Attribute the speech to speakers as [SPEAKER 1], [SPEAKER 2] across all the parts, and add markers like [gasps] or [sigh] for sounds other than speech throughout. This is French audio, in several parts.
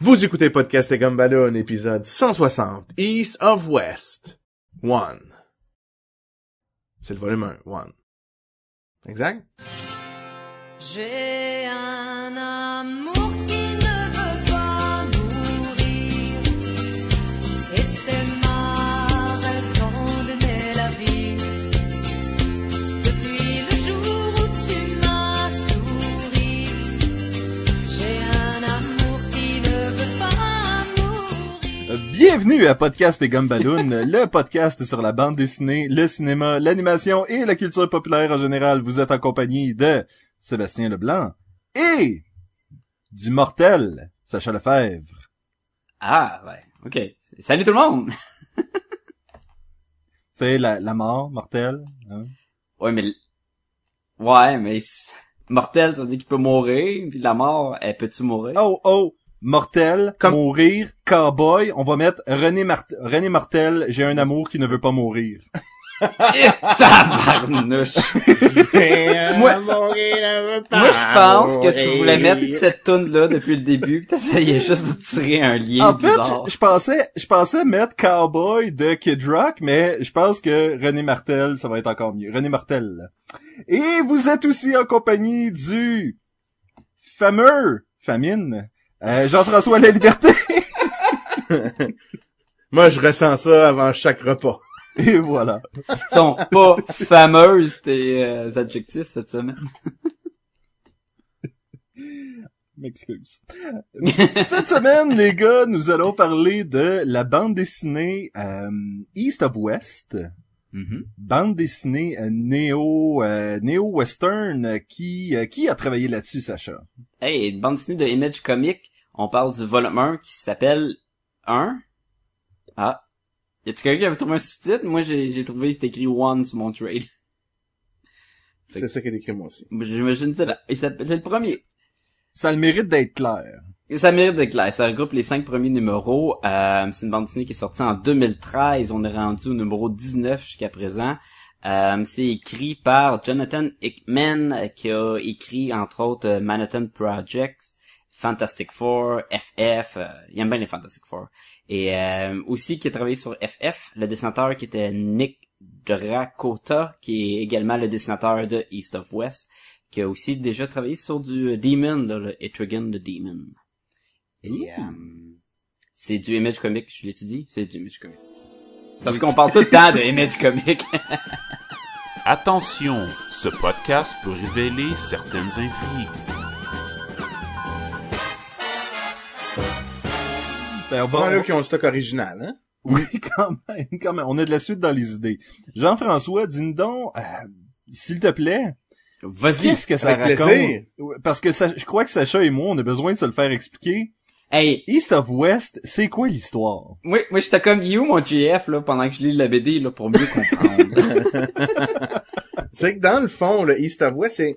[SPEAKER 1] Vous écoutez Podcast et Gumballoon, épisode 160, East of West. One. C'est le volume 1, One. Exact?
[SPEAKER 2] J'ai un amour
[SPEAKER 3] Bienvenue à Podcast et Gumballoon, [laughs] le podcast sur la bande dessinée, le cinéma, l'animation et la culture populaire en général. Vous êtes en compagnie de Sébastien Leblanc et du mortel Sacha Lefebvre.
[SPEAKER 4] Ah, ouais. OK. Salut tout le monde! [laughs]
[SPEAKER 3] Tu sais, la, la mort, mortel. hein?
[SPEAKER 4] ouais, mais... Ouais, mais... Mortel, ça veut dire qu'il peut mourir, puis la mort, elle peut-tu mourir?
[SPEAKER 3] Oh, oh, mortel,
[SPEAKER 1] Comme-
[SPEAKER 3] mourir, cowboy. On va mettre René, Mart- René Martel, j'ai un amour qui ne veut pas mourir.
[SPEAKER 4] Eh, [laughs] tabarnouche! [laughs] Moi- Moi, je pense que tu voulais mettre cette toune là depuis le début, pis t'essayais juste de tirer un lien
[SPEAKER 3] En fait,
[SPEAKER 4] bizarre.
[SPEAKER 3] je pensais, je pensais mettre Cowboy de Kid Rock, mais je pense que René Martel, ça va être encore mieux. René Martel. Et vous êtes aussi en compagnie du fameux famine, euh, Jean-François La Liberté. [laughs]
[SPEAKER 1] Moi, je ressens ça avant chaque repas. [laughs]
[SPEAKER 3] Et voilà.
[SPEAKER 4] Ils sont pas fameuses tes euh, adjectifs cette semaine. [laughs]
[SPEAKER 3] M'excuse. Cette semaine, les gars, nous allons parler de la bande dessinée euh, East of West. Bande dessinée euh, néo euh, néo western euh, qui euh, qui a travaillé là-dessus Sacha?
[SPEAKER 4] Hey, une bande dessinée de Image Comic, on parle du volume 1 qui s'appelle 1. Ah. Y a-tu quelqu'un qui avait trouvé un sous-titre? Moi, j'ai, j'ai trouvé, c'est écrit One sur mon trade.
[SPEAKER 1] C'est ça qui est écrit moi aussi.
[SPEAKER 4] J'imagine s'appelle- C'est le premier.
[SPEAKER 3] ça a le mérite d'être clair
[SPEAKER 4] Ça mérite d'être clair. Ça regroupe les cinq premiers numéros. Euh, c'est une bande dessinée qui est sortie en 2013. On est rendu au numéro 19 jusqu'à présent. Euh, c'est écrit par Jonathan Hickman, qui a écrit, entre autres, euh, Manhattan Project, Fantastic Four, FF. euh, il aime bien les Fantastic Four. Et euh, aussi qui a travaillé sur FF, le dessinateur qui était Nick Dracota, qui est également le dessinateur de East of West, qui a aussi déjà travaillé sur du euh, Demon, là, le Etrigan the Demon. Et euh, c'est du Image Comic, je l'ai dit, c'est du Image Comic. Parce qu'on parle tout le temps de Image Comic. [laughs]
[SPEAKER 5] Attention, ce podcast peut révéler certaines intrigues.
[SPEAKER 3] ben, on va
[SPEAKER 1] Prends-le qui ont le stock original, hein?
[SPEAKER 3] oui [laughs] quand même quand même on a de la suite dans les idées Jean-François dis-nous donc euh, s'il te plaît
[SPEAKER 4] Vas-y.
[SPEAKER 3] qu'est-ce que ça
[SPEAKER 1] Avec
[SPEAKER 3] raconte?
[SPEAKER 1] plaisir.
[SPEAKER 3] Parce que ça, je crois que Sacha et moi on a besoin de se le faire expliquer
[SPEAKER 4] Hey,
[SPEAKER 3] East of West c'est quoi l'histoire?
[SPEAKER 4] Moi, moi j'étais comme you, mon GF, là, pendant que je lis la BD, là, pour mieux comprendre? [laughs]
[SPEAKER 1] C'est que dans le fond, le East of West, c'est...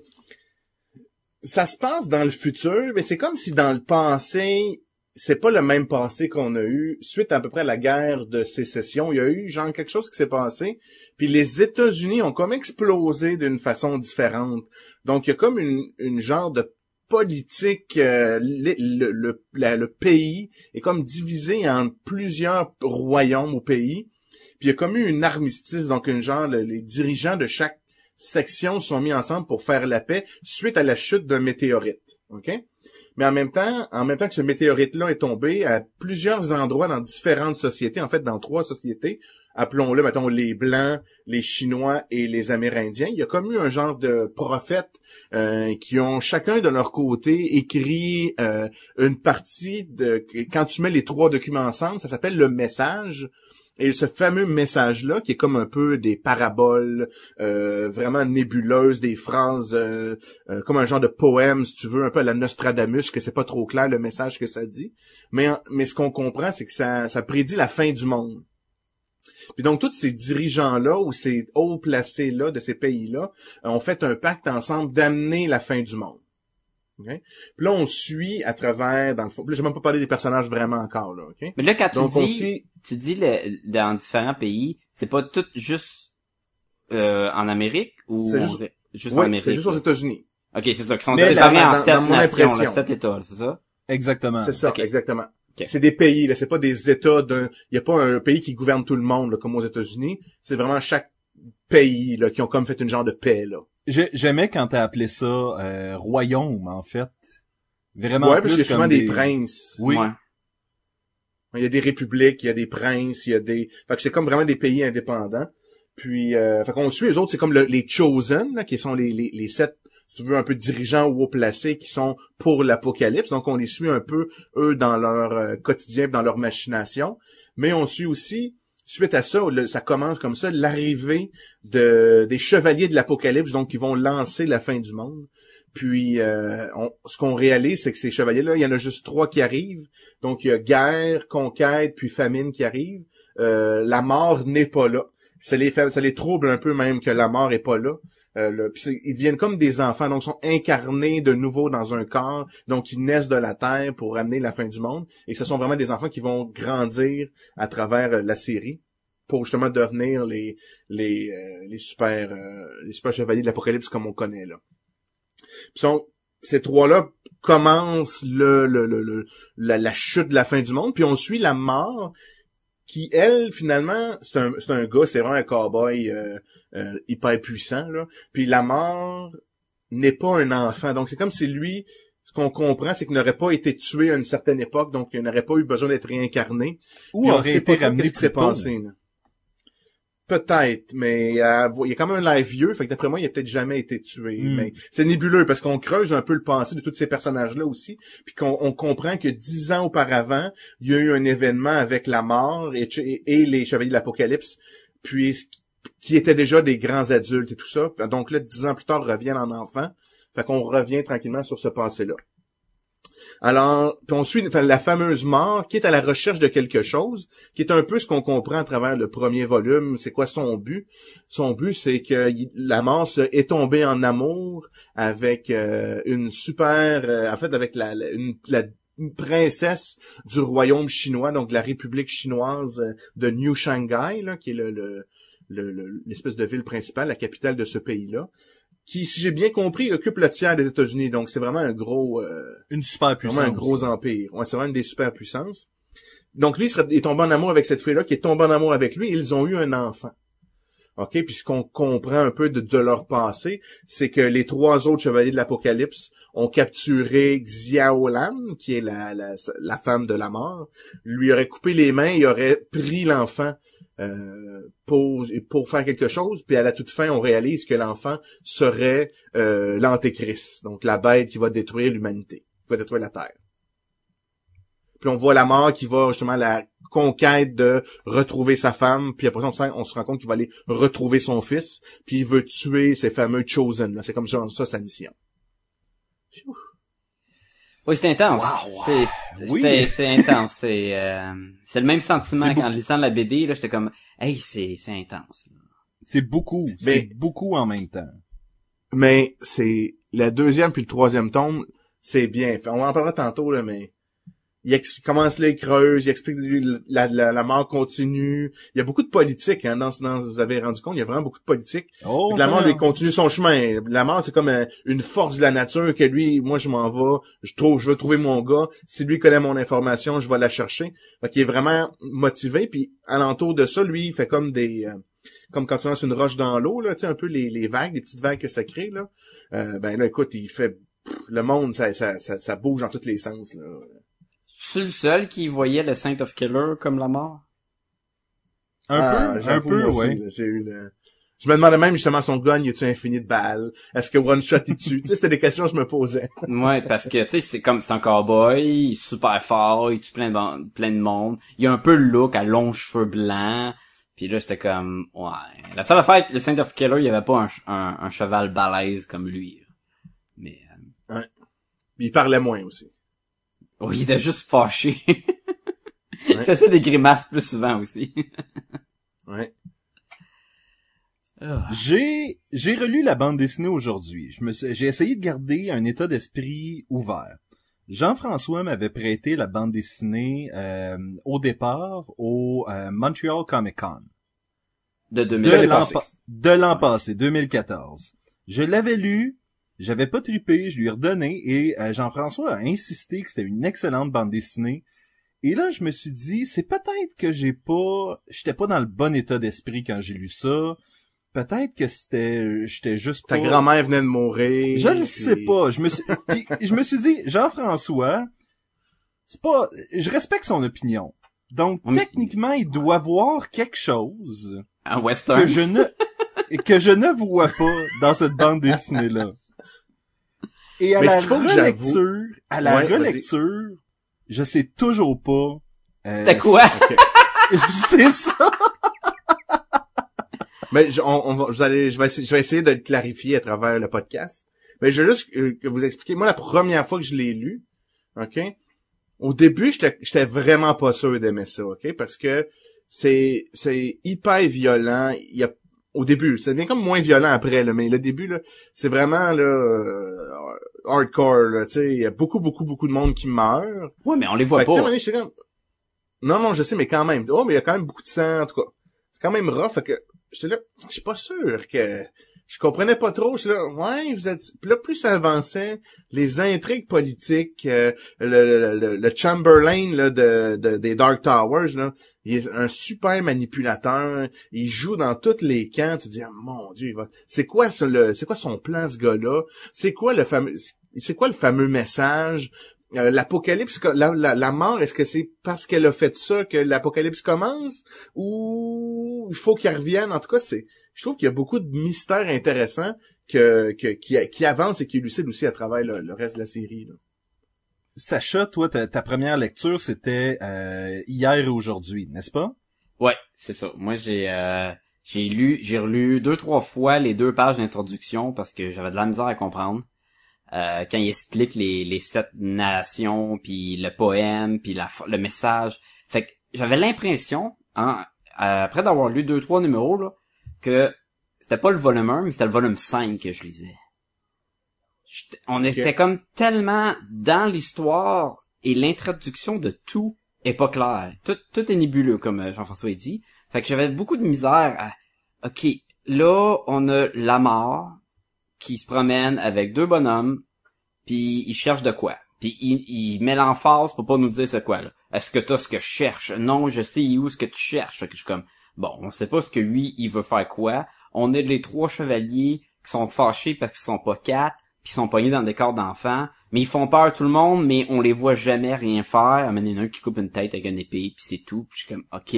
[SPEAKER 1] Ça se passe dans le futur, mais c'est comme si dans le passé, c'est pas le même passé qu'on a eu suite à, peu près à la guerre de sécession. Il y a eu genre quelque chose qui s'est passé, puis les États-Unis ont comme explosé d'une façon différente. Donc il y a comme une, une genre de politique, euh, le, pays est comme divisé en plusieurs royaumes au pays. Puis il y a comme eu une armistice, donc une genre, le- les dirigeants de chaque section sont mis ensemble pour faire la paix suite à la chute d'un météorite. Mais en même temps, en même temps que ce météorite-là est tombé à plusieurs endroits dans différentes sociétés, en fait dans trois sociétés, appelons-le, mettons, les Blancs, les Chinois et les Amérindiens, il y a comme eu un genre de prophètes euh, qui ont chacun de leur côté écrit euh, une partie de... Quand tu mets les trois documents ensemble, ça s'appelle le message. Et ce fameux message-là, qui est comme un peu des paraboles euh, vraiment nébuleuses, des phrases comme un genre de poème, si tu veux, un peu la Nostradamus, que c'est pas trop clair le message que ça dit. Mais, mais ce qu'on comprend, c'est que ça, ça prédit la fin du monde. Puis donc, tous ces dirigeants-là, ou ces hauts placés-là, de ces pays-là, euh, ont fait un pacte ensemble d'amener la fin du monde. OK? Puis là, on suit à travers, dans le fond, là, j'ai même pas parlé des personnages vraiment encore, là, OK?
[SPEAKER 4] Mais là, quand tu
[SPEAKER 1] Donc,
[SPEAKER 4] dis,
[SPEAKER 1] suit...
[SPEAKER 4] tu dis le, dans différents pays, c'est pas tout juste euh, en Amérique ou
[SPEAKER 1] C'est juste-
[SPEAKER 4] juste en Amérique?
[SPEAKER 1] c'est juste aux États-Unis.
[SPEAKER 4] Ok, c'est ça, qui sont
[SPEAKER 1] Mais
[SPEAKER 4] séparés
[SPEAKER 1] dans-
[SPEAKER 4] en
[SPEAKER 1] dans-
[SPEAKER 4] sept nations, là, sept États, là, c'est ça?
[SPEAKER 3] Exactement.
[SPEAKER 1] C'est ça, exactement. C'est des pays, là, c'est pas des États d'un. Il y a pas un pays qui gouverne tout le monde, là, comme aux États-Unis. C'est vraiment chaque pays là, qui ont comme fait une genre de paix là.
[SPEAKER 3] J'ai- J'aimais quand t'as appelé ça euh, royaume, en fait. Vraiment
[SPEAKER 1] ouais,
[SPEAKER 3] plus
[SPEAKER 1] parce qu'il y a souvent
[SPEAKER 3] comme
[SPEAKER 1] des, princes.
[SPEAKER 3] Oui.
[SPEAKER 4] Ouais.
[SPEAKER 1] Il y a des républiques, il y a des princes, il y a des. Fait que c'est comme vraiment des pays indépendants. Puis, euh, fait qu'on suit les autres, c'est comme le- les chosen, là, qui sont les, les, les sept, si tu veux, un peu dirigeants ou haut placés qui sont pour l'apocalypse. Donc, on les suit un peu, eux, dans leur euh, quotidien, dans leur machination. Mais on suit aussi, suite à ça, ça commence comme ça, l'arrivée de des chevaliers de l'apocalypse, donc qui vont lancer la fin du monde. Puis, euh, ce qu'on réalise, c'est que ces chevaliers-là, il y en a juste trois qui arrivent. Donc, il y a guerre, conquête, puis famine qui arrivent. Euh, la mort n'est pas là. Ça les trouble un peu même que la mort est pas là. Euh, ils deviennent comme des enfants, donc ils sont incarnés de nouveau dans un corps, donc ils naissent de la terre pour amener la fin du monde. Et ce sont vraiment des enfants qui vont grandir à travers euh, la série pour justement devenir les les euh, les super euh, les super chevaliers de l'apocalypse comme on connaît là. Puis ces trois-là commencent le, le, le, la chute de la fin du monde, puis on suit la mort qui, elle, finalement, c'est un, c'est un gars, c'est vraiment un cowboy euh, euh, hyper puissant, là. Puis la mort n'est pas un enfant. Donc c'est comme si lui, ce qu'on comprend, c'est qu'il n'aurait pas été tué à une certaine époque, donc il n'aurait pas eu besoin d'être réincarné.
[SPEAKER 3] Ou aurait
[SPEAKER 1] sait
[SPEAKER 3] été ramené
[SPEAKER 1] qu'est-ce qui s'est
[SPEAKER 3] plus tôt.
[SPEAKER 1] passé. là. Peut-être, mais euh, il y a quand même un live vieux, fait que d'après moi, il a peut-être jamais été tué.
[SPEAKER 3] Hmm.
[SPEAKER 1] Mais c'est nébuleux parce qu'on creuse un peu le passé de tous ces personnages-là aussi, puis qu'on on comprend que dix ans auparavant, il y a eu un événement avec la mort et, les Chevaliers de l'Apocalypse, puis qui étaient déjà des grands adultes et tout ça. Donc là, dix ans plus tard, reviennent en enfant. Fait qu'on revient tranquillement sur ce passé-là. Alors, on suit la fameuse mort qui est à la recherche de quelque chose, qui est un peu ce qu'on comprend à travers le premier volume. C'est quoi son but? Son but, c'est que la mort est tombée en amour avec euh, une super, euh, en fait, avec la, princesse du royaume chinois, donc la République chinoise euh, de New Shanghai, qui est le, le- le- le- l'espèce de ville principale, la capitale de ce pays-là, qui, si j'ai bien compris, occupe le tiers des États-Unis. Donc c'est vraiment un gros. euh,
[SPEAKER 3] Une super
[SPEAKER 1] c'est
[SPEAKER 3] puissance.
[SPEAKER 1] vraiment un gros empire. Ouais, c'est vraiment une des superpuissances. Donc lui, il, serait, il est tombé en amour avec cette fille-là, qui est tombée en amour avec lui. Ils ont eu un enfant. OK? Puis ce qu'on comprend un peu de, de leur passé, c'est que les trois autres chevaliers de l'Apocalypse ont capturé Xiaolan, qui est la, la, la femme de la mort, lui aurait coupé les mains et aurait pris l'enfant euh, pour, faire quelque chose. Puis à la toute fin, on réalise que l'enfant serait euh, l'antéchrist, donc la bête qui va détruire l'humanité, qui va détruire la Terre. Puis on voit la mort qui va justement la conquête de retrouver sa femme, puis après ça, on se, rend compte qu'il va aller retrouver son fils, puis il veut tuer ces fameux Chosen. C'est comme ça, ça sa mission.
[SPEAKER 4] Oui, c'est intense.
[SPEAKER 3] Wow.
[SPEAKER 4] C'est, c'est,
[SPEAKER 3] Oui.
[SPEAKER 4] c'est- c'est intense. C'est, euh, c'est le même sentiment qu'en lisant la BD, là, j'étais comme, hey, c'est, c'est intense.
[SPEAKER 3] C'est beaucoup.
[SPEAKER 1] Mais-
[SPEAKER 3] C'est beaucoup en même temps.
[SPEAKER 1] Mais c'est la deuxième puis le troisième tome, c'est bien fait. On en parlera tantôt, là, mais il ex- commence les creuses, il explique la, la, la mort continue. Il y a beaucoup de politique, hein, dans, ce- dans vous avez rendu compte, il y a vraiment beaucoup de politique.
[SPEAKER 3] Oh,
[SPEAKER 1] la mort, lui, continue son chemin. La mort, c'est comme euh, une force de la nature que lui, moi, je m'en vais, je trouve, je veux trouver mon gars. Si lui connaît mon information, je vais la chercher. Fait qu'il est vraiment motivé. Puis, alentour de ça, lui, il fait comme des, euh, comme quand tu lances une roche dans l'eau, là, tu sais, un peu les, les vagues, les petites vagues que ça crée, là. Euh, ben là, écoute, il fait, pff, le monde, ça, ça, ça, ça bouge dans tous les sens, là.
[SPEAKER 4] Tu le seul qui voyait le Saint of Killer comme la mort?
[SPEAKER 3] Un
[SPEAKER 1] Ah,
[SPEAKER 3] peu, un peu, ouais.
[SPEAKER 1] J'ai eu le... Je me demandais même justement son gun, y a-tu infini de balles? Est-ce que one shot est dessus? [laughs] tu sais, c'était des questions que je me posais. [laughs]
[SPEAKER 4] Ouais, parce que, tu sais, c'est comme, c'est un cowboy, il est super fort, il tue plein de, plein de monde. Il a un peu le look à longs cheveux blancs. Puis là, j'étais comme, ouais. La seule affaire, le Saint of Killer, il y avait pas un, un, un cheval balèze comme lui. Mais, euh,
[SPEAKER 1] Il parlait moins aussi.
[SPEAKER 4] Oh, il était juste fâché. il
[SPEAKER 1] Ouais.
[SPEAKER 4] faisait des grimaces plus souvent aussi.
[SPEAKER 1] Ouais.
[SPEAKER 4] Ah.
[SPEAKER 3] J'ai j'ai relu la bande dessinée aujourd'hui. Je me suis- j'ai essayé de garder un état d'esprit ouvert. Jean-François m'avait prêté la bande dessinée euh, au départ au euh, Montreal Comic Con
[SPEAKER 4] De
[SPEAKER 3] de
[SPEAKER 4] 2000.
[SPEAKER 1] l'année
[SPEAKER 3] l'an
[SPEAKER 1] passée.
[SPEAKER 3] pa- de l'an passé, 2014. Je l'avais lu, J'avais pas trippé, je lui ai redonné et euh, Jean-François a insisté que c'était une excellente bande dessinée. Et là, je me suis dit, c'est peut-être que j'ai pas, j'étais pas dans le bon état d'esprit quand j'ai lu ça. Peut-être que c'était, j'étais juste
[SPEAKER 1] Ta
[SPEAKER 3] pas...
[SPEAKER 1] grand-mère venait de mourir.
[SPEAKER 3] Je le
[SPEAKER 1] puis-
[SPEAKER 3] sais pas. Je me suis, puis je me suis dit, Jean-François, c'est pas, je respecte son opinion. Donc,
[SPEAKER 4] Oui.
[SPEAKER 3] techniquement, il doit voir quelque chose
[SPEAKER 4] Un western.
[SPEAKER 3] que je ne, que je ne vois pas dans cette bande dessinée-là. Et à
[SPEAKER 1] Mais ce
[SPEAKER 3] la
[SPEAKER 1] qu'il faut que j'avoue-
[SPEAKER 3] relecture, à la
[SPEAKER 1] Ouais,
[SPEAKER 3] relecture, je sais toujours pas. euh,
[SPEAKER 4] C'était quoi? [laughs]
[SPEAKER 3] C'est ça.
[SPEAKER 1] Mais je, on, on va, vous allez, je vais essayer, je vais essayer de le clarifier à travers le podcast. Mais je veux juste euh, que vous expliquer. Moi, la première fois que je l'ai lu, ok, au début, j'étais, j'étais vraiment pas sûr d'aimer ça, ok, parce que c'est, c'est hyper violent. Il y a, au début, ça devient comme moins violent après, là, mais le début, là, c'est vraiment là, euh, hardcore, là, tu sais, il y a beaucoup, beaucoup, beaucoup de monde qui meurt.
[SPEAKER 4] Ouais, mais on les voit
[SPEAKER 1] Fait
[SPEAKER 4] pas.
[SPEAKER 1] donné, comme... Non, non, je sais, mais quand même. Oh, mais il y a quand même beaucoup de sang, en tout cas. C'est quand même rough, fait que j'étais là, je suis pas sûr que... Je comprenais pas trop, j'étais là, ouais, vous êtes... Puis là, plus ça avançait, les intrigues politiques, euh, le, le, le, le Chamberlain là, de, de- des Dark Towers, là, il est un super manipulateur, il joue dans tous les camps, tu dis, ah, mon dieu, va... C'est quoi le... C'est quoi son plan, ce gars-là? C'est quoi le fameux... Message? Euh, l'apocalypse, la, mort, est-ce que c'est parce qu'elle a fait ça que l'apocalypse commence? Ou il faut qu'elle revienne? En tout cas, c'est, je trouve qu'il y a beaucoup de mystères intéressants qui, avancent et qui élucident aussi à travers le, reste de la série.
[SPEAKER 3] Sacha, toi, ta, première lecture, c'était euh, hier et aujourd'hui, n'est-ce pas?
[SPEAKER 4] Ouais, c'est ça. Moi, j'ai euh, j'ai lu, j'ai relu deux trois fois les deux pages d'introduction parce que j'avais de la misère à comprendre. Euh, quand il explique les, les sept nations, puis le poème, puis la, le message. Fait que j'avais l'impression, hein, après d'avoir lu deux trois numéros, là, que c'était pas le volume 1, mais c'était le volume 5 que je lisais. On était comme tellement dans l'histoire et l'introduction de tout est pas clair. Tout, tout est nébuleux, comme euh, Jean-François a dit. Fait que j'avais beaucoup de misère à... OK, là, on a la mort qui se promène avec deux bonhommes, puis il cherche de quoi. Puis il, il met l'emphase pour pas nous dire c'est quoi, là. Est-ce que t'as ce que je cherche? Non, je sais où ce que tu cherches. Fait que je suis comme, bon, on sait pas ce que lui, il veut faire quoi. On est les trois chevaliers qui sont fâchés parce qu'ils sont pas quatre, puis sont pognés dans des corps d'enfants. Mais ils font peur à tout le monde, mais on les voit jamais rien faire. Il y en a un qui coupe une tête avec une épée, puis c'est tout. Puis je suis comme, OK.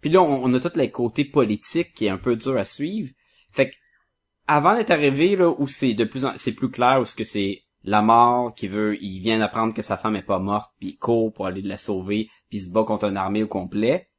[SPEAKER 4] Puis là, on, a tout le côté politique qui est un peu dur à suivre. Fait que, avant d'être arrivé, là, où c'est de plus en, c'est plus clair, où ce que c'est la mort qui veut, il vient d'apprendre que sa femme est pas morte, puis il court pour aller la sauver, puis il se bat contre une armée au complet.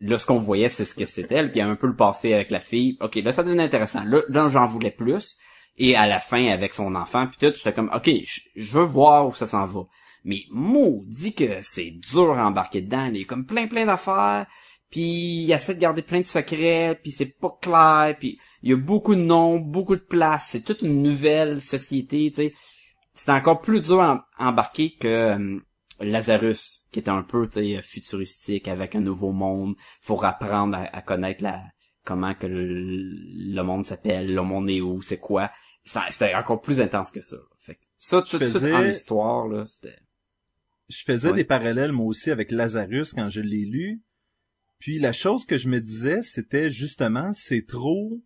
[SPEAKER 4] Là, ce qu'on voyait, c'est ce que c'était, puis il y a un peu le passé avec la fille. Ok, là, ça devient intéressant. Là, là j'en voulais plus. Et à la fin, avec son enfant, puis tout, j'étais comme, ok, je veux voir où ça s'en va. Mais maudit que c'est dur à embarquer dedans. Il y a comme plein, plein d'affaires. Puis il essaie de garder plein de secrets, puis c'est pas clair, puis il y a beaucoup de noms, beaucoup de places, c'est toute une nouvelle société, tu sais. C'est encore plus dur à embarquer que euh, Lazarus, qui est un peu, futuristique, avec un nouveau monde. Faut apprendre à, à connaître la comment que le, le monde s'appelle, le monde est où, c'est quoi. C'était encore plus intense que ça. là. Fait que ça, tout de suite
[SPEAKER 3] faisais-
[SPEAKER 4] en histoire, là, c'était...
[SPEAKER 3] je faisais
[SPEAKER 4] Ouais.
[SPEAKER 3] des parallèles moi aussi avec Lazarus quand je l'ai lu. Puis la chose que je me disais, c'était justement, c'est trop,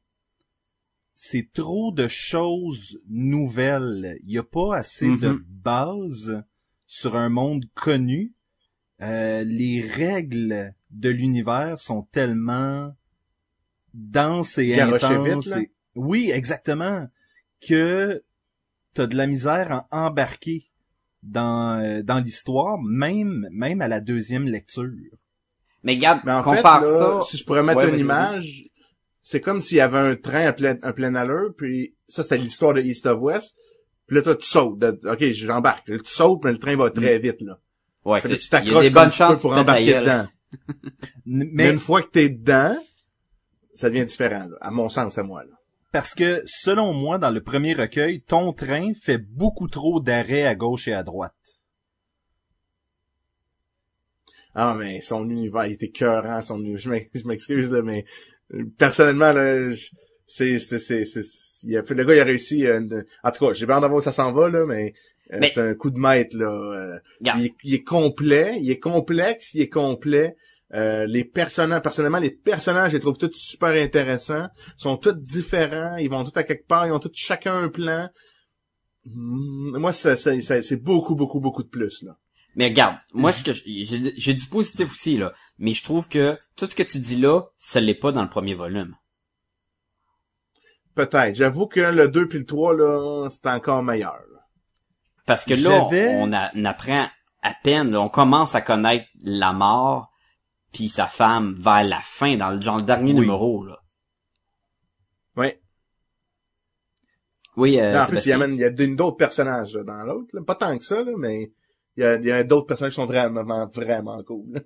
[SPEAKER 3] c'est trop de choses nouvelles. Il n'y a pas assez de
[SPEAKER 4] Mhm.
[SPEAKER 3] base sur un monde connu. Euh, les règles de l'univers sont tellement denses et
[SPEAKER 1] Garoché
[SPEAKER 3] intenses.
[SPEAKER 1] vite, là?
[SPEAKER 3] et- Oui, exactement. Que t'as de la misère à embarquer dans euh, dans l'histoire, même même à la deuxième lecture.
[SPEAKER 4] Mais regarde,
[SPEAKER 1] Mais en fait,
[SPEAKER 4] compare
[SPEAKER 1] là,
[SPEAKER 4] ça...
[SPEAKER 1] si je pourrais mettre
[SPEAKER 4] Ouais,
[SPEAKER 1] une image, c'est comme s'il y avait un train à plein, à pleine allure, puis ça, c'était l'histoire de East of West. Puis là, toi, tu sautes. de- OK, j'embarque. Là, Tu sautes, mais le train va très vite, là.
[SPEAKER 4] Ouais,
[SPEAKER 1] Fait que
[SPEAKER 4] c'est-
[SPEAKER 1] tu
[SPEAKER 4] il y a
[SPEAKER 1] t'accroches
[SPEAKER 4] des
[SPEAKER 1] comme
[SPEAKER 4] bonnes
[SPEAKER 1] tu peux pour embarquer dedans. [laughs] Mais
[SPEAKER 3] Mais
[SPEAKER 1] une fois que t'es dedans, ça devient différent, là, à mon sens, à moi. Là.
[SPEAKER 3] Parce que selon moi, dans le premier recueil, ton train fait beaucoup trop d'arrêts à gauche et à droite.
[SPEAKER 1] Ah, mais son univers, il était cœurant, son univers. Je m'ex- je m'excuse, là, mais personnellement, là, je- c'est, c'est, c'est, c'est, il a fait, le gars, il a réussi, euh, une- en tout cas, j'ai pas hâte de voir où ça s'en va, là, mais, euh,
[SPEAKER 4] Mais-
[SPEAKER 1] c'est un coup de maître, là. euh,
[SPEAKER 4] Regarde.
[SPEAKER 1] il, est, il est complet, il est complexe, il est complet. Euh, les personnages, personnellement, les personnages, je les trouve tous super intéressants. sont tous différents. Ils vont tous à quelque part. Ils ont tous chacun un plan. Mm, Moi, ça, ça- ça- c'est beaucoup, beaucoup, beaucoup de plus, là.
[SPEAKER 4] Mais regarde, moi ce que je- j'ai du positif aussi là, mais je trouve que tout ce que tu dis là, ça l'est pas dans le premier volume.
[SPEAKER 1] Peut-être. J'avoue que le 2 puis le 3, là, c'est encore meilleur. là.
[SPEAKER 4] Parce que là, on, a- on apprend à peine, là, on commence à connaître la mort puis sa femme vers la fin, dans le genre le dernier
[SPEAKER 3] Oui.
[SPEAKER 4] numéro là.
[SPEAKER 1] Ouais.
[SPEAKER 4] Oui, euh,
[SPEAKER 1] Non, en plus, il y
[SPEAKER 4] Sébastien.
[SPEAKER 1] a, même- il y a d'autres personnages là, dans l'autre. là. Pas tant que ça, là, mais il y a, il y a d'autres personnages qui sont vraiment, vraiment cool. là.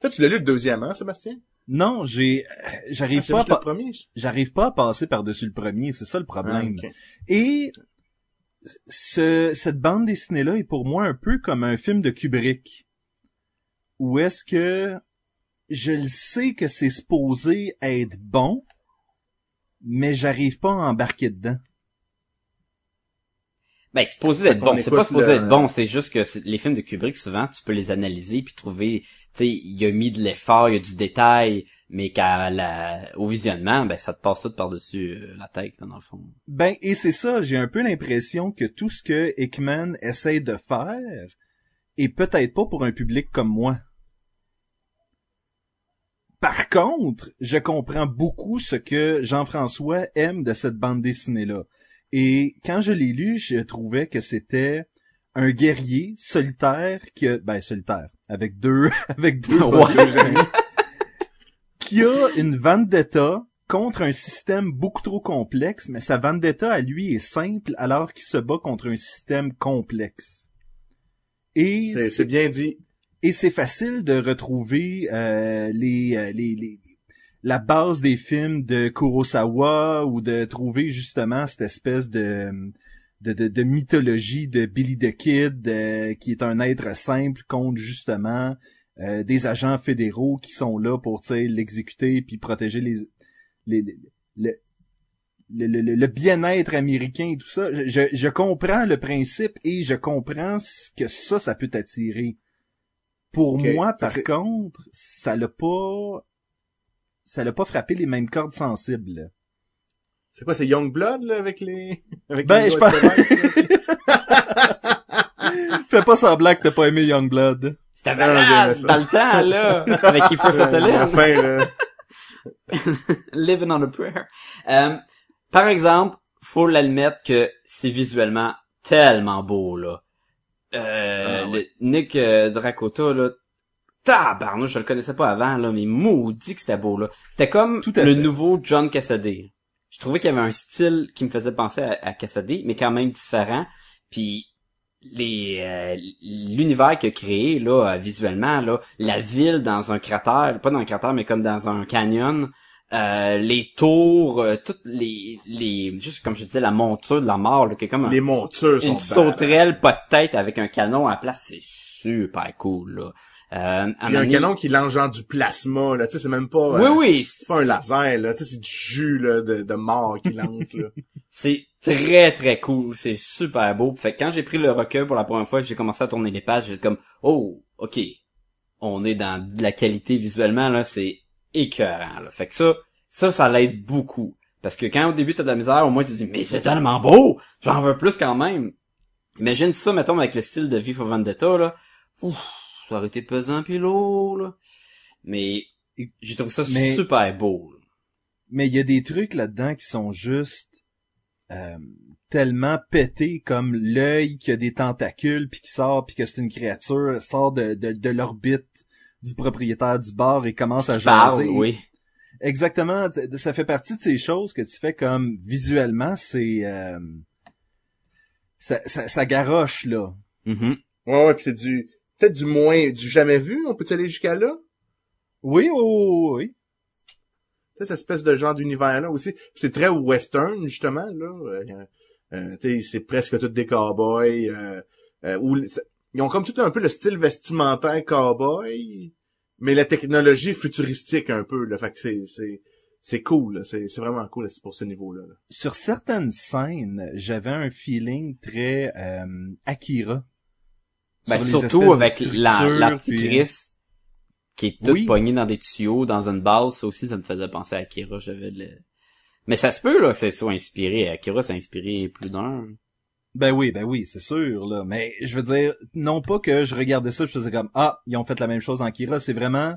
[SPEAKER 1] Toi, tu l'as lu le deuxième, hein, Sébastien?
[SPEAKER 3] Non, j'ai, j'arrive
[SPEAKER 1] Ah,
[SPEAKER 3] pas, pa- j'arrive pas à passer par-dessus le premier, c'est ça le
[SPEAKER 1] Ah,
[SPEAKER 3] problème.
[SPEAKER 1] ok.
[SPEAKER 3] Et ce, cette bande dessinée-là est pour moi un peu comme un film de Kubrick. Où est-ce que je le sais que c'est supposé être bon, mais j'arrive pas à embarquer dedans.
[SPEAKER 4] Ben, c'est supposé d'être
[SPEAKER 1] Fait
[SPEAKER 4] bon. C'est pas supposé
[SPEAKER 1] le-
[SPEAKER 4] être bon. C'est juste que les films de Kubrick, souvent, tu peux les analyser puis trouver, tu sais, il a mis de l'effort, il y a du détail, mais qu'à la, au visionnement, ben, ça te passe tout par-dessus euh, la tête, là, dans le fond.
[SPEAKER 3] Ben, et c'est ça, j'ai un peu l'impression que tout ce que Hickman essaie de faire est peut-être pas pour un public comme moi. Par contre, je comprends beaucoup ce que Jean-François aime de cette bande dessinée-là. Et quand je l'ai lu, je trouvais que c'était un guerrier solitaire qui a, ben, solitaire, avec deux, [laughs] avec deux,
[SPEAKER 4] Ouais.
[SPEAKER 3] deux amis, qui a une vendetta contre un système beaucoup trop complexe, mais sa vendetta à lui est simple alors qu'il se bat contre un système complexe. Et
[SPEAKER 1] c'est bien dit.
[SPEAKER 3] Et c'est facile de retrouver euh, les, euh, les, la base des films de Kurosawa ou de trouver justement cette espèce de de, mythologie de Billy the Kid euh, qui est un être simple contre justement des agents fédéraux qui sont là pour l'exécuter puis protéger les, les, les- le, le, le- bien-être américain et tout ça. Je, comprends le principe et je comprends que ça, ça peut t'attirer. Pour moi, par contre, ça l'a pas, ça l'a pas frappé les mêmes cordes sensibles.
[SPEAKER 1] C'est quoi, c'est Youngblood, là, avec les... [laughs] Avec
[SPEAKER 3] Ben,
[SPEAKER 1] les
[SPEAKER 3] je pense-? [laughs] Fais pas semblant que t'as pas aimé Youngblood.
[SPEAKER 4] C'était malade dans le temps, là, avec Kiefer Sutherland.
[SPEAKER 1] enfin, là. [laughs]
[SPEAKER 4] Living on a prayer. Euh, par exemple, faut l'admettre que c'est visuellement tellement beau, là. Euh,
[SPEAKER 1] Ah, ouais.
[SPEAKER 4] le- Nick euh, Dracota, là, tabarnouche, je le connaissais pas avant, là, mais maudit que c'était beau, là. C'était comme le
[SPEAKER 3] fait.
[SPEAKER 4] nouveau John Cassaday. Je trouvais qu'il y avait un style qui me faisait penser à, à Cassaday, mais quand même différent. Puis les euh, l'univers qu'il a créé là euh, visuellement là la ville dans un cratère pas dans un cratère mais comme dans un canyon euh, les tours euh, toutes les les juste comme je disais la monture de la mort là, qui est comme un-
[SPEAKER 1] Les montures sont
[SPEAKER 4] une sauterelle pas de tête avec un canon à la place c'est super cool là euh,
[SPEAKER 1] Puis un canon qui lance genre du plasma, là, tu sais, c'est même pas... euh,
[SPEAKER 4] oui oui
[SPEAKER 1] C'est pas un laser, là, tu sais, c'est du jus, là, de, de mort qu'il lance, là. [laughs]
[SPEAKER 4] C'est très très cool, c'est super beau. Fait que quand j'ai pris le recueil pour la première fois, et que j'ai commencé à tourner les pages, j'ai comme oh, OK. On est dans de la qualité visuellement là, c'est écœurant là. Fait que ça ça ça l'aide beaucoup parce que quand au début t'as de la misère, au moins tu te dis mais c'est tellement beau, j'en veux plus quand même. Imagine ça mettons avec le style de V for Vendetta là. Ouf, ça aurait été pesant puis lourd là. Mais j'ai trouvé ça
[SPEAKER 3] Mais-
[SPEAKER 4] super beau. là.
[SPEAKER 3] Mais il y a des trucs là-dedans qui sont juste euh, tellement pétés comme l'œil qui a des tentacules puis qui sort puis que c'est une créature sort de, de, de l'orbite du propriétaire du bar et commence à
[SPEAKER 4] Parle,
[SPEAKER 3] jaser.
[SPEAKER 4] oui.
[SPEAKER 3] Exactement, ça fait partie de ces choses que tu fais comme visuellement, c'est euh, ça, ça, ça garoche là.
[SPEAKER 4] Mhm.
[SPEAKER 1] Ouais, ouais, pis c'est du... Peut-être du moins... Du jamais vu, on peut aller jusqu'à là?
[SPEAKER 3] Oui, oui, oui, oui.
[SPEAKER 1] Cette espèce de genre d'univers-là aussi. Puis C'est très western, justement, là. Euh, euh, c'est presque tous des cowboys. Euh, euh, où ils ont comme tout un peu le style vestimentaire cowboy, mais la technologie futuristique un peu. Là, fait que c'est c'est c'est cool, là. c'est c'est vraiment cool c'est pour ce niveau-là. là.
[SPEAKER 3] Sur certaines scènes, j'avais un feeling très euh, Akira.
[SPEAKER 4] Ben, surtout avec la, la petite
[SPEAKER 3] puis-
[SPEAKER 4] Chris qui est toute
[SPEAKER 3] Oui.
[SPEAKER 4] poignée dans des tuyaux, dans une base, ça aussi, ça me faisait penser à Akira, j'avais le... Mais ça se peut, là, que ça soit inspiré. Akira s'est inspiré plus d'un.
[SPEAKER 3] Ben oui, ben oui, c'est sûr, là. Mais je veux dire, non pas que je regardais ça, je faisais comme Ah, ils ont fait la même chose dans Akira, c'est vraiment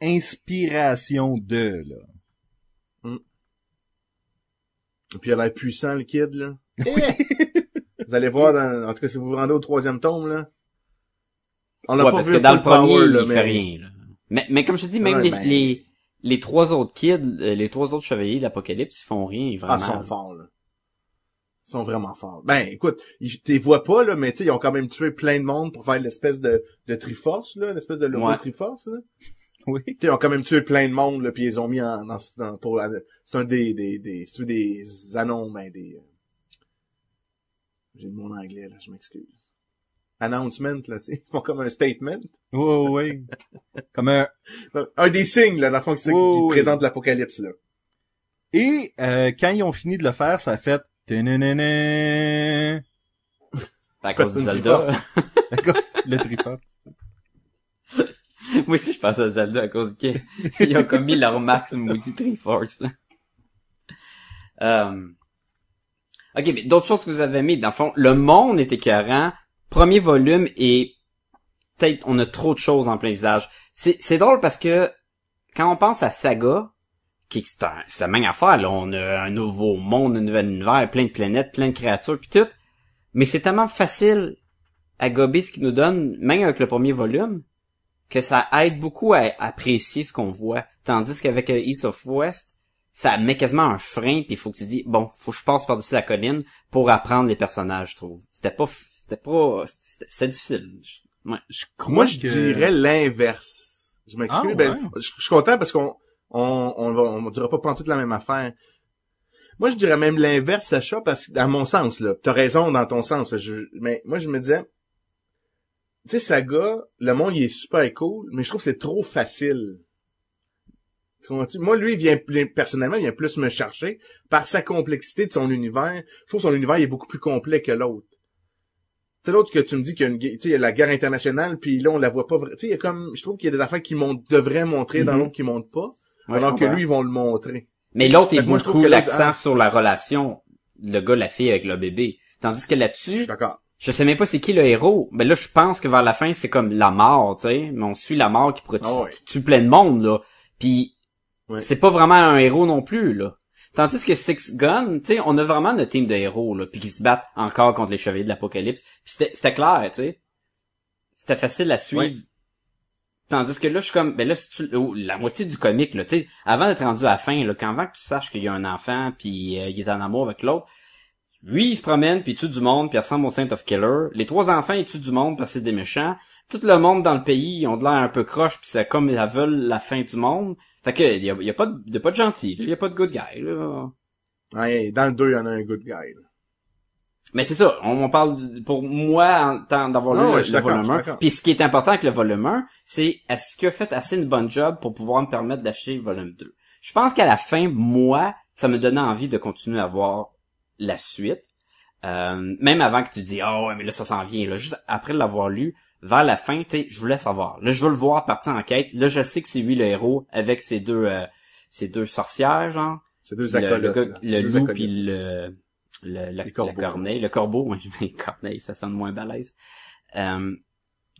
[SPEAKER 3] inspiration de là.
[SPEAKER 1] Et puis il a l'air puissant, le kid, là. [laughs] vous allez voir, dans, en tout cas, si vous vous rendez au troisième tome, là. On l'a
[SPEAKER 4] Ouais,
[SPEAKER 1] pas
[SPEAKER 4] parce
[SPEAKER 1] vu
[SPEAKER 4] que dans le
[SPEAKER 1] power,
[SPEAKER 4] premier,
[SPEAKER 1] là,
[SPEAKER 4] il
[SPEAKER 1] mais...
[SPEAKER 4] fait rien, là. Mais, mais comme je te dis, même
[SPEAKER 1] Ouais,
[SPEAKER 4] les,
[SPEAKER 1] ben-
[SPEAKER 4] les, les trois autres kids, euh, les trois autres chevaliers de l'Apocalypse, ils font rien, vraiment.
[SPEAKER 1] Ah, ils sont forts, là. Sont vraiment forts. Ben, écoute, ils t'es vois pas, là, mais tu sais, ils ont quand même tué plein de monde pour faire l'espèce de, de Triforce, là, l'espèce de logo
[SPEAKER 4] Ouais.
[SPEAKER 1] Triforce, là. [laughs]
[SPEAKER 3] Oui.
[SPEAKER 1] Tu sais, ils ont quand même tué plein de monde, là, puis ils ont mis en, dans, dans- pour la- c'est un des, des, des, c'est des annonces, ben, des, euh, j'ai le mot en anglais, là, je m'excuse. Announcement, là, tu sais. Ils font comme un statement.
[SPEAKER 3] Oui, oui. Comme un... [laughs]
[SPEAKER 1] Un des signes, là, dans le fond, qui, qui-
[SPEAKER 3] Oui,
[SPEAKER 1] qui
[SPEAKER 3] oui.
[SPEAKER 1] présente l'apocalypse, là.
[SPEAKER 3] Et euh, quand ils ont fini de le faire, ça a fait... Ténénéné.
[SPEAKER 4] À cause
[SPEAKER 1] une
[SPEAKER 4] Zelda.
[SPEAKER 3] À cause- [laughs] le Triforce.
[SPEAKER 4] Moi aussi, je pense à Zelda à cause qu'ils ils ont commis leur max maudit Triforce. là. Euh... Ok, mais d'autres choses que vous avez mis, dans le fond, le monde est écœurant. Premier volume et peut-être on a trop de choses en plein visage. C'est, c'est drôle parce que quand on pense à Saga, qui c'est, un, c'est la même affaire, là, on a un nouveau monde, un nouvel univers, plein de planètes, plein de créatures, puis tout. Mais c'est tellement facile à gober ce qu'il nous donne, même avec le premier volume, que ça aide beaucoup à, apprécier ce qu'on voit. Tandis qu'avec euh, East of West, ça met quasiment un frein, puis il faut que tu dis, bon, faut que je passe par-dessus la colline pour apprendre les personnages, je trouve. C'était pas, c'était pas, c'était difficile. Je- Ouais.
[SPEAKER 3] Je crois
[SPEAKER 1] Moi, je
[SPEAKER 3] que-
[SPEAKER 1] dirais l'inverse. Je m'excuse.
[SPEAKER 3] Ah,
[SPEAKER 1] ben, je suis content parce qu'on on, on, va, on dira pas toute la même affaire. Moi, je dirais même l'inverse, Sacha, parce que, à mon sens, là, t'as raison dans ton sens, là, je- mais moi, je me disais, tu sais, Saga, le monde, il est super cool, mais je trouve que c'est trop facile. Tu comprends-tu? Moi, lui, il vient, plus- personnellement, il vient plus me chercher par sa complexité de son univers. Je trouve que son univers il est beaucoup plus complet que l'autre. C'est l'autre que tu me dis qu'il y a une, gue- tu sais, il y a la guerre internationale, puis là, on la voit pas, tu sais, il y a comme, je trouve qu'il y a des affaires qui montent, devraient montrer dans
[SPEAKER 4] Mhm.
[SPEAKER 1] l'autre qui montent pas,
[SPEAKER 4] Ouais,
[SPEAKER 1] alors que lui, ils vont le montrer.
[SPEAKER 4] Mais l'autre
[SPEAKER 1] que moi,
[SPEAKER 4] beaucoup l'accent
[SPEAKER 1] ah.
[SPEAKER 4] sur la relation, le gars, la fille avec le bébé. Tandis que
[SPEAKER 1] Je
[SPEAKER 4] là-dessus,
[SPEAKER 1] suis d'accord.
[SPEAKER 4] je sais même pas c'est qui le héros. Mais là, je pense que vers la fin, c'est comme la mort, tu sais. Mais on suit la mort qui, pourrait tu-
[SPEAKER 1] Ah ouais.
[SPEAKER 4] qui tue plein de monde, là. Puis,
[SPEAKER 1] Ouais.
[SPEAKER 4] c'est pas vraiment un héros non plus, là. Tandis que Six Gun, tu sais, on a vraiment notre team de héros, là, puis qui se battent encore contre les chevaliers de l'apocalypse. Puis c'était c'était clair, tu sais. C'était facile à suivre.
[SPEAKER 1] Ouais.
[SPEAKER 4] Tandis que là, je suis comme, ben là, oh, la moitié du comique, là, tu avant d'être rendu à la fin, là, quand avant que tu saches qu'il y a un enfant, puis euh, il est en amour avec l'autre, lui, il se promène, puis il tue du monde, puis il ressemble au Saint of Killer. Les trois enfants, ils tuent du monde parce que c'est des méchants. Tout le monde dans le pays, ils ont de l'air un peu croche, puis c'est comme ils veulent la fin du monde. Fait que, il y a, pas de, pas de gentil, il y a pas de good guy, là.
[SPEAKER 1] Ouais, dans le 2, il y en a un good guy, là.
[SPEAKER 4] Mais c'est ça, on, on parle pour moi en tant d'avoir lu
[SPEAKER 1] ouais,
[SPEAKER 4] le, volume
[SPEAKER 1] suis
[SPEAKER 4] 1.
[SPEAKER 1] d'accord.
[SPEAKER 4] Puis ce qui est important avec le volume 1, c'est est-ce a fait assez une bonne job pour pouvoir me permettre d'acheter le volume 2. Je pense qu'à la fin, moi, ça me donnait envie de continuer à voir la suite. Euh, même avant que tu dis oh ouais mais là ça s'en vient là juste après l'avoir lu vers la fin tu sais je voulais savoir là je veux le voir partir en quête là je sais que c'est lui le héros avec ses deux euh, ses deux sorcières genre
[SPEAKER 1] C'est deux
[SPEAKER 4] le, le,
[SPEAKER 1] acolytes,
[SPEAKER 4] le loup puis le le, le, la corneille le corbeau [laughs] ouais je mets corneille ça sonne moins balèze euh,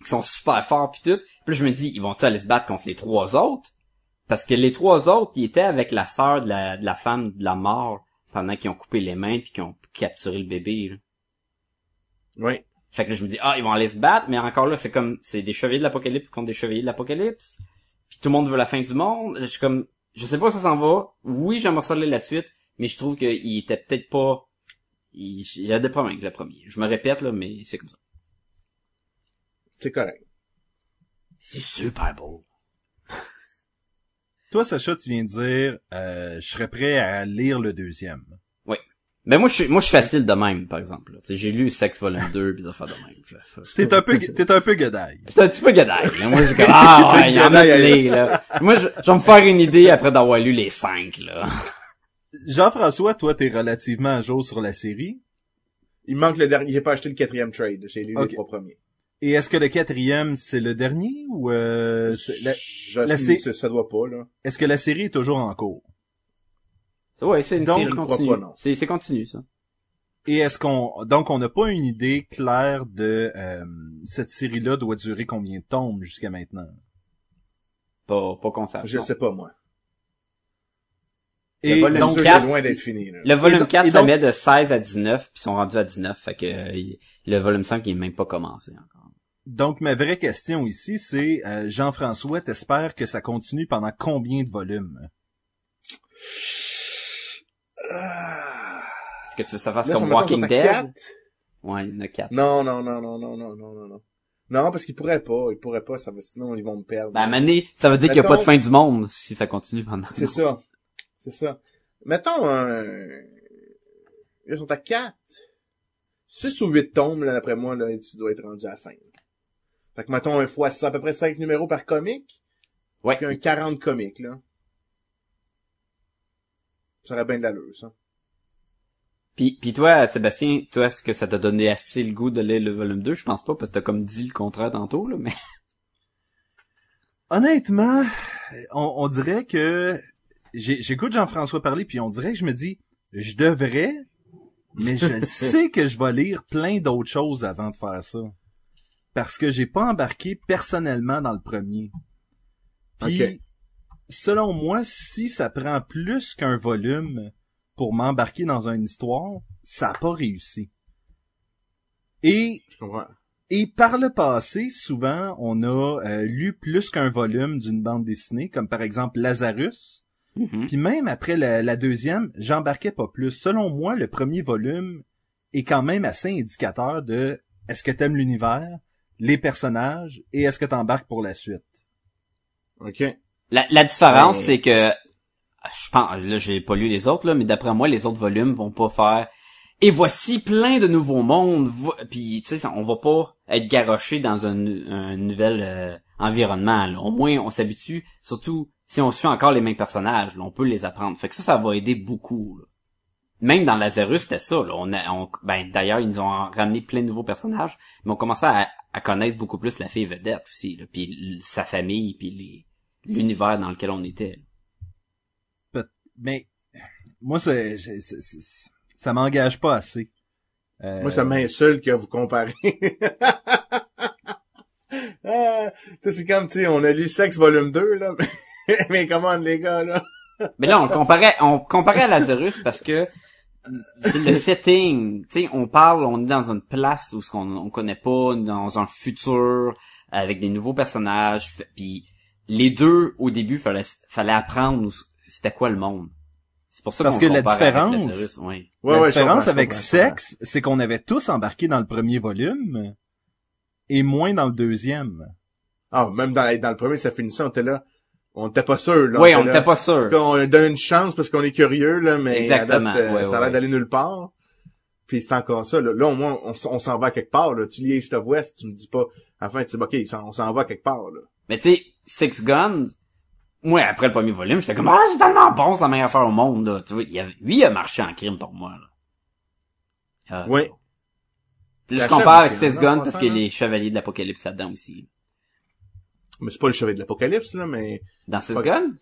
[SPEAKER 4] qui sont super forts puis tout puis là, je me dis ils vont-tu aller se battre contre les trois autres? Parce que les trois autres ils étaient avec la sœur de la, de la femme de la mort pendant qu'ils ont coupé les mains puis qu'ils ont capturé le bébé là.
[SPEAKER 1] Oui.
[SPEAKER 4] Fait que là, je me dis, ah, ils vont aller se battre, mais encore là, c'est comme, c'est des chevaliers de l'apocalypse contre des chevaliers de l'apocalypse. Puis tout le monde veut la fin du monde. Je suis comme, je sais pas où ça s'en va. Oui, j'aimerais ça la suite, mais je trouve qu'il était peut-être pas, il, il y a des problèmes avec le premier. Je me répète, là, mais c'est comme ça.
[SPEAKER 1] C'est correct.
[SPEAKER 4] C'est super beau.
[SPEAKER 3] Toi, Sacha, tu viens de dire, euh, je serais prêt à lire le deuxième.
[SPEAKER 4] Ben moi je suis moi je suis facile de même par exemple. là. Tu sais, j'ai lu Sex Volume [laughs] 2 pis des affaires de même.
[SPEAKER 3] T'es un peu, t'es un peu gadaille.
[SPEAKER 4] J'étais un petit peu gadaille. là. Moi, j'ai comme, ah [laughs] ouais, il y en a plein, là. Moi, je, je vais me faire une idée après d'avoir lu les cinq, là.
[SPEAKER 3] Jean-François, toi, t'es relativement à jour sur la série.
[SPEAKER 1] Il manque le dernier. J'ai pas acheté le quatrième trade. J'ai lu les trois premiers.
[SPEAKER 3] Et est-ce que le quatrième, c'est le dernier ou euh, c'est la-
[SPEAKER 1] Je-
[SPEAKER 3] la
[SPEAKER 1] ça,
[SPEAKER 3] sé-
[SPEAKER 1] ça doit pas, là.
[SPEAKER 3] est-ce que la série est toujours en cours?
[SPEAKER 4] Ouais, c'est une
[SPEAKER 3] Donc,
[SPEAKER 4] série continue.
[SPEAKER 1] pas, non.
[SPEAKER 4] C'est, c'est continu, ça.
[SPEAKER 3] Et est-ce qu'on donc on n'a pas une idée claire de euh, cette série-là doit durer combien de tomes jusqu'à maintenant?
[SPEAKER 4] Pas, pas qu'on sache.
[SPEAKER 1] Je
[SPEAKER 4] non.
[SPEAKER 1] sais pas, moi.
[SPEAKER 3] Et
[SPEAKER 4] Le volume
[SPEAKER 3] donc
[SPEAKER 1] Donc,
[SPEAKER 4] quatre-
[SPEAKER 1] c'est loin d'être fini, là.
[SPEAKER 4] Le volume
[SPEAKER 3] Et do-
[SPEAKER 4] 4,
[SPEAKER 3] et
[SPEAKER 4] ça
[SPEAKER 3] donc-
[SPEAKER 4] met de 16 à 19, puis ils sont rendus à 19, fait que euh, le volume 5, il est même pas commencé encore.
[SPEAKER 3] donc ma vraie question ici, c'est euh, Jean-François, t'espères que ça continue pendant combien de volumes?
[SPEAKER 1] Ah.
[SPEAKER 4] Est-ce que tu veux que ça fasse
[SPEAKER 1] Là,
[SPEAKER 4] comme Walking Dead?
[SPEAKER 1] quatre?
[SPEAKER 4] Ouais, il y en a 4.
[SPEAKER 1] Non, non, non, non, non, non, non, non, non. Non, parce qu'ils pourraient pas, ils pourraient pas, ça va, sinon ils vont me perdre.
[SPEAKER 4] Ben, à un moment donné, ça veut dire qu'il n'y a pas de fin du monde si ça continue pendant.
[SPEAKER 1] C'est ça. C'est ça. Mettons un... Ils sont à 4. 6 ou 8 tomes, là, d'après moi, là, tu dois être rendu à la fin. Fait que mettons un fois, à peu près 5 numéros par comique.
[SPEAKER 4] Ouais.
[SPEAKER 1] Puis un 40 comiques, là. Ça aurait bien de l'allure, ça.
[SPEAKER 4] Puis, puis toi, Sébastien, toi, est-ce que ça t'a donné assez le goût de lire le volume 2? Je pense pas, parce que t'as comme dit le contraire tantôt, là, mais...
[SPEAKER 3] Honnêtement, on, on dirait que j'écoute Jean-François parler puis on dirait que je me dis je devrais, mais je [laughs] sais que je vais lire plein d'autres choses avant de faire ça. Parce que j'ai pas embarqué personnellement dans le premier. Puis, selon moi, si ça prend plus qu'un volume pour m'embarquer dans une histoire, ça a pas réussi. Et
[SPEAKER 1] Je comprends.
[SPEAKER 3] et par le passé, souvent, on a euh, lu plus qu'un volume d'une bande dessinée, comme par exemple Lazarus.
[SPEAKER 4] Mhm.
[SPEAKER 3] Puis même après la, la deuxième, j'embarquais pas plus. Selon moi, le premier volume est quand même assez indicateur de est-ce que t'aimes l'univers, les personnages, et est-ce que t'embarques pour la suite.
[SPEAKER 1] OK.
[SPEAKER 4] La, la différence,
[SPEAKER 1] Ouais.
[SPEAKER 4] c'est que, je pense, là, j'ai pas lu les autres, là, mais d'après moi, les autres volumes vont pas faire, et voici plein de nouveaux mondes, vo- puis, tu sais, ça- on va pas être garoché dans un, un nouvel euh, environnement, là. Au moins, on s'habitue, surtout si on suit encore les mêmes personnages, là, on peut les apprendre. Fait que ça, ça va aider beaucoup, là. Même dans Lazarus, c'était ça, là. On a, on- ben, d'ailleurs, ils nous ont ramené plein de nouveaux personnages, mais on commençait à, à connaître beaucoup plus la fille vedette aussi, là, puis sa famille, puis les l'univers dans lequel on était.
[SPEAKER 3] Mais moi, c'est, c'est- c'est- c'est- ça m'engage pas assez. Euh,
[SPEAKER 1] Moi, [laughs] ça m'insulte que vous comparez. ah, tu sais, c'est comme, tu sais, on a lu Sex volume 2, là. [laughs] mais- comment les gars, là? [laughs]
[SPEAKER 4] Mais là, on comparait, on comparait à Lazarus parce que c'est le setting. Tu sais, on parle, on est dans une place où ce qu'on on connaît pas, dans un futur avec des nouveaux personnages. Puis les deux, au début, fallait fallait apprendre où- c'était quoi le monde. C'est pour ça
[SPEAKER 3] Parce
[SPEAKER 4] qu'on
[SPEAKER 3] que la différence-
[SPEAKER 4] Lazarus, ouais.
[SPEAKER 1] Ouais,
[SPEAKER 3] la
[SPEAKER 1] ouais,
[SPEAKER 3] différence
[SPEAKER 1] je
[SPEAKER 3] avec
[SPEAKER 1] comprends, je comprends.
[SPEAKER 3] Sex, c'est qu'on avait tous embarqué dans le premier volume et moins dans le deuxième.
[SPEAKER 1] Ah, même dans, dans le premier, ça finissait, on était là. On était pas sûr, là.
[SPEAKER 4] Oui, on
[SPEAKER 1] était
[SPEAKER 4] n'était pas
[SPEAKER 1] En tout
[SPEAKER 4] sûr.
[SPEAKER 1] cas, on donne une chance parce qu'on est curieux, là, mais
[SPEAKER 4] Exactement,
[SPEAKER 1] date, euh,
[SPEAKER 4] ouais,
[SPEAKER 1] ça a
[SPEAKER 4] ouais.
[SPEAKER 1] l'air d'aller nulle part. Puis c'est encore ça, là. Là, au moins, on, s'en va quelque part, là. Tu lis East of West, tu me dis pas, à la fin, tu dis, OK, on s'en va quelque part, là.
[SPEAKER 4] Mais tu sais, Six Guns, moi, après le premier volume, j'étais comme, ah, c'est tellement bon, c'est la meilleure affaire au monde, là. Tu vois, il avait, lui, il a marché en crime pour moi, là. Ah,
[SPEAKER 1] Oui.
[SPEAKER 4] Puis là, je compare avec Six Guns parce qu'il a les Chevaliers de l'Apocalypse là-dedans aussi.
[SPEAKER 1] Mais c'est pas le chevet de l'apocalypse, là, mais,
[SPEAKER 4] Dans Six. Guns?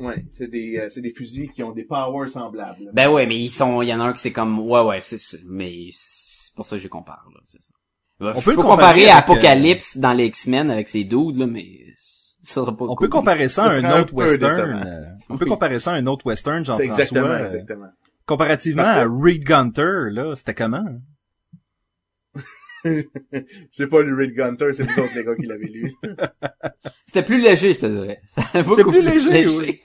[SPEAKER 1] ouais, c'est des, euh, c'est des fusils qui ont des powers semblables. là.
[SPEAKER 4] Ben ouais, mais ils sont, il y en a un qui c'est comme, ouais, ouais, c'est, c'est- mais c'est pour ça que je compare, là, c'est ça. Ben,
[SPEAKER 3] On
[SPEAKER 4] je
[SPEAKER 3] peut
[SPEAKER 4] peux comparer,
[SPEAKER 3] comparer
[SPEAKER 4] à
[SPEAKER 3] avec, euh,
[SPEAKER 4] Apocalypse dans les X-Men avec ses dudes, là, mais ça sera pas
[SPEAKER 3] On
[SPEAKER 4] cool.
[SPEAKER 3] peut comparer ça,
[SPEAKER 1] Ça
[SPEAKER 3] à un autre western.
[SPEAKER 1] décevant.
[SPEAKER 3] euh, on peut comparer ça à un autre western,
[SPEAKER 1] c'est
[SPEAKER 3] Jean-François.
[SPEAKER 1] exactement,
[SPEAKER 3] euh,
[SPEAKER 1] exactement.
[SPEAKER 3] comparativement
[SPEAKER 1] Parfait.
[SPEAKER 3] à Reed Gunter, là, c'était comment? [laughs]
[SPEAKER 1] J'ai pas lu Red Gunter, c'est vous autres, les gars, qui l'avez lu. [laughs]
[SPEAKER 4] C'était plus léger, je te dirais. [laughs] C'était beaucoup
[SPEAKER 3] plus léger, oui.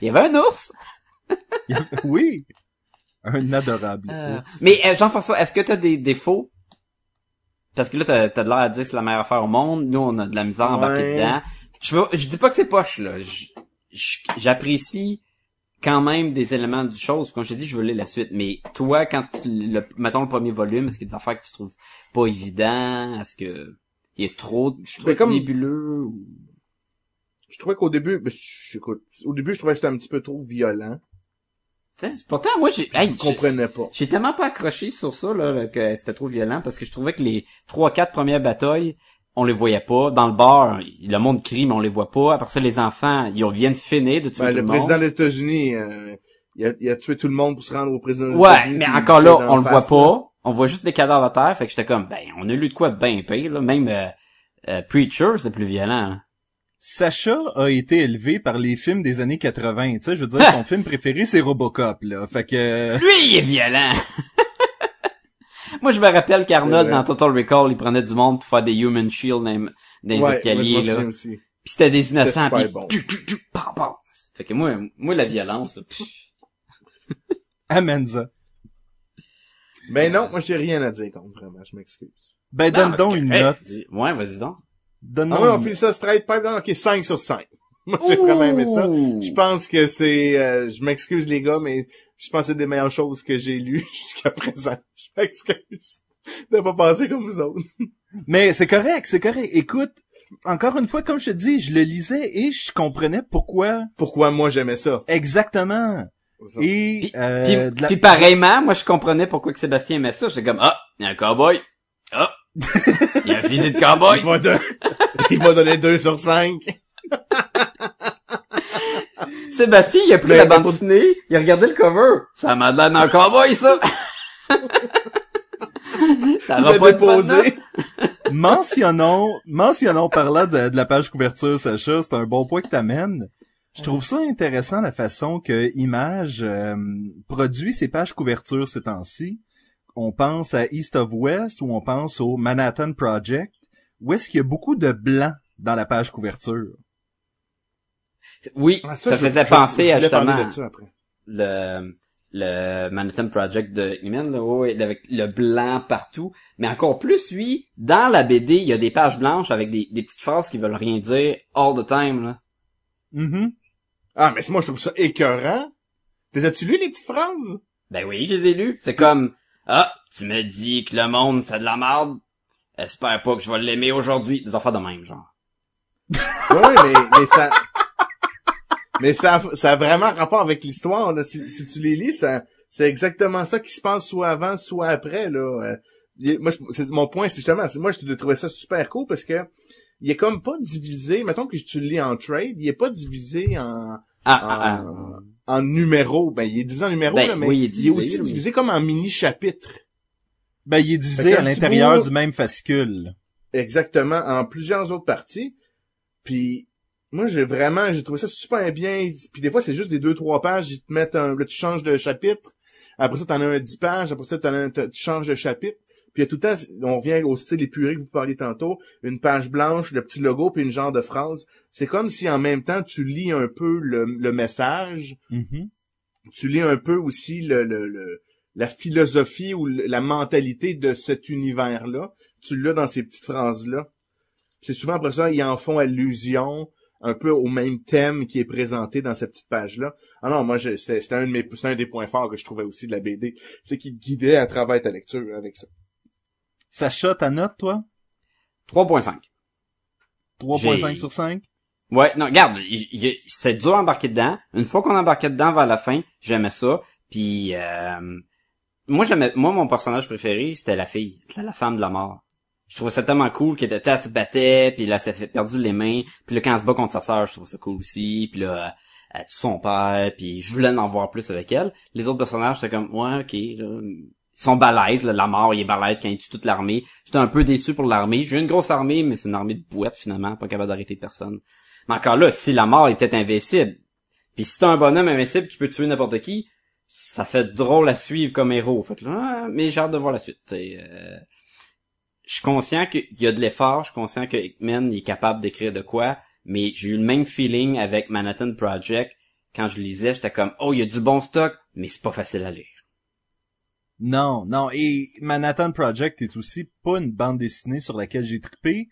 [SPEAKER 4] Il y avait un ours.
[SPEAKER 3] oui. Un adorable.
[SPEAKER 4] Euh,
[SPEAKER 3] ours.
[SPEAKER 4] mais euh, Jean-François, est-ce que t'as des défauts? Parce que là, t'as, t'as de l'air à dire que c'est la meilleure affaire au monde. Nous, on a de la misère
[SPEAKER 1] Ouais.
[SPEAKER 4] dedans. Je, je dis pas que c'est poche, là. Je- je- J'apprécie quand même des éléments du chose. Comme je t'ai dit, je veux lire la suite. Mais toi, quand tu, le, mettons le premier volume, est-ce qu'il y a des affaires que tu trouves pas évident? Est-ce que il y a trop, trop
[SPEAKER 1] Ben, comme-
[SPEAKER 4] nébuleux? ou-
[SPEAKER 1] Je trouvais qu'au début, ben, écoute, au début, je trouvais que c'était un petit peu trop violent.
[SPEAKER 4] T'sais, pourtant, moi, j'ai, hey,
[SPEAKER 1] Je comprenais pas.
[SPEAKER 4] J'ai tellement pas accroché sur ça là, là, que c'était trop violent parce que je trouvais que les trois quatre premières batailles on les voyait pas dans le bar le monde crie mais on les voit pas après ça les enfants ils viennent finir de tuer
[SPEAKER 1] Ben,
[SPEAKER 4] tout
[SPEAKER 1] le
[SPEAKER 4] le
[SPEAKER 1] président
[SPEAKER 4] monde
[SPEAKER 1] des États-Unis, euh, il, a, il a tué tout le monde pour se rendre au président des
[SPEAKER 4] ouais
[SPEAKER 1] États-Unis.
[SPEAKER 4] mais
[SPEAKER 1] puis
[SPEAKER 4] encore là on le voit
[SPEAKER 1] là.
[SPEAKER 4] pas on voit juste des cadavres à terre fait que j'étais comme ben on a lu de quoi bien pire là même euh, euh, Preacher c'est plus violent là.
[SPEAKER 3] Sacha a été élevé par les films des années 80, tu sais, je veux dire, son [laughs] film préféré, c'est Robocop, là. Fait que...
[SPEAKER 4] lui il est violent moi je me rappelle qu'Arnold dans Total Recall il prenait du monde pour faire des human shield dans, dans les
[SPEAKER 1] Ouais, moi, je
[SPEAKER 4] escaliers là
[SPEAKER 1] aussi.
[SPEAKER 4] Puis c'était des innocents, puis
[SPEAKER 1] bon.
[SPEAKER 4] tu, tu, tu, pam, pam. Fait que moi, moi la violence, là. [laughs]
[SPEAKER 3] Amenza.
[SPEAKER 1] Ben non, moi j'ai rien à dire contre, vraiment, je m'excuse.
[SPEAKER 3] Ben,
[SPEAKER 4] Non,
[SPEAKER 3] donne donc une
[SPEAKER 4] correct.
[SPEAKER 3] note.
[SPEAKER 4] Ouais, vas-y donc.
[SPEAKER 3] Donne
[SPEAKER 1] Ah ouais, on fait ça straight pipe, ok, 5 sur 5. [laughs] Moi j'ai vraiment aimé ça. Je pense que c'est, euh, je m'excuse les gars, mais je pense que c'est des meilleures choses que j'ai lues [laughs] jusqu'à présent. [laughs] Je m'excuse de pas penser comme vous autres.
[SPEAKER 3] Mais c'est correct, c'est correct. Écoute, encore une fois, comme je te dis, je le lisais et je comprenais pourquoi
[SPEAKER 1] Pourquoi moi j'aimais ça.
[SPEAKER 3] exactement.
[SPEAKER 1] Ça.
[SPEAKER 3] Et
[SPEAKER 4] Puis,
[SPEAKER 3] euh,
[SPEAKER 4] puis,
[SPEAKER 3] de la-
[SPEAKER 4] puis pareillement, moi je comprenais pourquoi que Sébastien aimait ça. J'étais comme, ah, il y a un cowboy. Ah, il y a un fusil de cowboy.
[SPEAKER 1] Il va, il va donner 2 sur 5.
[SPEAKER 4] Sébastien, il a pris
[SPEAKER 1] Mais
[SPEAKER 4] la bande
[SPEAKER 1] pour-
[SPEAKER 4] dessinée, il a regardé le cover. Ça m'a l'air d'un cowboy, ça. [laughs] ça va pas
[SPEAKER 1] déposé. [laughs]
[SPEAKER 3] mentionnons, mentionnons parlant de, de la page couverture, Sacha, c'est un bon point que t'amènes. Je trouve ça intéressant la façon que Image euh, produit ses pages couverture ces temps-ci. On pense à East of West ou on pense au Manhattan Project, où est-ce qu'il y a beaucoup de blanc dans la page couverture?
[SPEAKER 4] Oui,
[SPEAKER 1] Ah,
[SPEAKER 4] ça,
[SPEAKER 1] je-
[SPEAKER 4] faisait
[SPEAKER 1] je-
[SPEAKER 4] penser
[SPEAKER 1] je
[SPEAKER 4] à justement le le Manhattan Project de Iman, là, avec le blanc partout. Mais encore plus, lui, dans la BD, il y a des pages blanches avec des, des petites phrases qui veulent rien dire all the time. Là.
[SPEAKER 3] Mhm.
[SPEAKER 1] Ah, mais moi je trouve ça écœurant. Les as-tu lu les petites phrases?
[SPEAKER 4] Ben oui, je les ai lus. C'est comme Ah, tu me dis que le monde c'est de la merde. Espère pas que je vais l'aimer aujourd'hui. Des affaires de même, genre. [laughs]
[SPEAKER 1] Oui, mais, mais ça, mais ça, ça a vraiment rapport avec l'histoire, là. Si, si tu les lis, ça, c'est exactement ça qui se passe soit avant, soit après, là. Euh, moi, c'est, mon point, c'est justement, c'est- moi, je trouvais ça super cool parce que il est comme pas divisé, mettons que tu le lis en trade, il est pas divisé en,
[SPEAKER 4] Ah,
[SPEAKER 1] en,
[SPEAKER 4] ah, ah.
[SPEAKER 1] en numéros. Ben, il est divisé en numéros,
[SPEAKER 4] Ben,
[SPEAKER 1] là, mais
[SPEAKER 4] oui, il est
[SPEAKER 1] il est
[SPEAKER 4] divisé,
[SPEAKER 1] aussi
[SPEAKER 4] mais-
[SPEAKER 1] divisé comme en mini-chapitres.
[SPEAKER 3] Ben, il est divisé à l'intérieur
[SPEAKER 1] bout-
[SPEAKER 3] du même fascicule.
[SPEAKER 1] Exactement, en plusieurs autres parties. Puis moi j'ai vraiment j'ai trouvé ça super bien. Puis des fois c'est juste des deux trois pages, ils te mettent un là tu changes de chapitre. Après ça t'en as un 10 pages, après ça t'en as un, tu changes de chapitre. Puis il y a tout le temps on revient au style épuré que vous parliez tantôt, une page blanche, le petit logo puis une genre de phrase. C'est comme si en même temps tu lis un peu le, le message,
[SPEAKER 3] Mhm.
[SPEAKER 1] tu lis un peu aussi le, le, le- la philosophie ou la mentalité de cet univers-là. Tu l'as dans ces petites phrases-là. C'est souvent après ça, ils en font allusion un peu au même thème qui est présenté dans cette petite page-là. Ah non, moi, je- c'était c'était un, de mes- c'était un des points forts que je trouvais aussi de la BD. C'est qu'il te guidait à travers ta lecture avec ça.
[SPEAKER 3] Sacha, ta note, toi?
[SPEAKER 4] 3.5.
[SPEAKER 3] 3.5
[SPEAKER 4] J'ai-
[SPEAKER 3] sur 5?
[SPEAKER 4] Ouais, non, regarde, il- il- c'est dur d'embarquer dedans. Une fois qu'on embarquait dedans vers la fin, j'aimais ça. Puis euh, moi j'aimais moi mon personnage préféré, c'était la fille, c'était la femme de la mort. Je trouvais ça tellement cool qu'elle était, elle se battait, puis là, elle s'est fait perdu les mains, puis là, quand elle se bat contre sa sœur, je trouve ça cool aussi, puis là, elle tue son père, puis je voulais en voir plus avec elle. Les autres personnages, c'était comme, ouais, ok, là, ils sont balèzes, là, la mort, il est balèze quand il tue toute l'armée. J'étais un peu déçu pour l'armée. J'ai une grosse armée, mais c'est une armée de bouettes, finalement, pas capable d'arrêter personne. Mais encore là, si la mort est peut-être invincible, puis si t'as un bonhomme invincible qui peut tuer n'importe qui, ça fait drôle à suivre comme héros. Fait que là, ah, mais j'ai hâte de voir la suite. euh, je suis conscient qu'il y a de l'effort, je suis conscient que Hickman est capable d'écrire de quoi, mais j'ai eu le même feeling avec Manhattan Project. Quand je lisais, j'étais comme, oh, il y a du bon stock, mais c'est pas facile à lire.
[SPEAKER 3] Non, non. Et Manhattan Project est aussi pas une bande dessinée sur laquelle j'ai trippé.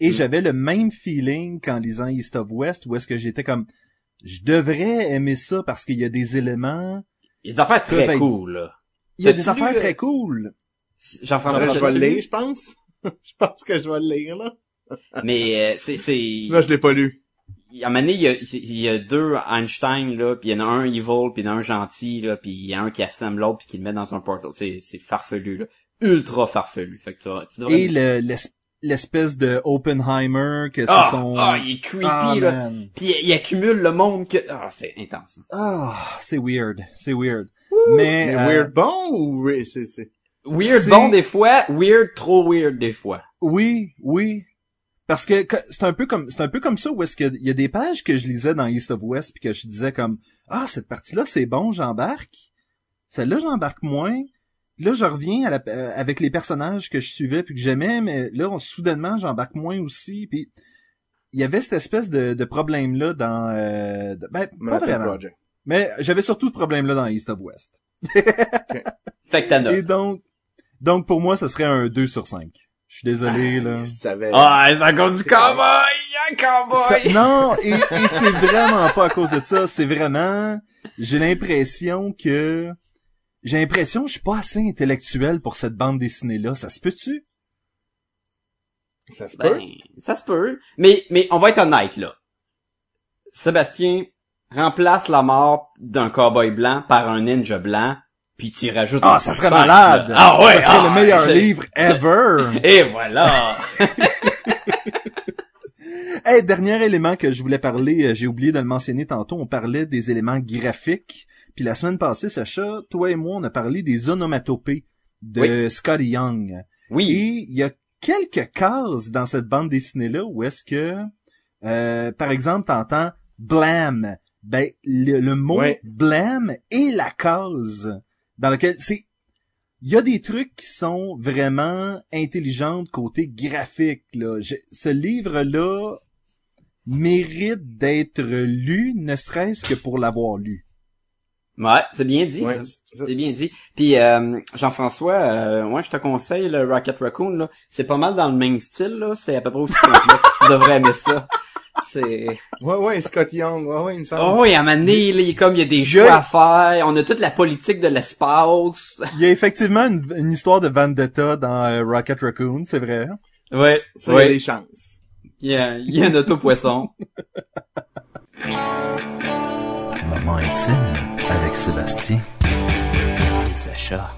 [SPEAKER 3] Et
[SPEAKER 1] Mm.
[SPEAKER 3] j'avais le même feeling qu'en lisant East of West, où est-ce que j'étais comme, je devrais aimer ça parce qu'il y a des éléments,
[SPEAKER 4] Il y a des affaires très
[SPEAKER 3] être-
[SPEAKER 4] cool, là.
[SPEAKER 3] il y a des affaires très cool.
[SPEAKER 4] Jean-François,
[SPEAKER 1] je vais le lire, je pense. [laughs] je pense que je vais le lire, là.
[SPEAKER 4] Mais, euh, c'est, c'est...
[SPEAKER 1] Là, je l'ai pas lu.
[SPEAKER 4] à un moment donné, il y a, il y a deux Einstein, là, puis il y en a un evil, puis il y en a un gentil, là, puis il y a un qui assemble l'autre, puis qui le met dans un portal. C'est, c'est farfelu, là. Ultra farfelu. Fait que tu, vas- tu devrais...
[SPEAKER 3] Et le- l'es- l'espèce de Oppenheimer que
[SPEAKER 4] ah,
[SPEAKER 3] c'est son...
[SPEAKER 4] ah, il est creepy,
[SPEAKER 3] Ah,
[SPEAKER 4] là. Puis il, il accumule le monde que... Ah, c'est intense.
[SPEAKER 3] Ah, c'est weird, c'est weird. Mais,
[SPEAKER 1] Mais
[SPEAKER 3] euh,
[SPEAKER 1] weird bon ou oui, c'est, c'est...
[SPEAKER 4] Weird bon des fois, weird trop weird des fois.
[SPEAKER 3] oui, oui. Parce que c'est un peu comme c'est un peu comme ça où est-ce qu'il y a des pages que je lisais dans East of West puis que je disais comme ah cette partie-là c'est bon j'embarque celle-là j'embarque moins là je reviens à la- euh, avec les personnages que je suivais puis que j'aimais mais là on, soudainement j'embarque moins aussi puis il y avait cette espèce de, de problème là dans euh, de- ben pas vraiment
[SPEAKER 1] Project.
[SPEAKER 3] mais j'avais surtout ce problème là dans East of West
[SPEAKER 4] Fait que t'as
[SPEAKER 3] et donc donc pour moi ce serait un 2 sur 5 je suis désolé là
[SPEAKER 1] Je savais.
[SPEAKER 4] Ah, c'est à cause du cowboy! Un
[SPEAKER 3] Ça-
[SPEAKER 4] cowboy!
[SPEAKER 3] non, et, et c'est vraiment pas à cause de ça. C'est vraiment, j'ai l'impression que, j'ai l'impression que je suis pas assez intellectuel pour cette bande dessinée là. Ça se peut-tu?
[SPEAKER 1] Ça se peut.
[SPEAKER 4] Ben, ça se peut. Mais, mais on va être honnête, là. Sébastien remplace la mort d'un cowboy blanc par un ninja blanc, puis tu rajoutes
[SPEAKER 3] Ah, ça serait malade!
[SPEAKER 4] Ah ouais!
[SPEAKER 3] Ça serait
[SPEAKER 4] ah,
[SPEAKER 3] le meilleur livre ever! [laughs]
[SPEAKER 4] Et voilà! [laughs]
[SPEAKER 3] hey, dernier élément que je voulais parler, euh, j'ai oublié de le mentionner tantôt, on parlait des éléments graphiques. Puis la semaine passée, Sacha, toi et moi, on a parlé des onomatopées de Scotty Young.
[SPEAKER 4] Oui.
[SPEAKER 3] Et il y a quelques cases dans cette bande dessinée-là où est-ce que, euh, par exemple, t'entends blam. Ben, le, le mot blam est la case dans laquelle c'est, il y a des trucs qui sont vraiment intelligents côté graphique, là. Ce livre-là mérite d'être lu, ne serait-ce que pour l'avoir lu.
[SPEAKER 4] Ouais, c'est bien dit.
[SPEAKER 1] Ouais, c'est-
[SPEAKER 4] bien dit. Puis euh, Jean-François, euh, moi je te conseille le Rocket Raccoon là. C'est pas mal dans le même style là. C'est à peu près aussi complet. [laughs] tu devrais aimer ça. C'est.
[SPEAKER 1] Ouais, ouais, Scott Young, ouais, ouais, il me semble.
[SPEAKER 4] Oh, il y a un moment donné, là, il est comme il y a des
[SPEAKER 3] Je-
[SPEAKER 4] choix à faire. On a toute la politique de l'espace. [laughs]
[SPEAKER 3] Il y a effectivement une, une histoire de vendetta dans euh, Rocket Raccoon, c'est vrai.
[SPEAKER 4] Ouais.
[SPEAKER 1] Ça, il y a
[SPEAKER 4] ouais.
[SPEAKER 1] des chances.
[SPEAKER 4] Il y a, il y a un auto-poisson. [laughs]
[SPEAKER 3] Moment intime avec Sébastien.
[SPEAKER 4] Et Sacha.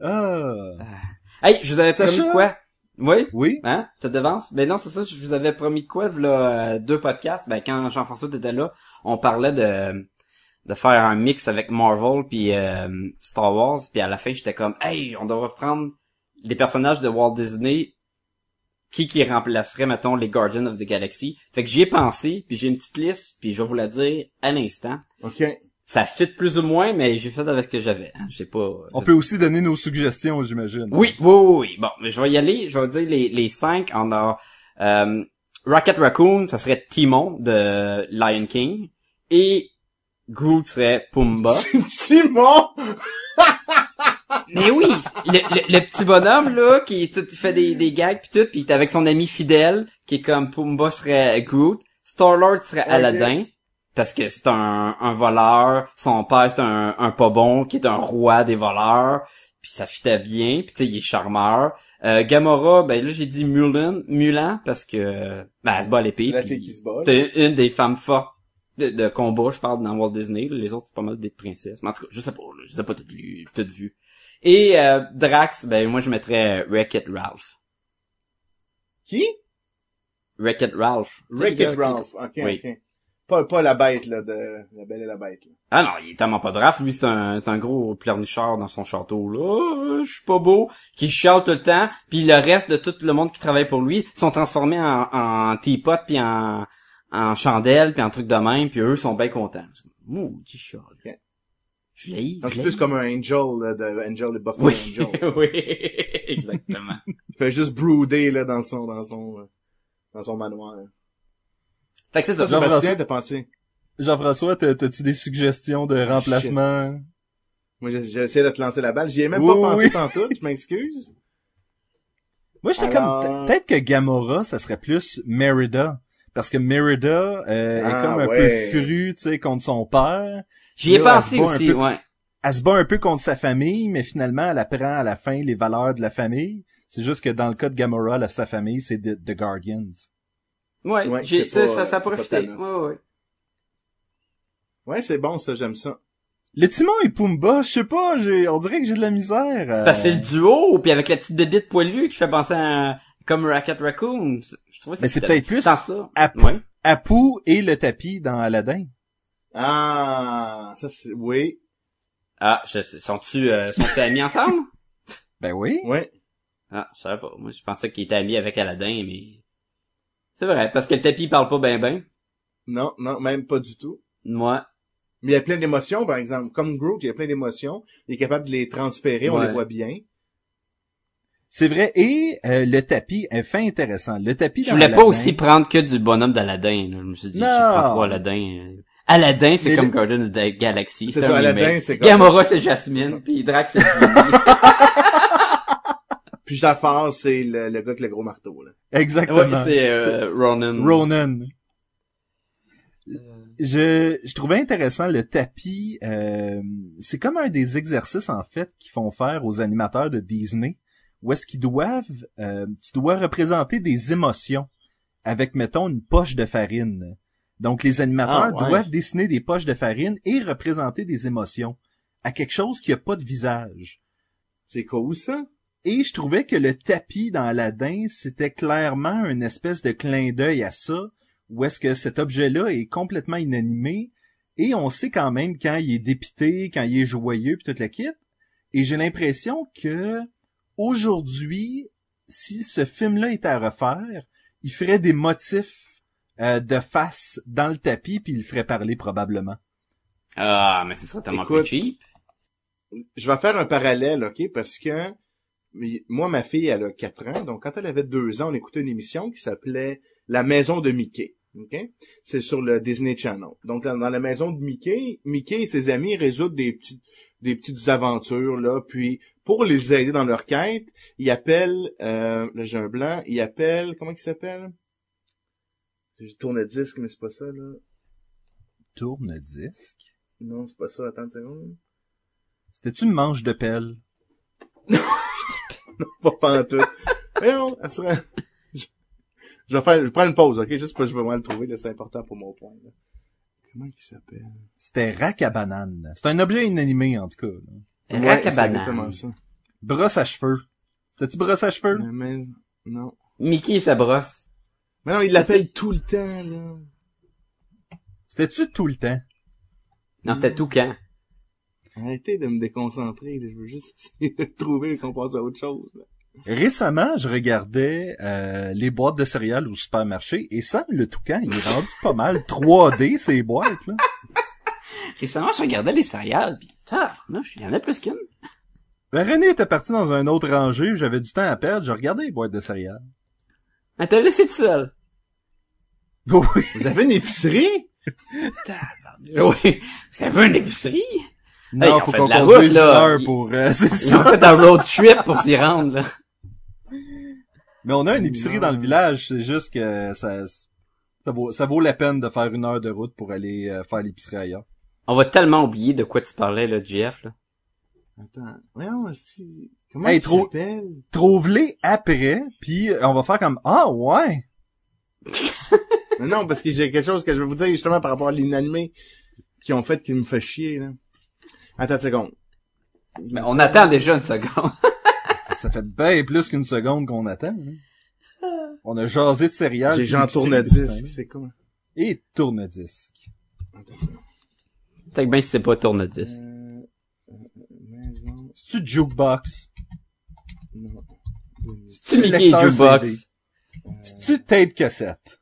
[SPEAKER 3] Ah.
[SPEAKER 4] Hey, je vous avais
[SPEAKER 3] Sacha?
[SPEAKER 4] promis de quoi? Oui?
[SPEAKER 3] Oui.
[SPEAKER 4] Hein? Ça te devance? Ben non, c'est ça, je vous avais promis de quoi, là, euh, deux podcasts? Ben quand Jean-François était là, on parlait de de faire un mix avec Marvel puis euh, Star Wars, puis à la fin, j'étais comme "Hey, on devrait prendre les personnages de Walt Disney qui qui remplacerait mettons les Guardians of the Galaxy." Fait que j'y ai pensé, puis j'ai une petite liste, puis je vais vous la dire à l'instant.
[SPEAKER 1] OK.
[SPEAKER 4] Ça fit plus ou moins, mais j'ai fait avec ce que j'avais. Hein. J'ai pas
[SPEAKER 3] On peut aussi donner nos suggestions, j'imagine.
[SPEAKER 4] oui, oui, oui, oui. Bon, mais je vais y aller. Je vais dire les, les cinq. On a euh, Rocket Raccoon, ça serait Timon de Lion King. Et Groot serait Pumba.
[SPEAKER 1] Simon! [laughs] [laughs]
[SPEAKER 4] mais oui, le, le, le petit bonhomme, là, qui est tout, il fait des, des gags pis tout, pis il est avec son ami fidèle, qui est comme Pumba serait Groot. Star-Lord serait
[SPEAKER 1] Ok.
[SPEAKER 4] Aladdin. Parce que c'est un, un voleur, son père c'est un, un pas bon, qui est un roi des voleurs, puis ça fitait bien, puis tu sais, il est charmeur. Euh, Gamora, ben là j'ai dit Mulan, Mulan, parce que ben elle se bat à l'épée. Puis. C'était une des femmes fortes de, de combat, je parle dans Walt Disney. Les autres c'est pas mal des princesses. Mais en tout cas, je sais pas, je sais pas toutes lu, toutes vues. Et euh, Drax, ben moi je mettrais Wreck-It Ralph.
[SPEAKER 1] Qui?
[SPEAKER 4] Wreck-It Ralph.
[SPEAKER 1] Wreck-It Ralph. OK,
[SPEAKER 4] Oui.
[SPEAKER 1] OK. Pas, pas la bête, là, de La Belle et la Bête, là.
[SPEAKER 4] Ah non, il est tellement pas de raf. Lui, c'est un, c'est un gros pleurnicheur dans son château, là. Oh, je suis pas beau. Qui chiale tout le temps. Puis le reste de tout le monde qui travaille pour lui sont transformés en, en teapot puis en, en chandelle puis en truc de même. Puis eux sont bien contents. Maudit chiale.
[SPEAKER 1] Ok.
[SPEAKER 4] Je l'ai.
[SPEAKER 1] Donc, c'est plus comme un Angel, là, de Angel de Buffalo
[SPEAKER 4] Oui,
[SPEAKER 1] Angel. [laughs]
[SPEAKER 4] oui, exactement.
[SPEAKER 1] Il [laughs] fait juste brooder, là, dans son, dans son, euh, dans son manoir.
[SPEAKER 4] fait que c'est ça.
[SPEAKER 1] Sébastien,
[SPEAKER 3] Jean-François-
[SPEAKER 1] t'as pensé?
[SPEAKER 3] Jean-François, t'as- t'as-tu des suggestions de remplacement?
[SPEAKER 1] Moi, j'ai j'ai essayé de te lancer la balle. J'y ai même
[SPEAKER 3] Oui,
[SPEAKER 1] pas pensé
[SPEAKER 3] oui.
[SPEAKER 1] tantôt, je m'excuse.
[SPEAKER 3] Moi, j'étais
[SPEAKER 1] Alors-
[SPEAKER 3] comme, peut-être que Gamora, ça serait plus Merida. parce que Merida euh,
[SPEAKER 1] Ah,
[SPEAKER 3] est comme un
[SPEAKER 1] ouais.
[SPEAKER 3] peu fru, tu sais, contre son père.
[SPEAKER 4] J'y ai
[SPEAKER 3] Là,
[SPEAKER 4] pensé aussi,
[SPEAKER 3] peu-
[SPEAKER 4] ouais.
[SPEAKER 3] Elle se bat un peu contre sa famille, mais finalement, elle apprend à la fin les valeurs de la famille. C'est juste que dans le cas de Gamora, la- sa famille, c'est The, The Guardians.
[SPEAKER 4] Ouais,
[SPEAKER 1] Ouais,
[SPEAKER 4] j'ai,
[SPEAKER 1] c'est
[SPEAKER 4] ça,
[SPEAKER 1] pas-
[SPEAKER 4] ça, ça. Ouais, ouais.
[SPEAKER 1] Ouais, c'est bon, ça, j'aime ça.
[SPEAKER 3] Le Timon et Pumba, je sais pas, j'ai, on dirait que j'ai de la misère.
[SPEAKER 4] C'est
[SPEAKER 3] euh,
[SPEAKER 4] parce que c'est le duo, puis avec la petite bébite poilue qui fait penser à comme Racket Raccoon. Je trouvais que
[SPEAKER 3] Mais c'est
[SPEAKER 4] c'était
[SPEAKER 3] peut-être plus
[SPEAKER 4] ça.
[SPEAKER 3] Apu,
[SPEAKER 4] Ouais.
[SPEAKER 3] Apu et le tapis dans Aladdin.
[SPEAKER 1] Ah, ça c'est, oui,
[SPEAKER 4] Ah, je sais, sont-tu, euh, sont-ils amis ensemble? [laughs]
[SPEAKER 3] Ben oui.
[SPEAKER 1] ouais.
[SPEAKER 4] Ah, je savais pas. Moi, je pensais qu'il était ami avec Aladdin, mais... C'est vrai, parce que le tapis il parle pas ben ben.
[SPEAKER 1] Non, non, même pas du tout.
[SPEAKER 4] Moi.
[SPEAKER 1] Mais il y a plein d'émotions, par exemple. Comme Groot, il y a plein d'émotions. Il est capable de les transférer, on les voit bien.
[SPEAKER 3] C'est vrai. Et euh, le tapis est fait intéressant. Le tapis
[SPEAKER 4] Je voulais pas aussi prendre que du bonhomme d'Aladin. là. Je me suis dit,
[SPEAKER 3] Non.
[SPEAKER 4] je prends trop Aladdin. Euh. Aladdin, c'est comme Guardians of the Galaxy.
[SPEAKER 1] C'est ça, Aladdin, c'est comme...
[SPEAKER 4] Gamora, c'est Jasmine, puis Drax, c'est. [laughs]
[SPEAKER 1] Puis Jafar, c'est le, le gars avec le gros marteau, là.
[SPEAKER 3] Exactement.
[SPEAKER 4] ouais, c'est euh, Ronan.
[SPEAKER 3] Ronan. Je, je trouvais intéressant le tapis. euh, c'est comme un des exercices en fait qu'ils font faire aux animateurs de Disney, où est-ce qu'ils doivent, euh, tu dois représenter des émotions avec mettons une poche de farine. Donc les animateurs
[SPEAKER 1] Ah, ouais.
[SPEAKER 3] doivent dessiner des poches de farine et représenter des émotions à quelque chose qui a pas de visage.
[SPEAKER 1] C'est cool, ça.
[SPEAKER 3] Et je trouvais que le tapis dans Aladdin, c'était clairement une espèce de clin d'œil à ça, où est-ce que cet objet-là est complètement inanimé, et on sait quand même quand il est dépité, quand il est joyeux, puis toute la kit. Et j'ai l'impression que aujourd'hui, si ce film-là était à refaire, il ferait des motifs euh, de face dans le tapis, puis il le ferait parler probablement.
[SPEAKER 4] Ah, mais ce serait tellement
[SPEAKER 1] Écoute,
[SPEAKER 4] plus cheap.
[SPEAKER 1] Je vais faire un parallèle, OK? Parce que moi, ma fille, elle a 4 ans. Donc, quand elle avait 2 ans, on écoutait une émission qui s'appelait La Maison de Mickey. OK? C'est sur le Disney Channel. Donc, dans dans la maison de Mickey, Mickey et ses amis résoudent des petites, des petites aventures, là. Puis, pour les aider dans leur quête, ils appellent, euh, là, j'ai un blanc, ils appellent, comment il s'appelle? Je tourne le disque, mais c'est pas ça, là.
[SPEAKER 3] Tourne-disque.
[SPEAKER 1] Non, c'est pas ça, attends une seconde.
[SPEAKER 3] C'était une manche de pelle? [laughs]
[SPEAKER 1] Pas pantoute. Mais non, elle serait... Je, je vais faire, je vais prendre une pause, ok? Juste parce que je veux vraiment le trouver, là, c'est important pour mon point, là. Comment il s'appelle?
[SPEAKER 3] C'était rack à banane. C'est un objet inanimé, en tout cas. là.
[SPEAKER 4] Rack à
[SPEAKER 1] c'est
[SPEAKER 4] banane.
[SPEAKER 1] exactement ça.
[SPEAKER 3] Brosse à cheveux. C'était-tu brosse à cheveux?
[SPEAKER 1] Mais, mais- non.
[SPEAKER 4] Mickey et sa brosse.
[SPEAKER 1] Mais non, il l'appelle tout le temps, là.
[SPEAKER 3] C'était-tu tout le temps?
[SPEAKER 4] Non, c'était tout quand?
[SPEAKER 1] Arrêtez de me déconcentrer, là. Je veux juste [laughs] essayer de trouver qu'on passe à autre chose, là.
[SPEAKER 3] Récemment, je regardais euh, les boîtes de céréales au supermarché et Sam le toucan, il est rendu pas mal 3D ces boîtes là. [laughs]
[SPEAKER 4] Récemment, je regardais les céréales, pis non, il y en a plus qu'une.
[SPEAKER 3] Ben, René était parti dans un autre rangée, j'avais du temps à perdre, je regardais les boîtes de céréales.
[SPEAKER 4] Elle t'a laissé tout seul.
[SPEAKER 3] Oui.
[SPEAKER 1] Vous avez une épicerie?
[SPEAKER 4] Oui. Vous avez une épicerie?
[SPEAKER 3] Non,
[SPEAKER 4] Hey,
[SPEAKER 3] faut qu'on
[SPEAKER 4] de la
[SPEAKER 3] conduise
[SPEAKER 4] route,
[SPEAKER 3] une
[SPEAKER 4] là.
[SPEAKER 3] heure
[SPEAKER 4] Il-
[SPEAKER 3] pour euh, [laughs] c'est
[SPEAKER 4] Ils ont
[SPEAKER 3] ça.
[SPEAKER 4] fait un road trip pour s'y rendre, là.
[SPEAKER 3] Mais on a une épicerie dans le village, c'est juste que ça ça vaut ça vaut la peine de faire une heure de route pour aller euh, faire l'épicerie ailleurs.
[SPEAKER 4] On va tellement oublier de quoi tu parlais, là, JF, là.
[SPEAKER 1] Attends. Voyons, si... Comment
[SPEAKER 3] Hey,
[SPEAKER 1] il
[SPEAKER 3] trop-
[SPEAKER 1] s'appelle?
[SPEAKER 3] Trouve-les après, puis on va faire comme ah ouais. [laughs]
[SPEAKER 1] Mais non, parce que j'ai quelque chose que je vais vous dire justement par rapport à l'inanimé qui ont fait qui me fait chier, là. Attends une seconde.
[SPEAKER 4] Mais on attend déjà une seconde.
[SPEAKER 3] Ça, ça fait bien plus qu'une seconde qu'on attend. hein. On a jasé de céréales.
[SPEAKER 1] J'ai Jean Tourne-Disque, c'est quoi?
[SPEAKER 3] Et tourne-disque.
[SPEAKER 4] Peut-être bien si c'est pas tourne-disque.
[SPEAKER 1] Euh, euh, maison,
[SPEAKER 3] C'est-tu jukebox?
[SPEAKER 1] non.
[SPEAKER 4] C'est Mickey et
[SPEAKER 3] lecteur
[SPEAKER 4] Jukebox?
[SPEAKER 3] C'est-tu tape cassette?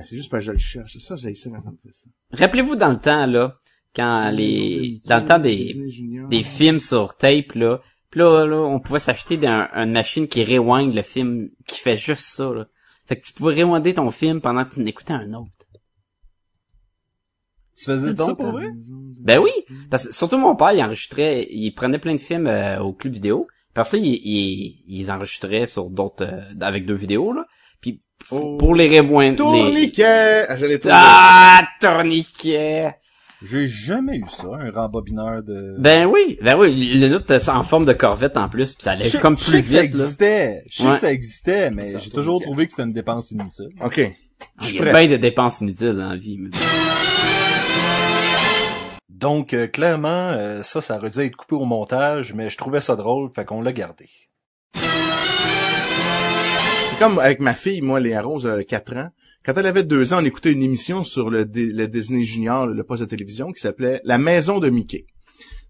[SPEAKER 1] Ah, c'est juste parce que je le cherche. Ça, j'ai essayé quand ça me fait ça.
[SPEAKER 4] Rappelez-vous dans le temps, là, quand les, dans le temps des, des films sur tape, là, pis là, là, on pouvait s'acheter d'un- une machine qui rewind le film, qui fait juste ça, là. Fait que tu pouvais rewinder ton film pendant que tu en écoutais un autre.
[SPEAKER 3] Tu faisais
[SPEAKER 4] C'est
[SPEAKER 3] ça pour vrai?
[SPEAKER 4] Ben oui! Parce que surtout mon père, il enregistrait, il prenait plein de films euh, au club vidéo, Par ça, ils, ils les enregistraient sur d'autres, euh, avec deux vidéos, là. Puis,
[SPEAKER 1] Oh.
[SPEAKER 4] pour les revoindre, les...
[SPEAKER 1] Tourniquet! Ah.
[SPEAKER 4] Ah, tourniquet!
[SPEAKER 3] J'ai jamais eu ça, un rembobineur de...
[SPEAKER 4] Ben oui, ben oui, le nôtre c'est en forme de corvette en plus, puis ça allait
[SPEAKER 3] Je
[SPEAKER 4] comme
[SPEAKER 3] je
[SPEAKER 4] plus
[SPEAKER 3] sais que ça
[SPEAKER 4] là.
[SPEAKER 3] existait. Je sais
[SPEAKER 4] Ouais.
[SPEAKER 3] que ça existait, mais j'ai toujours trouvé que c'était une dépense inutile.
[SPEAKER 1] OK.
[SPEAKER 4] Ah,
[SPEAKER 1] Je
[SPEAKER 4] Il y a bien de dépenses inutiles dans la vie. mais-
[SPEAKER 6] Donc, euh, clairement, euh, ça, ça aurait dû être coupé au montage, mais je trouvais ça drôle, fait qu'on l'a gardé.
[SPEAKER 1] Comme avec ma fille, moi, Léa Rose, elle a 4 ans. Quand elle avait 2 ans, on écoutait une émission sur le, le Disney Junior, le poste de télévision, qui s'appelait La Maison de Mickey.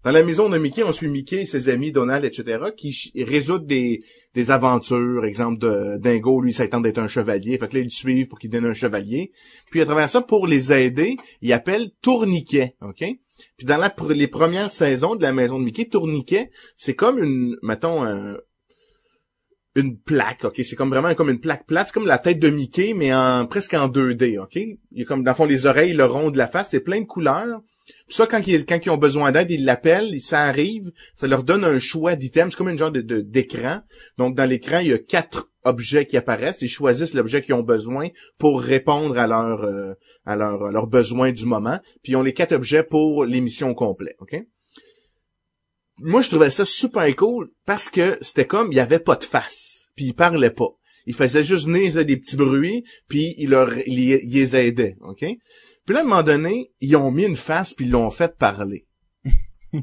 [SPEAKER 1] Dans la maison de Mickey, on suit Mickey, ses amis, Donald, etc., qui résoudent des, des aventures. Exemple, de Dingo, lui, ça tente d'être un chevalier. Fait que là, ils le suivent pour qu'il devienne un chevalier. Puis à travers ça, pour les aider, ils appellent Tourniquet, OK? Puis dans les premières saisons de la maison de Mickey, Tourniquet, c'est comme une, mettons, un- une plaque, ok? C'est comme vraiment comme une plaque plate, c'est comme la tête de Mickey, mais en presque en 2D, ok? Il y a comme, dans le fond, les oreilles, le rond de la face, c'est plein de couleurs. Puis ça, quand ils, quand ils ont besoin d'aide, ils l'appellent, ça arrive, ça leur donne un choix d'items, c'est comme une genre de, d'écran. Donc, dans l'écran, il y a quatre objets qui apparaissent, ils choisissent l'objet qu'ils ont besoin pour répondre à leur, euh, à leur, leurs besoins du moment. Puis ils ont les quatre objets pour l'émission au complet, ok? Moi je trouvais ça super cool parce que c'était comme il y avait pas de face puis il parlait pas. Il faisait juste venir des petits bruits puis il leur il, il les aidait ok? Puis là à un moment donné ils ont mis une face puis ils l'ont fait parler. [laughs]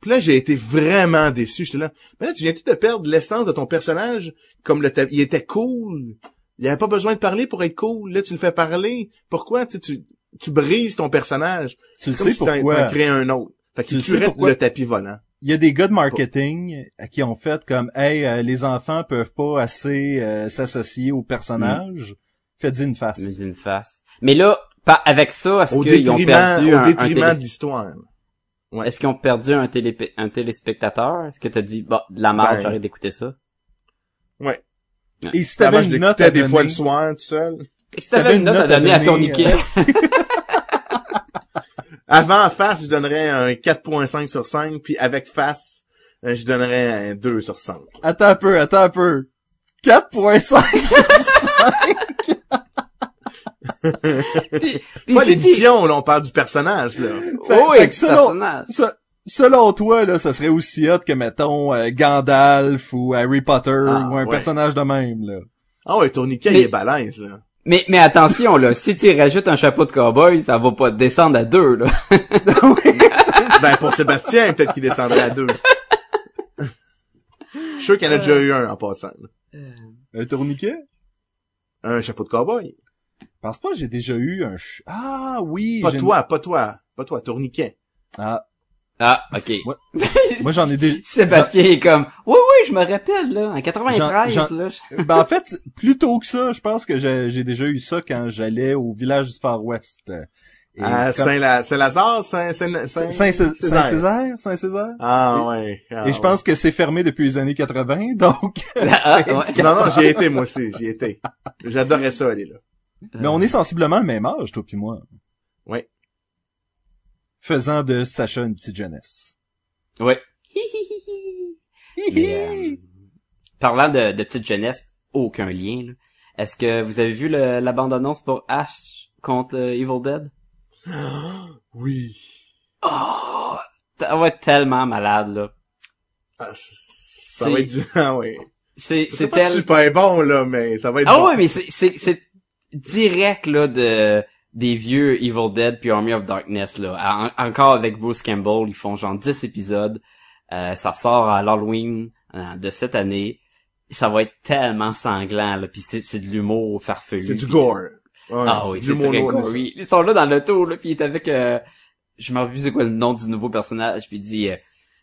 [SPEAKER 1] Puis là j'ai été vraiment déçu. J'étais là mais là tu viens-tu de perdre l'essence de ton personnage? Comme le il était cool. Il avait pas besoin de parler pour être cool. Là tu le fais parler. Pourquoi? Tu tu tu brises ton personnage.
[SPEAKER 3] Tu le sais
[SPEAKER 1] si
[SPEAKER 3] pourquoi.
[SPEAKER 1] t'en crées un autre fait
[SPEAKER 3] Tu
[SPEAKER 1] qu'il
[SPEAKER 3] le sais
[SPEAKER 1] tuerait
[SPEAKER 3] pourquoi?
[SPEAKER 1] le tapis volant
[SPEAKER 3] Il y a des gars de marketing euh, qui ont fait comme hey euh, les enfants peuvent pas assez euh, s'associer au personnage. Faites une face.
[SPEAKER 4] Mais d'une face. Mais là, pas avec ça, est-ce
[SPEAKER 1] au
[SPEAKER 4] qu'ils ont
[SPEAKER 1] détriment,
[SPEAKER 4] perdu
[SPEAKER 1] au
[SPEAKER 4] un, un
[SPEAKER 1] détriment
[SPEAKER 4] télé-
[SPEAKER 1] de l'histoire. Ouais.
[SPEAKER 4] Est-ce qu'ils ont perdu un, télé... un téléspectateur? Est-ce que t'as dit, bah, de la marge,
[SPEAKER 1] Ben,
[SPEAKER 4] j'arrête d'écouter ça?
[SPEAKER 1] Ouais.
[SPEAKER 3] Et si t'avais une note à
[SPEAKER 1] des
[SPEAKER 3] donner,
[SPEAKER 1] fois le soir, tout seul.
[SPEAKER 4] Et si t'avais une note à donner à ton
[SPEAKER 3] donner,
[SPEAKER 4] Nikkei? [laughs] [laughs]
[SPEAKER 1] Avant face, je donnerais un 4.5 sur 5, puis avec face, euh, je donnerais un 2 sur 5.
[SPEAKER 3] Attends un peu, attends un peu. 4.5 sur 5. [laughs]
[SPEAKER 4] Puis
[SPEAKER 1] Pas l'édition, là, on parle du personnage, là.
[SPEAKER 3] Fait-
[SPEAKER 4] Oh, oui,
[SPEAKER 3] fait que selon-
[SPEAKER 4] personnage.
[SPEAKER 3] Se- Selon toi, là, ça serait aussi hot que, mettons, euh, Gandalf ou Harry Potter
[SPEAKER 1] Ah,
[SPEAKER 3] ou un
[SPEAKER 1] ouais.
[SPEAKER 3] personnage de même, là.
[SPEAKER 1] Ah ouais, Tourniquet,
[SPEAKER 4] Mais-
[SPEAKER 1] il est balèze, là.
[SPEAKER 4] Mais, mais attention, là, si tu rajoutes un chapeau de cowboy, ça va pas descendre à deux, là. [laughs]
[SPEAKER 1] ben, pour Sébastien, peut-être qu'il descendrait à 2. Je suis sûr qu'il y en a déjà eu un en passant. là.
[SPEAKER 3] Un tourniquet?
[SPEAKER 1] Un chapeau de cowboy.
[SPEAKER 3] Je pense pas que j'ai déjà eu un... ch- Ah, oui!
[SPEAKER 1] Pas toi, pas toi. Pas toi, Tourniquet.
[SPEAKER 3] Ah,
[SPEAKER 4] Ah, ok.
[SPEAKER 3] Ouais. [laughs] moi j'en ai déjà...
[SPEAKER 4] Sébastien est comme, oui, oui, je me rappelle, là, en 93,
[SPEAKER 3] Jean- Jean-
[SPEAKER 4] là. je- [laughs]
[SPEAKER 3] ben en fait, plus tôt que ça, je pense que j'ai déjà eu ça quand j'allais au village du Far West. Et comme-
[SPEAKER 1] Saint-La- Saint-Lazare, Saint, Saint,
[SPEAKER 3] Saint-
[SPEAKER 1] Saint,
[SPEAKER 3] Saint- Saint-Césaire? Saint-Césaire?
[SPEAKER 1] Ah, ouais. Ah,
[SPEAKER 3] Et je pense que c'est fermé depuis les années 80, [laughs] donc...
[SPEAKER 4] Ah, ouais.
[SPEAKER 1] Non, non, j'y ai été, moi aussi, j'y ai été. J'adorais ça, aller là.
[SPEAKER 3] Mais on est sensiblement le même âge, toi puis moi. Faisant de Sacha une petite jeunesse.
[SPEAKER 4] Ouais. Mais, euh, parlant de, de petite jeunesse, aucun lien. Est-ce que vous avez vu le- la bande-annonce pour Ash contre euh, Evil Dead? [gasps]
[SPEAKER 1] Oui.
[SPEAKER 4] Oh! Ça va être tellement malade, là.
[SPEAKER 1] Ah, ça va être du... Ah, ouais.
[SPEAKER 4] C'est, tel...
[SPEAKER 1] super bon, là, mais ça va être
[SPEAKER 4] Ah
[SPEAKER 1] bon.
[SPEAKER 4] ouais, mais c'est direct, là, de, des vieux Evil Dead puis Army of Darkness, là. En- encore avec Bruce Campbell, ils font genre 10 épisodes. Euh, ça sort à l'Halloween euh, de cette année. Ça va être tellement sanglant, là, puis c'est, c'est de l'humour farfelu.
[SPEAKER 1] C'est du gore. Ouais,
[SPEAKER 4] Ah oui, c'est très
[SPEAKER 1] noir,
[SPEAKER 4] gory. Ils sont là dans l'auto, là, puis il est avec... Euh, je me rappelle plus c'est quoi le nom du nouveau personnage, puis il dit... euh,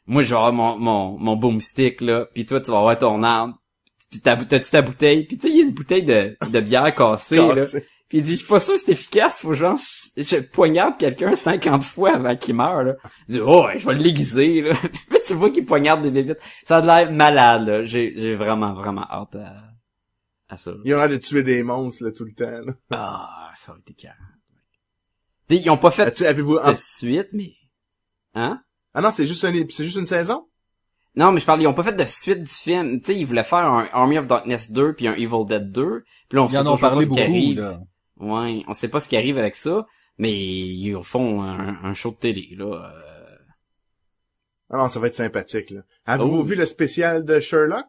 [SPEAKER 4] moi, je vais avoir mon, mon, mon boomstick, là, puis toi, tu vas avoir ton arme, puis t'as- t'as-tu ta bouteille, puis tu sais, il y a une bouteille de, de bière cassée, là. Puis il dit, je suis pas sûr que c'est efficace, faut genre, je, je poignarde quelqu'un 50 fois avant qu'il meure, là. Il dit, oh, ouais, je vais l'aiguiser, là. [laughs] Puis tu vois qu'il poignarde des bébites. Ça a l'air malade, là. J'ai, j'ai vraiment, vraiment hâte à, à ça. là.
[SPEAKER 1] Ils ont l'air de tuer des monstres, là, tout le temps, là.
[SPEAKER 4] Ah, ça va être carré. Ils ont pas fait
[SPEAKER 1] As-tu- Avez-vous...
[SPEAKER 4] de suite, mais... Hein?
[SPEAKER 1] Ah non, c'est juste, un... c'est juste une saison?
[SPEAKER 4] Non, mais je parle, ils ont pas fait de suite du film. Tu sais, ils voulaient faire un Army of Darkness 2 puis un Evil Dead 2. Puis là, on
[SPEAKER 3] Ils
[SPEAKER 4] sait
[SPEAKER 3] en ont parlé
[SPEAKER 4] ce qui
[SPEAKER 3] beaucoup,
[SPEAKER 4] arrive.
[SPEAKER 3] là.
[SPEAKER 4] Ouais, on sait pas ce qui arrive avec ça, mais ils font un, un show de télé, là. euh.
[SPEAKER 1] Ah non, ça va être sympathique, là. Avez-vous
[SPEAKER 4] Oh.
[SPEAKER 1] vu le spécial de Sherlock?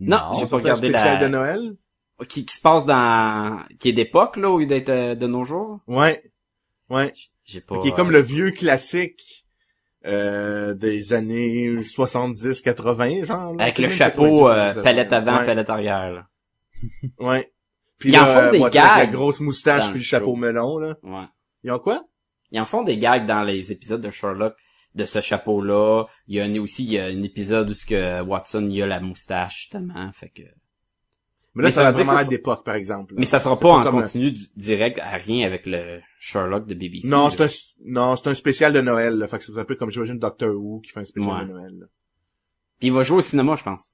[SPEAKER 4] Non,
[SPEAKER 3] Non,
[SPEAKER 4] j'ai pas regardé
[SPEAKER 1] spécial
[SPEAKER 4] la...
[SPEAKER 1] de Noël?
[SPEAKER 4] Qui, qui se passe dans... Qui est d'époque, là, au lieu d'être euh, de nos jours?
[SPEAKER 1] Ouais. Ouais.
[SPEAKER 4] J'ai pas...
[SPEAKER 1] Qui est comme le vieux classique euh, des années 70-80, genre. là.
[SPEAKER 4] Avec le chapeau,
[SPEAKER 1] 90,
[SPEAKER 4] euh, palette avant,
[SPEAKER 1] ouais.
[SPEAKER 4] palette arrière, là.
[SPEAKER 1] Ouais. Puis
[SPEAKER 4] Ils en font des
[SPEAKER 1] moi, tu sais, avec
[SPEAKER 4] gags
[SPEAKER 1] la grosse moustache puis
[SPEAKER 4] le
[SPEAKER 1] le chapeau melon, là.
[SPEAKER 4] Ouais.
[SPEAKER 1] Ils ont quoi?
[SPEAKER 4] Ils en font des gags dans les épisodes de Sherlock de ce chapeau-là. Il y a un, aussi, il y a un épisode où ce que Watson, il a la moustache, justement, fait que...
[SPEAKER 1] Mais là,
[SPEAKER 4] Mais
[SPEAKER 1] ça, va vraiment être d'époque, par exemple. là.
[SPEAKER 4] Mais ça sera pas, en
[SPEAKER 1] un-
[SPEAKER 4] continu direct à rien avec le Sherlock de BBC.
[SPEAKER 1] Non, c'est un, non, c'est un spécial de Noël, là. Fait que c'est un peu comme, j'imagine, Doctor Who qui fait un spécial
[SPEAKER 4] Ouais.
[SPEAKER 1] de Noël, là.
[SPEAKER 4] Puis il va jouer au cinéma, je pense.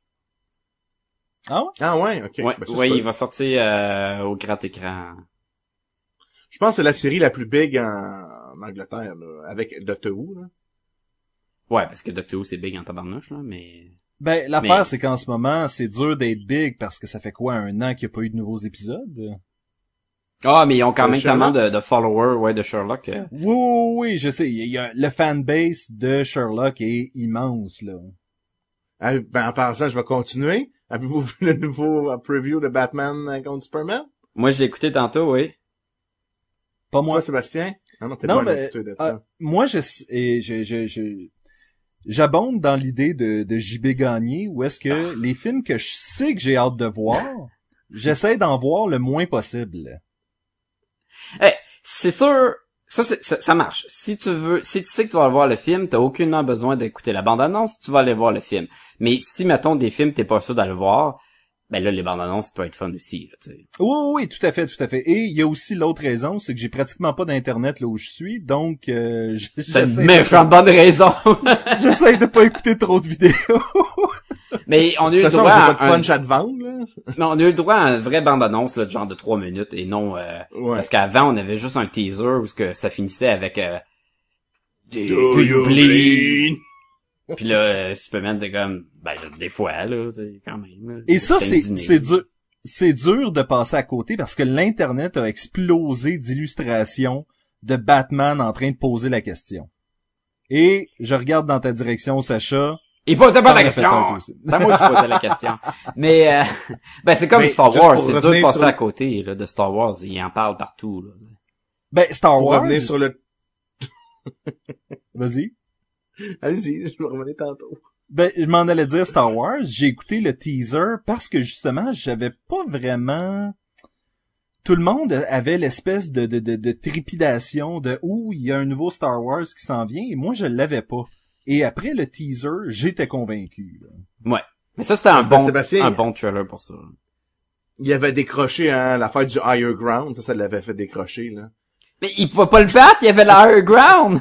[SPEAKER 3] Ah ouais?
[SPEAKER 1] Ah ouais, ok.
[SPEAKER 4] ouais,
[SPEAKER 1] Ben, ça,
[SPEAKER 4] ouais,
[SPEAKER 1] c'est pas-
[SPEAKER 4] il va sortir euh, au grand écran.
[SPEAKER 1] Je pense que c'est la série la plus big en, en Angleterre, là, avec Doctor Who, là.
[SPEAKER 4] Ouais, parce que Doctor Who, c'est big en tabarnouche, là, mais...
[SPEAKER 3] Ben, l'affaire,
[SPEAKER 4] Mais-
[SPEAKER 3] c'est qu'en ce moment, c'est dur d'être big parce que ça fait quoi, un an qu'il n'y a pas eu de nouveaux épisodes?
[SPEAKER 4] Ah, mais ils ont quand
[SPEAKER 1] De
[SPEAKER 4] même
[SPEAKER 1] Sherlock?
[SPEAKER 4] tellement de, de followers, ouais, de Sherlock. euh.
[SPEAKER 3] Oui, oui, oui, je sais. Il y a, le fanbase de Sherlock est immense, là.
[SPEAKER 1] Ah, ben, en passant, je vais continuer. Avez-vous vu le nouveau euh, preview de Batman euh, contre Superman?
[SPEAKER 4] Moi, je l'ai écouté tantôt, oui.
[SPEAKER 3] Pas moi.
[SPEAKER 1] Toi, Sébastien? Ah non, t'es
[SPEAKER 3] Non,
[SPEAKER 1] pas
[SPEAKER 3] mais,
[SPEAKER 1] de
[SPEAKER 3] ah,
[SPEAKER 1] ça.
[SPEAKER 3] moi, je, et je, je, je- j'abonde dans l'idée de, de JB Gagné où est-ce que les films que je sais que j'ai hâte de voir, j'essaie d'en voir le moins possible.
[SPEAKER 4] C'est sûr, ça, ça marche. Si tu veux, si tu sais que tu vas aller voir le film, t'as aucunement besoin d'écouter la bande-annonce, tu vas aller voir le film. Mais si, mettons, des films, t'es pas sûr d'aller voir, ben là, les bandes-annonces peuvent être fun aussi, là, tu sais.
[SPEAKER 3] Oui, oui, oui, tout à fait, tout à fait. Et il y a aussi l'autre raison, c'est que j'ai pratiquement pas d'internet là où je suis, donc euh, [laughs]
[SPEAKER 4] C'est une méchante bonne raison. [laughs]
[SPEAKER 3] j'essaie de pas écouter trop de vidéos. [laughs]
[SPEAKER 4] mais on a eu le droit
[SPEAKER 1] j'ai
[SPEAKER 4] à
[SPEAKER 1] pas de
[SPEAKER 4] un,
[SPEAKER 1] punch à te vendre, là.
[SPEAKER 4] mais on a eu le droit à un vrai bande-annonce, là, de genre de trois minutes, et non, euh,
[SPEAKER 1] Ouais.
[SPEAKER 4] parce qu'avant, on avait juste un teaser où ce que ça finissait avec, euh, Do,
[SPEAKER 1] Do you bleed? [laughs]
[SPEAKER 4] Puis là, euh, Superman était comme, ben, des fois, là, tu sais, quand même. là.
[SPEAKER 3] Et ça, c'est, c'est dur. C'est dur de passer à côté parce que l'internet a explosé d'illustrations de Batman en train de poser la question. Et je regarde dans ta direction, Sacha.
[SPEAKER 4] Il posait pas la question! C'est moi qui posais la question. [laughs] Mais, euh, [laughs] ben, c'est comme
[SPEAKER 1] Mais
[SPEAKER 4] Star Wars, c'est dur de passer
[SPEAKER 1] sur-
[SPEAKER 4] à côté, là, de Star Wars. Il en parle partout, là.
[SPEAKER 3] Ben, Star
[SPEAKER 1] Pour
[SPEAKER 3] Wars.
[SPEAKER 1] revenir sur le...
[SPEAKER 3] Vas-y.
[SPEAKER 1] Allez-y, je vais revenir tantôt.
[SPEAKER 3] Ben, je m'en allais dire Star Wars. J'ai écouté le teaser parce que justement, j'avais pas vraiment. Tout le monde avait l'espèce de, de, de, de trépidation de où il y a un nouveau Star Wars qui s'en vient et moi je l'avais pas. Et après le teaser, j'étais convaincu. là.
[SPEAKER 4] Mais ça, c'était un
[SPEAKER 1] Ben,
[SPEAKER 4] bon,
[SPEAKER 1] Sébastien,
[SPEAKER 4] un bon trailer pour ça.
[SPEAKER 1] Il avait décroché, hein, l'affaire du higher ground. Ça, ça l'avait fait décrocher, là.
[SPEAKER 4] Mais il pouvait pas le battre, il y avait le higher ground!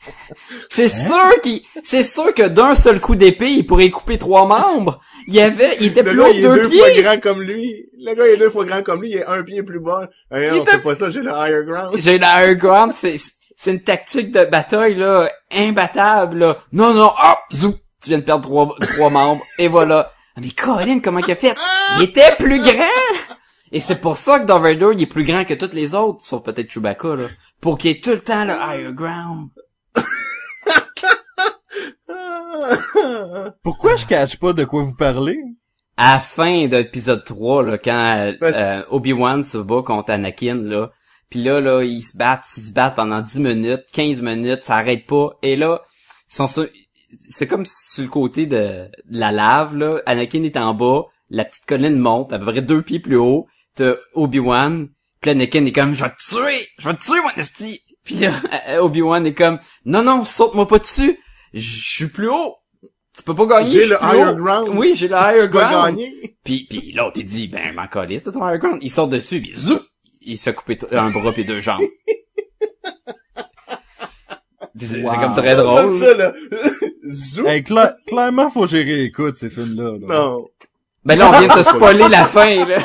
[SPEAKER 4] [laughs] C'est sûr qu'il, c'est sûr que d'un seul coup d'épée, il pourrait couper trois membres. Il y avait, il était
[SPEAKER 1] Le
[SPEAKER 4] plus haut
[SPEAKER 1] est
[SPEAKER 4] deux
[SPEAKER 1] deux fois grand comme lui. Le gars, il est deux fois grand comme lui. Il est un pied plus bas. Hey,
[SPEAKER 4] Il
[SPEAKER 1] on
[SPEAKER 4] était-
[SPEAKER 1] fait pas ça, j'ai le higher ground.
[SPEAKER 4] J'ai le higher ground, c'est, c'est une tactique de bataille, là, imbattable, là. Non, non, hop, zou, tu viens de perdre trois, trois membres, et voilà. Ah, Mais Colin, comment il a fait? Il était plus grand! Et c'est pour ça que Darth Vader, il est plus grand que tous les autres, sauf peut-être Chewbacca, là. Pour qu'il ait tout le temps le higher ground.
[SPEAKER 3] Pourquoi je cache pas de quoi vous parlez?
[SPEAKER 4] à la fin de l'épisode 3, là, quand euh,
[SPEAKER 1] Parce-
[SPEAKER 4] euh, Obi-Wan se bat contre Anakin, là, puis là, là, ils se battent, ils se battent pendant 10 minutes, 15 minutes, ça arrête pas, et là, ils sont sur- c'est comme sur le côté de, de la lave, là, Anakin est en bas, la petite colline monte, à peu près deux pieds plus haut, t'as Obi-Wan, puis Anakin est comme, je vais te tuer, je vais te tuer, mon esti! Puis là, [laughs] Obi-Wan est comme, non, non, saute-moi pas dessus, je suis plus haut! Tu peux pas gagner,
[SPEAKER 1] J'ai le higher
[SPEAKER 4] haut.
[SPEAKER 1] ground.
[SPEAKER 4] Oui, j'ai le [laughs] higher ground.
[SPEAKER 1] gagner.
[SPEAKER 4] Puis, puis l'autre, il dit, ben, m'en calisse de ton higher ground. Il sort dessus, puis zou, il se fait couper t- un bras puis deux jambes. C'est
[SPEAKER 3] Wow.
[SPEAKER 4] c'est comme très
[SPEAKER 1] Comme
[SPEAKER 4] drôle.
[SPEAKER 1] ça, là. [laughs] Zou.
[SPEAKER 3] Hey, cla- clairement, faut gérer écoute ces films-là. là.
[SPEAKER 1] Non.
[SPEAKER 4] Ben là, on vient de te [laughs] spoiler la fin, là.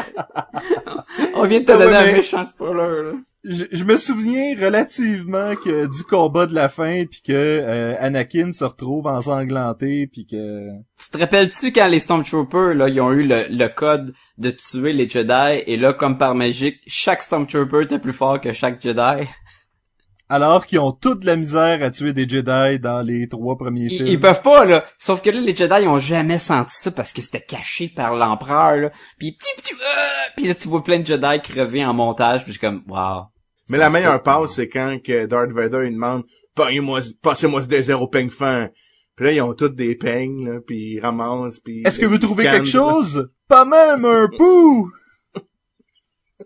[SPEAKER 4] On vient de te donner un méchant spoiler, là.
[SPEAKER 3] Je, je me souviens relativement que du combat de la fin puis que euh, Anakin se retrouve ensanglanté puis que
[SPEAKER 4] Tu te rappelles-tu quand les Stormtroopers, là, ils ont eu le, le code de tuer les Jedi, et là, comme par magique, chaque Stormtrooper était plus fort que chaque Jedi?
[SPEAKER 3] Alors qu'ils ont toute la misère à tuer des Jedi dans les trois premiers
[SPEAKER 4] Ils,
[SPEAKER 3] films.
[SPEAKER 4] ils peuvent pas, là. Sauf que là, les Jedi, ils ont jamais senti ça parce que c'était caché par l'empereur, là. Puis, petit, petit, euh, puis là, tu vois plein de Jedi crever en montage, puis je suis comme, wow.
[SPEAKER 1] Mais la meilleure passe, c'est quand que Darth Vader, il demande, Pagnez-moi- passez-moi ce désert au peigne fin. Puis là, ils ont tous des peignes, là, puis ils ramassent, puis...
[SPEAKER 3] Est-ce que vous trouvez quelque chose? Pas même un pou! [laughs]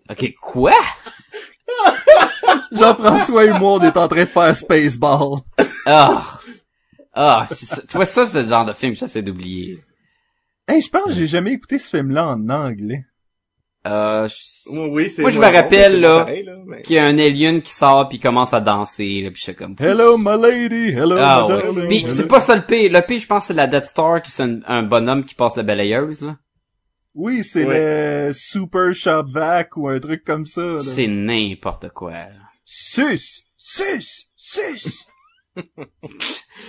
[SPEAKER 4] Ok, quoi? [laughs] [laughs]
[SPEAKER 3] Jean-François et moi, on est en train de faire Spaceball.
[SPEAKER 4] Ah. Ah, c'est ça. tu vois, ça, c'est le genre de film que j'essaie d'oublier.
[SPEAKER 3] Hey, je pense que j'ai jamais écouté ce film-là en anglais.
[SPEAKER 4] Euh, je-
[SPEAKER 1] Oui, c'est
[SPEAKER 4] Moi, je me rappelle, là,
[SPEAKER 1] pareil, là, mais-
[SPEAKER 4] qu'il y a un alien qui sort puis commence à danser, là, puis je suis comme...
[SPEAKER 3] Hello, my lady! Hello,
[SPEAKER 4] Ah
[SPEAKER 3] my
[SPEAKER 4] ouais.
[SPEAKER 3] darling!
[SPEAKER 4] C'est pas ça le P. Le P, je pense, c'est la Death Star qui c'est un, un bonhomme qui passe la balayeuse, là.
[SPEAKER 3] Oui, c'est
[SPEAKER 1] Ouais.
[SPEAKER 3] le Super Shop Vac ou un truc comme ça. là.
[SPEAKER 4] C'est n'importe quoi. là.
[SPEAKER 3] Sus! Sus! Sus! [laughs]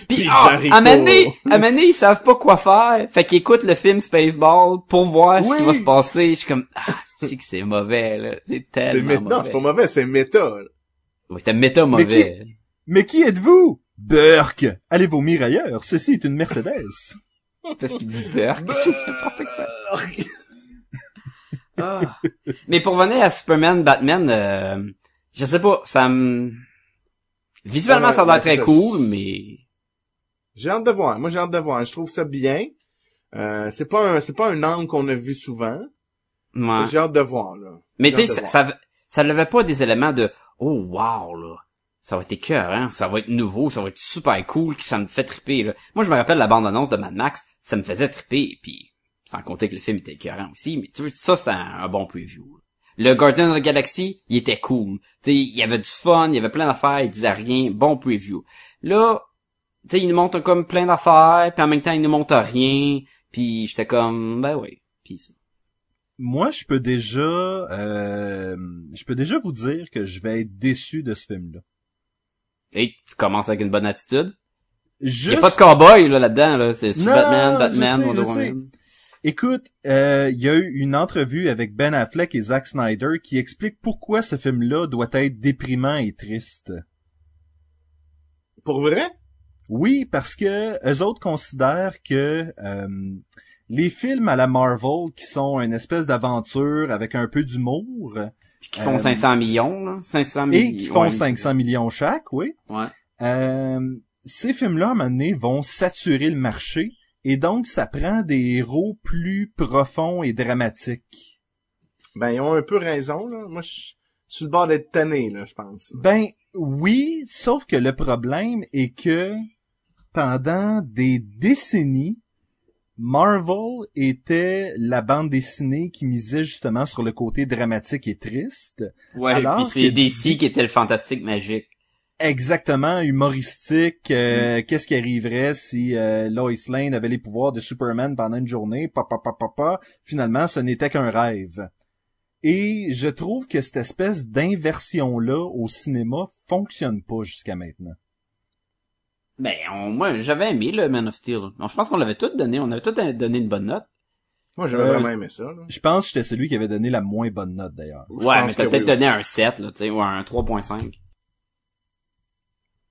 [SPEAKER 4] Puis, ah,
[SPEAKER 1] Rico.
[SPEAKER 4] à Mané, à Mané, ils savent pas quoi faire. Fait qu'ils écoutent le film Spaceball pour voir ce qui va se passer. Je suis comme, ah, c'est que c'est mauvais, là. C'est
[SPEAKER 1] C'est
[SPEAKER 4] tellement
[SPEAKER 1] mé- Non,
[SPEAKER 4] mauvais.
[SPEAKER 1] c'est pas mauvais, c'est méta. là.
[SPEAKER 4] Oui, c'était méta mauvais.
[SPEAKER 3] Mais qui êtes-vous? Burk! Allez vomir ailleurs, ceci est une Mercedes.
[SPEAKER 4] Parce qu'il dit Burk. [laughs] Ah. Mais pour revenir à Superman, Batman, euh, je sais pas, ça me... Visuellement,
[SPEAKER 1] Ouais,
[SPEAKER 4] ça a l'air
[SPEAKER 1] ouais,
[SPEAKER 4] très
[SPEAKER 1] ça.
[SPEAKER 4] cool, mais...
[SPEAKER 1] J'ai hâte de voir. Moi, j'ai hâte de voir. Je trouve ça bien. Euh, c'est pas un, c'est pas un angle qu'on a vu souvent.
[SPEAKER 4] Ouais.
[SPEAKER 1] J'ai hâte de voir, là.
[SPEAKER 4] Mais tu sais, ça, ça, ça levait pas des éléments de « Oh, wow, là! Ça va être écœurant, ça va être nouveau, ça va être super cool, que ça me fait triper, là. » Moi, je me rappelle la bande-annonce de Mad Max, ça me faisait triper, puis sans compter que le film était écœurant aussi, mais tu vois, ça, c'était un, bon preview. Le Guardian of the Galaxy, il était cool. Tu sais, il y avait du fun, il y avait plein d'affaires, il disait rien, bon preview. Là, tu sais, il nous montre comme plein d'affaires, puis en même temps, il nous montre rien, puis j'étais comme, ben oui, puis ça.
[SPEAKER 3] Moi, je peux déjà, euh, je peux déjà vous dire que je vais être déçu de ce film-là.
[SPEAKER 4] Et tu commences avec une bonne attitude. Il
[SPEAKER 3] Juste,
[SPEAKER 4] y a pas de cowboy là là-dedans là, c'est
[SPEAKER 3] Non,
[SPEAKER 4] Batman, Batman, Wonder. Woman.
[SPEAKER 3] écoute, euh, il y a eu une entrevue avec Ben Affleck et Zack Snyder qui explique pourquoi ce film-là doit être déprimant et triste.
[SPEAKER 1] Pour vrai?
[SPEAKER 3] Oui, parce que eux autres considèrent que euh, les films à la Marvel qui sont une espèce d'aventure avec un peu d'humour
[SPEAKER 4] Puis qui font
[SPEAKER 3] Euh,
[SPEAKER 4] 500 millions là, 500 millions.
[SPEAKER 3] et qui font 500 millions chaque, oui.
[SPEAKER 4] Ouais.
[SPEAKER 3] Euh, ces films-là, à un moment donné, vont saturer le marché et donc ça prend des héros plus profonds et dramatiques.
[SPEAKER 1] Ben, ils ont un peu raison, là. Moi, je suis le bord d'être tanné, là, je pense.
[SPEAKER 3] Ben oui, sauf que le problème est que pendant des décennies, Marvel était la bande dessinée qui misait justement sur le côté dramatique et triste.
[SPEAKER 4] Ouais,
[SPEAKER 3] Alors
[SPEAKER 4] puis c'est DC qui était le fantastique magique.
[SPEAKER 3] Exactement, humoristique. euh, Qu'est-ce qui arriverait si euh, Lois Lane avait les pouvoirs de Superman pendant une journée? Pa, pa, pa, pa, pa. Finalement, ce n'était qu'un rêve. Et je trouve que cette espèce d'inversion-là au cinéma fonctionne pas jusqu'à maintenant.
[SPEAKER 4] Ben on- moi j'avais aimé le Man of Steel. Donc, je pense qu'on l'avait tout donné, on avait tout donné une bonne note.
[SPEAKER 1] Moi, j'avais
[SPEAKER 3] Euh,
[SPEAKER 1] vraiment aimé ça, là.
[SPEAKER 3] Je pense que j'étais celui qui avait donné la moins bonne note d'ailleurs.
[SPEAKER 4] Ouais, mais t'as peut-être
[SPEAKER 1] oui
[SPEAKER 4] donné
[SPEAKER 1] aussi.
[SPEAKER 4] un 7 là, tu sais, ou un 3.5.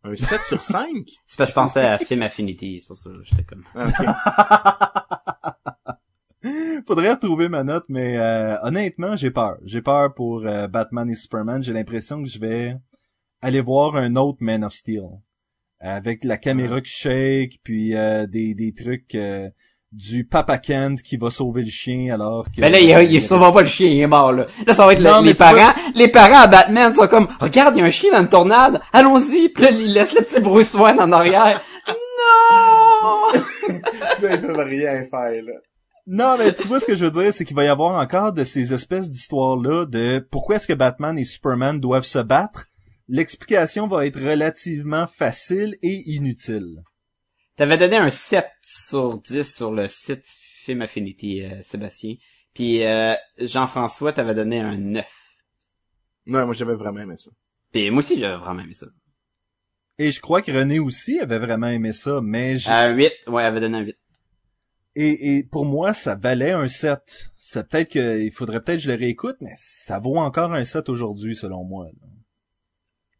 [SPEAKER 1] Un 7 sur 5? [laughs]
[SPEAKER 4] C'est parce que je pensais à Film Affinity, c'est pour ça, j'étais comme [laughs]
[SPEAKER 3] Faudrait retrouver ma note, mais euh, honnêtement, j'ai peur. J'ai peur pour euh, Batman et Superman. J'ai l'impression que je vais aller voir un autre Man of Steel. Avec la caméra qui shake, puis euh, des, des trucs euh, du Papa Kent qui va sauver le chien alors que...
[SPEAKER 4] Ben là, il, il sûrement pas le chien, il est mort, là. Là, ça va être le-
[SPEAKER 3] Non,
[SPEAKER 4] les parents. Les parents à Batman sont comme, regarde, il y a un chien dans une tornade. Allons-y. Puis là, il laisse le petit Bruce Wayne en arrière. [laughs] non!
[SPEAKER 1] Là, ils peuvent rien faire, là.
[SPEAKER 3] Non, mais tu vois ce que je veux dire, c'est qu'il va y avoir encore de ces espèces d'histoires-là de pourquoi est-ce que Batman et Superman doivent se battre. L'explication va être relativement facile et inutile.
[SPEAKER 4] T'avais donné un 7 sur 10 sur le site Film Affinity, euh, Sébastien. Puis euh, Jean-François t'avais donné un 9.
[SPEAKER 1] Non, moi j'avais vraiment aimé ça.
[SPEAKER 4] Puis moi aussi, j'avais vraiment aimé ça.
[SPEAKER 3] Et je crois que René aussi avait vraiment aimé ça, mais j'ai-
[SPEAKER 4] Un 8, ouais, elle avait donné un 8.
[SPEAKER 3] et, et pour moi, ça valait un 7. C'est peut-être que il faudrait peut-être que je le réécoute, mais ça vaut encore un 7 aujourd'hui, selon moi. là.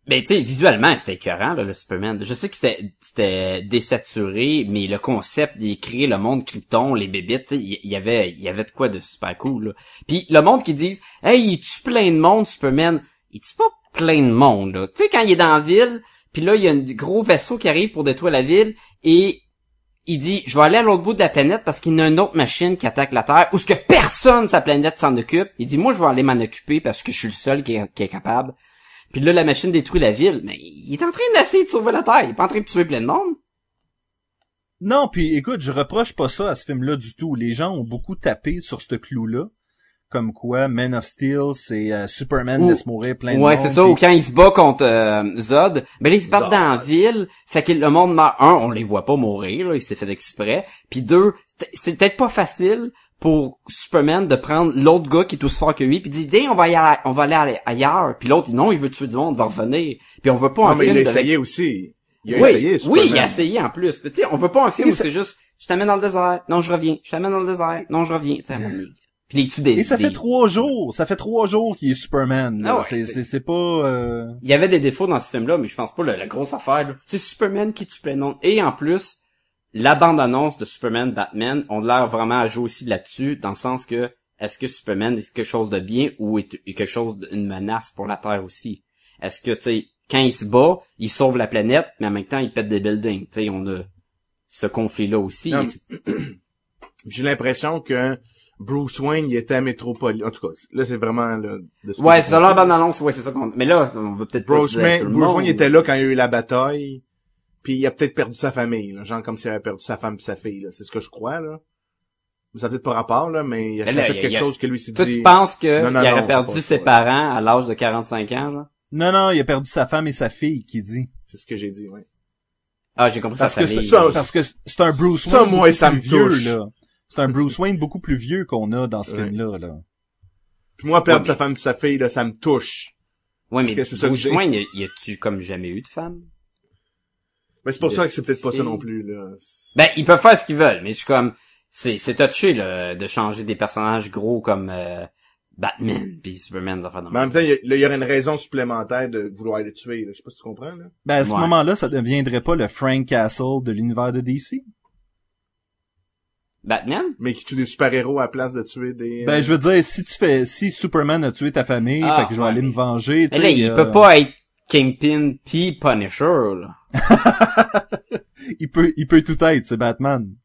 [SPEAKER 4] Ben, tu sais, visuellement, c'était écœurant, là, le Superman. Je sais que c'était, désaturé, mais le concept d'écrire le monde Krypton, les bébites, il y, avait, y avait de quoi de super cool, là. Puis le monde qui dit, hey, il tue plein de monde, Superman. Il tue pas plein de monde, là. Tu sais, quand il est dans la ville, puis là, il y a un gros vaisseau qui arrive pour détruire la ville, et il dit, je vais aller à l'autre bout de la planète parce qu'il y a une autre machine qui attaque la Terre, où ce que personne sa planète s'en occupe. Il dit, moi, je vais aller m'en occuper parce que je suis le seul qui est capable. Puis là, la machine détruit la ville, mais il est en train d'essayer de sauver la Terre. Il est pas en train de tuer plein de monde.
[SPEAKER 3] Non, puis écoute, je reproche pas ça à ce film-là du tout. Les gens ont beaucoup tapé sur ce clou-là. Comme quoi, Man of Steel, c'est euh, Superman
[SPEAKER 4] Ou-
[SPEAKER 3] laisse mourir plein de
[SPEAKER 4] Ouais, c'est ça. Ou quand il se bat contre euh, Zod, ben là, ils se battent
[SPEAKER 1] Zod.
[SPEAKER 4] dans la ville. Fait que le monde meurt. Un, on les voit pas mourir, là, il s'est fait exprès. Puis deux, c'est peut-être pas facile pour Superman de prendre l'autre gars qui est aussi fort que lui puis dit Dès, on va y aller, on va aller ailleurs puis l'autre non il veut tuer du monde il va revenir puis on veut pas
[SPEAKER 1] Non,
[SPEAKER 4] un
[SPEAKER 1] mais il
[SPEAKER 4] film
[SPEAKER 1] a
[SPEAKER 4] de-
[SPEAKER 1] essayé aussi. Il a
[SPEAKER 4] oui,
[SPEAKER 1] essayé,
[SPEAKER 4] oui,
[SPEAKER 1] Superman.
[SPEAKER 4] il a essayé en plus. Tu sais, on veut pas un film
[SPEAKER 3] Et
[SPEAKER 4] où c'est juste, je t'amène dans le désert, non, je reviens. Je t'amène dans le désert, non, je reviens. Tu. Puis les tue des
[SPEAKER 3] Et ça fait trois jours, ça fait trois jours qu'il est Superman. là.
[SPEAKER 4] Ah ouais.
[SPEAKER 3] c'est, c'est, c'est pas... euh,
[SPEAKER 4] Il y avait des défauts dans ce film-là, mais je pense pas la, la grosse affaire. là. C'est Superman qui tue plein de monde. Et en plus, la bande-annonce de Superman Batman ont l'air vraiment à jouer aussi là-dessus, dans le sens que est-ce que Superman est quelque chose de bien ou est, quelque chose d'une menace pour la Terre aussi? Est-ce que, tu sais, quand il se bat, il sauve la planète, mais en même temps, il pète des buildings. Tu sais, on a ce conflit-là aussi. [clears throat]
[SPEAKER 1] J'ai l'impression que Bruce Wayne, il était à Métropole. En tout cas, là, c'est vraiment, là, de ce
[SPEAKER 4] Ouais, c'est leur bande-annonce, ouais, c'est ça qu'on... Mais là, on veut peut-être
[SPEAKER 1] Bruce Wayne, Bruce. Wayne était là quand il y a eu la bataille. Puis il a peut-être perdu sa famille, là. Genre comme s'il avait perdu sa femme et sa fille, là. C'est ce que je crois, là. Ça a peut-être pas rapport, là, mais il a
[SPEAKER 4] Mais
[SPEAKER 1] fait
[SPEAKER 4] là, il y a-
[SPEAKER 1] quelque
[SPEAKER 4] il y a-
[SPEAKER 1] chose que lui s'est dit.
[SPEAKER 4] tu penses il
[SPEAKER 1] non,
[SPEAKER 4] aurait perdu
[SPEAKER 1] pas
[SPEAKER 4] ses
[SPEAKER 1] ça.
[SPEAKER 4] parents à l'âge de 45 ans, genre?
[SPEAKER 3] Non, non, il a perdu sa femme et sa fille, qui dit.
[SPEAKER 1] C'est ce que j'ai dit, ouais.
[SPEAKER 4] Ah, j'ai compris
[SPEAKER 3] Parce
[SPEAKER 4] sa
[SPEAKER 3] que
[SPEAKER 4] famille.
[SPEAKER 3] ça, parce que c'est un Bruce
[SPEAKER 1] Ça,
[SPEAKER 3] Wayne
[SPEAKER 1] moi,
[SPEAKER 3] beaucoup
[SPEAKER 1] ça me
[SPEAKER 3] vieux,
[SPEAKER 1] touche.
[SPEAKER 3] là. C'est un Bruce Wayne beaucoup plus vieux qu'on a dans ce
[SPEAKER 1] Ouais.
[SPEAKER 3] film-là, là.
[SPEAKER 1] Puis moi, perdre
[SPEAKER 4] Ouais,
[SPEAKER 1] sa femme et sa fille, là, ça me touche.
[SPEAKER 4] Ouais,
[SPEAKER 1] parce
[SPEAKER 4] mais
[SPEAKER 1] que c'est ça que
[SPEAKER 4] Bruce. Wayne, y a-tu comme jamais eu de femme?
[SPEAKER 1] Mais c'est pour ça que c'est peut-être pas ça non plus, là.
[SPEAKER 4] Ben, ils peuvent faire ce qu'ils veulent, mais je suis comme, c'est, c'est touché, là, de changer des personnages gros comme, euh, Batman pis Superman, de
[SPEAKER 1] Mais en même temps, il y, aurait une raison supplémentaire de vouloir les tuer, là. Je sais pas si tu comprends, là.
[SPEAKER 3] Ben, à ce
[SPEAKER 4] Ouais.
[SPEAKER 3] moment-là, ça deviendrait pas le Frank Castle de l'univers de DC?
[SPEAKER 4] Batman?
[SPEAKER 1] Mais qui tue des super-héros à la place de tuer des...
[SPEAKER 3] Ben,
[SPEAKER 1] euh,
[SPEAKER 3] je veux dire, si tu fais, si Superman a tué ta famille,
[SPEAKER 4] Ah,
[SPEAKER 3] fait que je vais
[SPEAKER 4] ouais,
[SPEAKER 3] aller
[SPEAKER 4] mais-
[SPEAKER 3] me venger, tu
[SPEAKER 4] Mais là,
[SPEAKER 3] sais,
[SPEAKER 4] il
[SPEAKER 3] euh,
[SPEAKER 4] peut pas être Kingpin pis Punisher, là. [laughs]
[SPEAKER 3] il peut, il peut tout être, c'est Batman.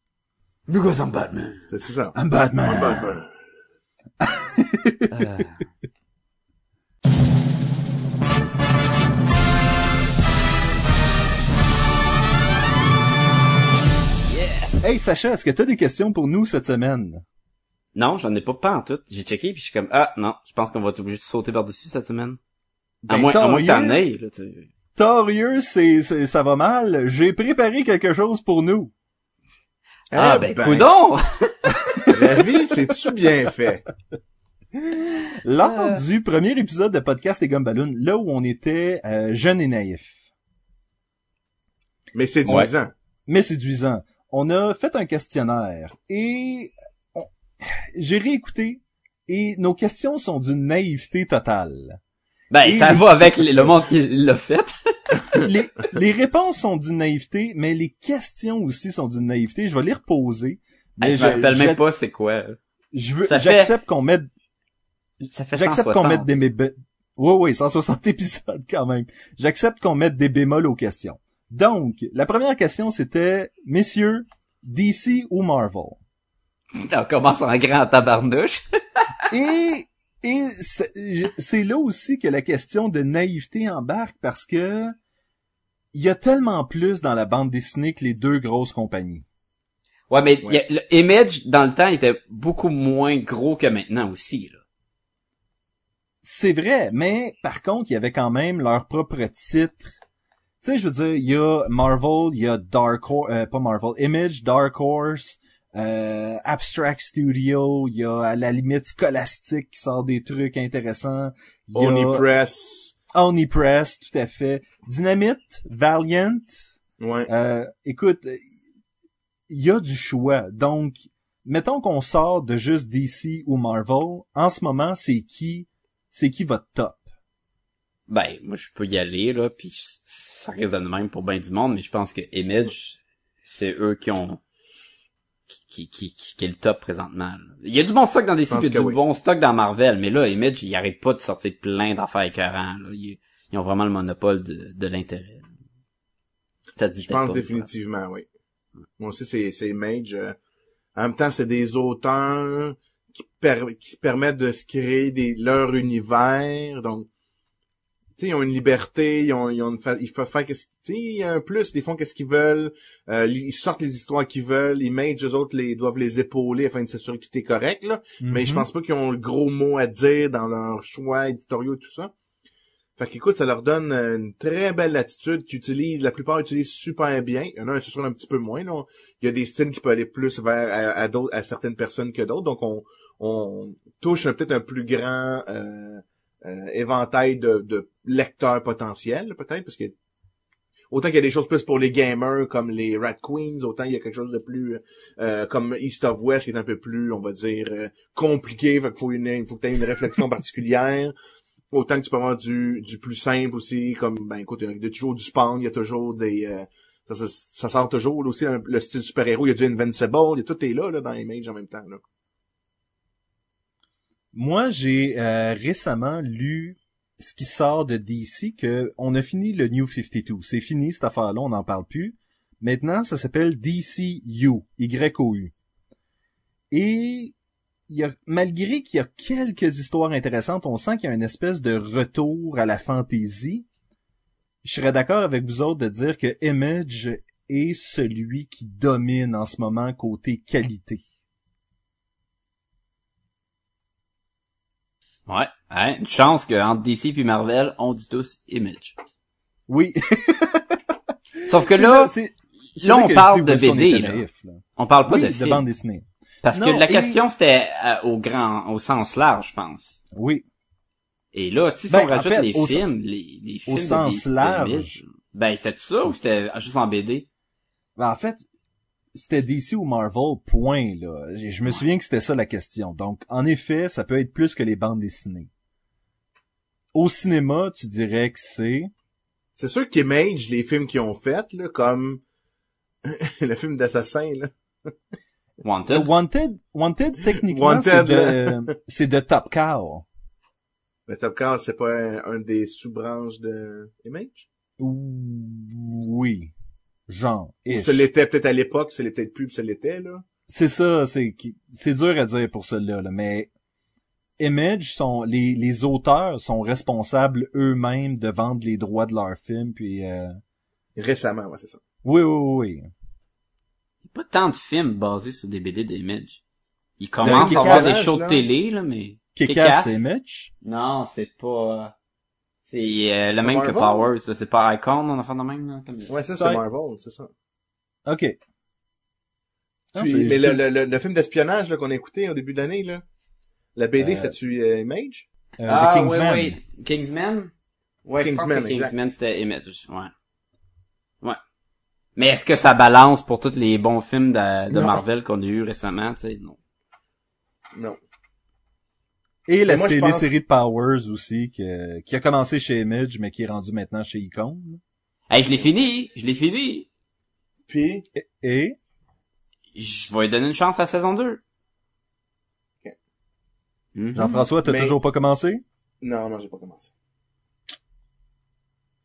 [SPEAKER 4] Because I'm Batman.
[SPEAKER 1] C'est ça.
[SPEAKER 3] I'm Batman.
[SPEAKER 1] Batman.
[SPEAKER 4] Euh,
[SPEAKER 3] Hey, Sacha, est-ce que t'as des questions pour nous cette semaine?
[SPEAKER 4] Non, j'en ai pas pas en tout. J'ai checké puis je suis comme, ah, non, je pense qu'on va être obligé de sauter par-dessus cette semaine. À
[SPEAKER 3] Ben,
[SPEAKER 4] moins, à moins que t'en aies, là, tu...
[SPEAKER 3] Torieux, c'est, c'est- ça va mal. J'ai préparé quelque chose pour nous.
[SPEAKER 4] Ah,
[SPEAKER 1] Eh
[SPEAKER 4] ben,
[SPEAKER 1] ben,
[SPEAKER 4] coudon! [laughs]
[SPEAKER 1] La vie, c'est-tu bien fait?
[SPEAKER 3] Lors
[SPEAKER 4] Ah.
[SPEAKER 3] du premier épisode de Podcast et Gumballoon, là où on était euh, jeunes et naïfs,
[SPEAKER 1] Mais séduisant.
[SPEAKER 3] mais séduisant, on a fait un questionnaire et on- j'ai réécouté et nos questions sont d'une naïveté totale.
[SPEAKER 4] Ben,
[SPEAKER 3] Et
[SPEAKER 4] ça
[SPEAKER 3] les-
[SPEAKER 4] va avec le monde qui l'a fait. [laughs]
[SPEAKER 3] les, les réponses sont d'une naïveté, mais les questions aussi sont d'une naïveté. Je vais les reposer. Mais
[SPEAKER 4] Hey, je me rappelle même pas c'est quoi.
[SPEAKER 3] je veux,
[SPEAKER 4] Ça fait-
[SPEAKER 3] j'accepte qu'on mette
[SPEAKER 4] Ça fait
[SPEAKER 3] J'accepte
[SPEAKER 4] 160.
[SPEAKER 3] qu'on mette des bé- Oui, oui, 160 [laughs] épisodes quand même. J'accepte qu'on mette des bémols aux questions. Donc, la première question c'était, messieurs, DC ou Marvel? [laughs]
[SPEAKER 4] On commence en grand tabarnouche.
[SPEAKER 3] Et, et c'est là aussi que la question de naïveté embarque parce que il y a tellement plus dans la bande dessinée que les deux grosses compagnies.
[SPEAKER 4] Ouais, mais
[SPEAKER 1] Ouais.
[SPEAKER 4] y a- le Image, dans le temps, était beaucoup moins gros que maintenant aussi, là.
[SPEAKER 3] C'est vrai, mais par contre, il y avait quand même leur propre titre. Tu sais, je veux dire, il y a Marvel, il y a Dark Horse, euh, pas Marvel, Image, Dark Horse, euh, Abstract Studio, il y a à la limite Scholastic qui sort des trucs intéressants. Il y a
[SPEAKER 1] Oni Press.
[SPEAKER 3] Omnipress, tout à fait. Dynamite, Valiant.
[SPEAKER 1] Ouais.
[SPEAKER 3] Euh, écoute, il y a du choix. Donc, mettons qu'on sort de juste DC ou Marvel. En ce moment, c'est qui, c'est qui votre top?
[SPEAKER 4] Ben, moi, je peux y aller, là, puis ça risque de même pour bien du monde, mais je pense que Image, c'est eux qui ont... Qui, qui, qui, qui est le top présentement. là. Il y a du bon stock dans DC, il y a du
[SPEAKER 1] oui.
[SPEAKER 4] bon stock dans Marvel, mais là, Image, ils arrêtent pas de sortir plein d'affaires écœurants, là. Ils, ils ont vraiment le monopole de, de l'intérêt. Ça se dit
[SPEAKER 1] Je pense
[SPEAKER 4] pas,
[SPEAKER 1] définitivement, oui. Moi aussi, c'est, c'est Mage. euh, en même temps, c'est des auteurs qui, per- qui se permettent de se créer des, leur univers. Donc, ils ont une liberté, ils ont, ils ont une fa- ils peuvent faire qu'est-ce a un plus, ils font qu'est-ce qu'ils veulent, euh, ils sortent les histoires qu'ils veulent, les Mage, eux autres, les, doivent les épauler afin de s'assurer que tout est correct, là. Mais je
[SPEAKER 3] Mhm.
[SPEAKER 1] pense pas qu'ils ont le gros mot à dire dans leurs choix éditoriaux et tout ça. Fait qu'écoute, ça leur donne euh, une très belle latitude qu'ils utilisent, la plupart utilisent super bien. Il y en a un, ce sera un petit peu moins, là. Il y a des styles qui peuvent aller plus vers à, à d'autres, à certaines personnes que d'autres. Donc on, on touche peut-être un plus grand euh, euh, éventail de, de lecteurs potentiels, peut-être, parce que autant qu'il y a des choses plus pour les gamers comme les Rat Queens, autant il y a quelque chose de plus euh, comme East of West qui est un peu plus, on va dire, euh, compliqué. Fait qu'il faut une, il faut que tu aies une réflexion [laughs] particulière. Autant que tu peux avoir du, du plus simple aussi, comme ben écoute, il y a toujours du spawn, il y a toujours des. euh, ça, ça, ça sort toujours là, aussi le, le style super-héros, il y a du Invincible, il y a tout est là, là dans Image en même temps. Là.
[SPEAKER 3] Moi, j'ai euh, récemment lu ce qui sort de DC que on a fini le New 52. C'est fini cette affaire-là, on n'en parle plus. Maintenant, ça s'appelle DCU, Y-O-U. Et malgré qu'il y a quelques histoires intéressantes, on sent qu'il y a une espèce de retour à la fantaisie. Je serais d'accord avec vous autres de dire que Image est celui qui domine en ce moment côté qualité.
[SPEAKER 4] Ouais, hein, une chance qu'entre DC puis Marvel, on dit tous Image.
[SPEAKER 3] Oui. [laughs]
[SPEAKER 4] Sauf que là, là, on
[SPEAKER 3] que
[SPEAKER 4] parle de BD,
[SPEAKER 3] était
[SPEAKER 4] là.
[SPEAKER 3] naïf, là?
[SPEAKER 4] on parle pas
[SPEAKER 3] Oui,
[SPEAKER 4] de
[SPEAKER 3] de
[SPEAKER 4] film.
[SPEAKER 3] bande dessinée.
[SPEAKER 4] Parce
[SPEAKER 3] Non,
[SPEAKER 4] que la
[SPEAKER 3] et-
[SPEAKER 4] question, c'était euh, au grand, au sens large, je pense.
[SPEAKER 3] Oui.
[SPEAKER 4] Et là, tu sais, si
[SPEAKER 3] Ben,
[SPEAKER 4] on rajoute
[SPEAKER 3] en fait,
[SPEAKER 4] les
[SPEAKER 3] au
[SPEAKER 4] films, les, les films
[SPEAKER 3] au sens
[SPEAKER 4] des-
[SPEAKER 3] large.
[SPEAKER 4] Image, ben, c'est ça ou c'était juste en BD?
[SPEAKER 3] Ben, en fait, c'était DC ou Marvel, point, là. Je je me souviens que c'était ça la question. Donc, en effet, ça peut être plus que les bandes dessinées. Au cinéma, tu dirais que c'est...
[SPEAKER 1] C'est sûr qu'Image, les films qu'ils ont fait, là, comme [laughs] le film d'assassin, là.
[SPEAKER 4] Wanted?
[SPEAKER 3] Wanted, Wanted, techniquement,
[SPEAKER 1] Wanted,
[SPEAKER 3] c'est de, [laughs] c'est de Top Cow.
[SPEAKER 1] Le Top Car, c'est pas un, un des sous-branches de Image?
[SPEAKER 3] Oui. Genre. Ish.
[SPEAKER 1] ça l'était peut-être à l'époque, ça l'est peut-être plus, puis ça l'était, là.
[SPEAKER 3] C'est ça, c'est qui- c'est dur à dire pour cela, là, mais Image sont les les auteurs sont responsables eux-mêmes de vendre les droits de leurs films puis euh,
[SPEAKER 1] Récemment, ouais, c'est ça.
[SPEAKER 3] oui oui oui.
[SPEAKER 4] Pas tant de films basés sur des BD d'Image. Il commence
[SPEAKER 3] Ben,
[SPEAKER 4] à avoir des shows de
[SPEAKER 1] là.
[SPEAKER 4] télé, là, mais...
[SPEAKER 3] Kick-Ass c'est Image?
[SPEAKER 4] Non, c'est pas... C'est euh, le même que? Powers, là. c'est pas Icon, on a fait de même, là. Minute.
[SPEAKER 1] Ouais, ça, c'est Marvel, c'est ça.
[SPEAKER 3] OK. Non,
[SPEAKER 1] Puis,
[SPEAKER 3] j'ai-
[SPEAKER 1] mais le, le, le, le film d'espionnage, là, qu'on a écouté au début d'année, là. La BD,
[SPEAKER 3] Euh,
[SPEAKER 1] c'était-tu euh, Image?
[SPEAKER 3] euh,
[SPEAKER 4] ah,
[SPEAKER 3] The Kingsman.
[SPEAKER 4] ouais, ouais. Kingsman? Ouais,
[SPEAKER 1] Kingsman.
[SPEAKER 4] Kingsman, c'était Image, ouais. Ouais. Mais est-ce que ça balance pour tous les bons films de, de. Marvel qu'on a eu récemment, tu sais? Non.
[SPEAKER 1] Non.
[SPEAKER 3] Et la
[SPEAKER 1] Mais moi, je pense-
[SPEAKER 3] série de Powers aussi que, qui a commencé chez Image mais qui est rendu maintenant chez Icon.
[SPEAKER 4] Hey, je l'ai fini! Je l'ai fini!
[SPEAKER 1] Puis,
[SPEAKER 3] Et, et?
[SPEAKER 4] Je vais lui donner une chance à la saison 2.
[SPEAKER 1] Ok.
[SPEAKER 4] Mhm.
[SPEAKER 3] Jean-François, t'as
[SPEAKER 1] Mais-
[SPEAKER 3] toujours pas commencé?
[SPEAKER 1] Non, non, j'ai pas commencé.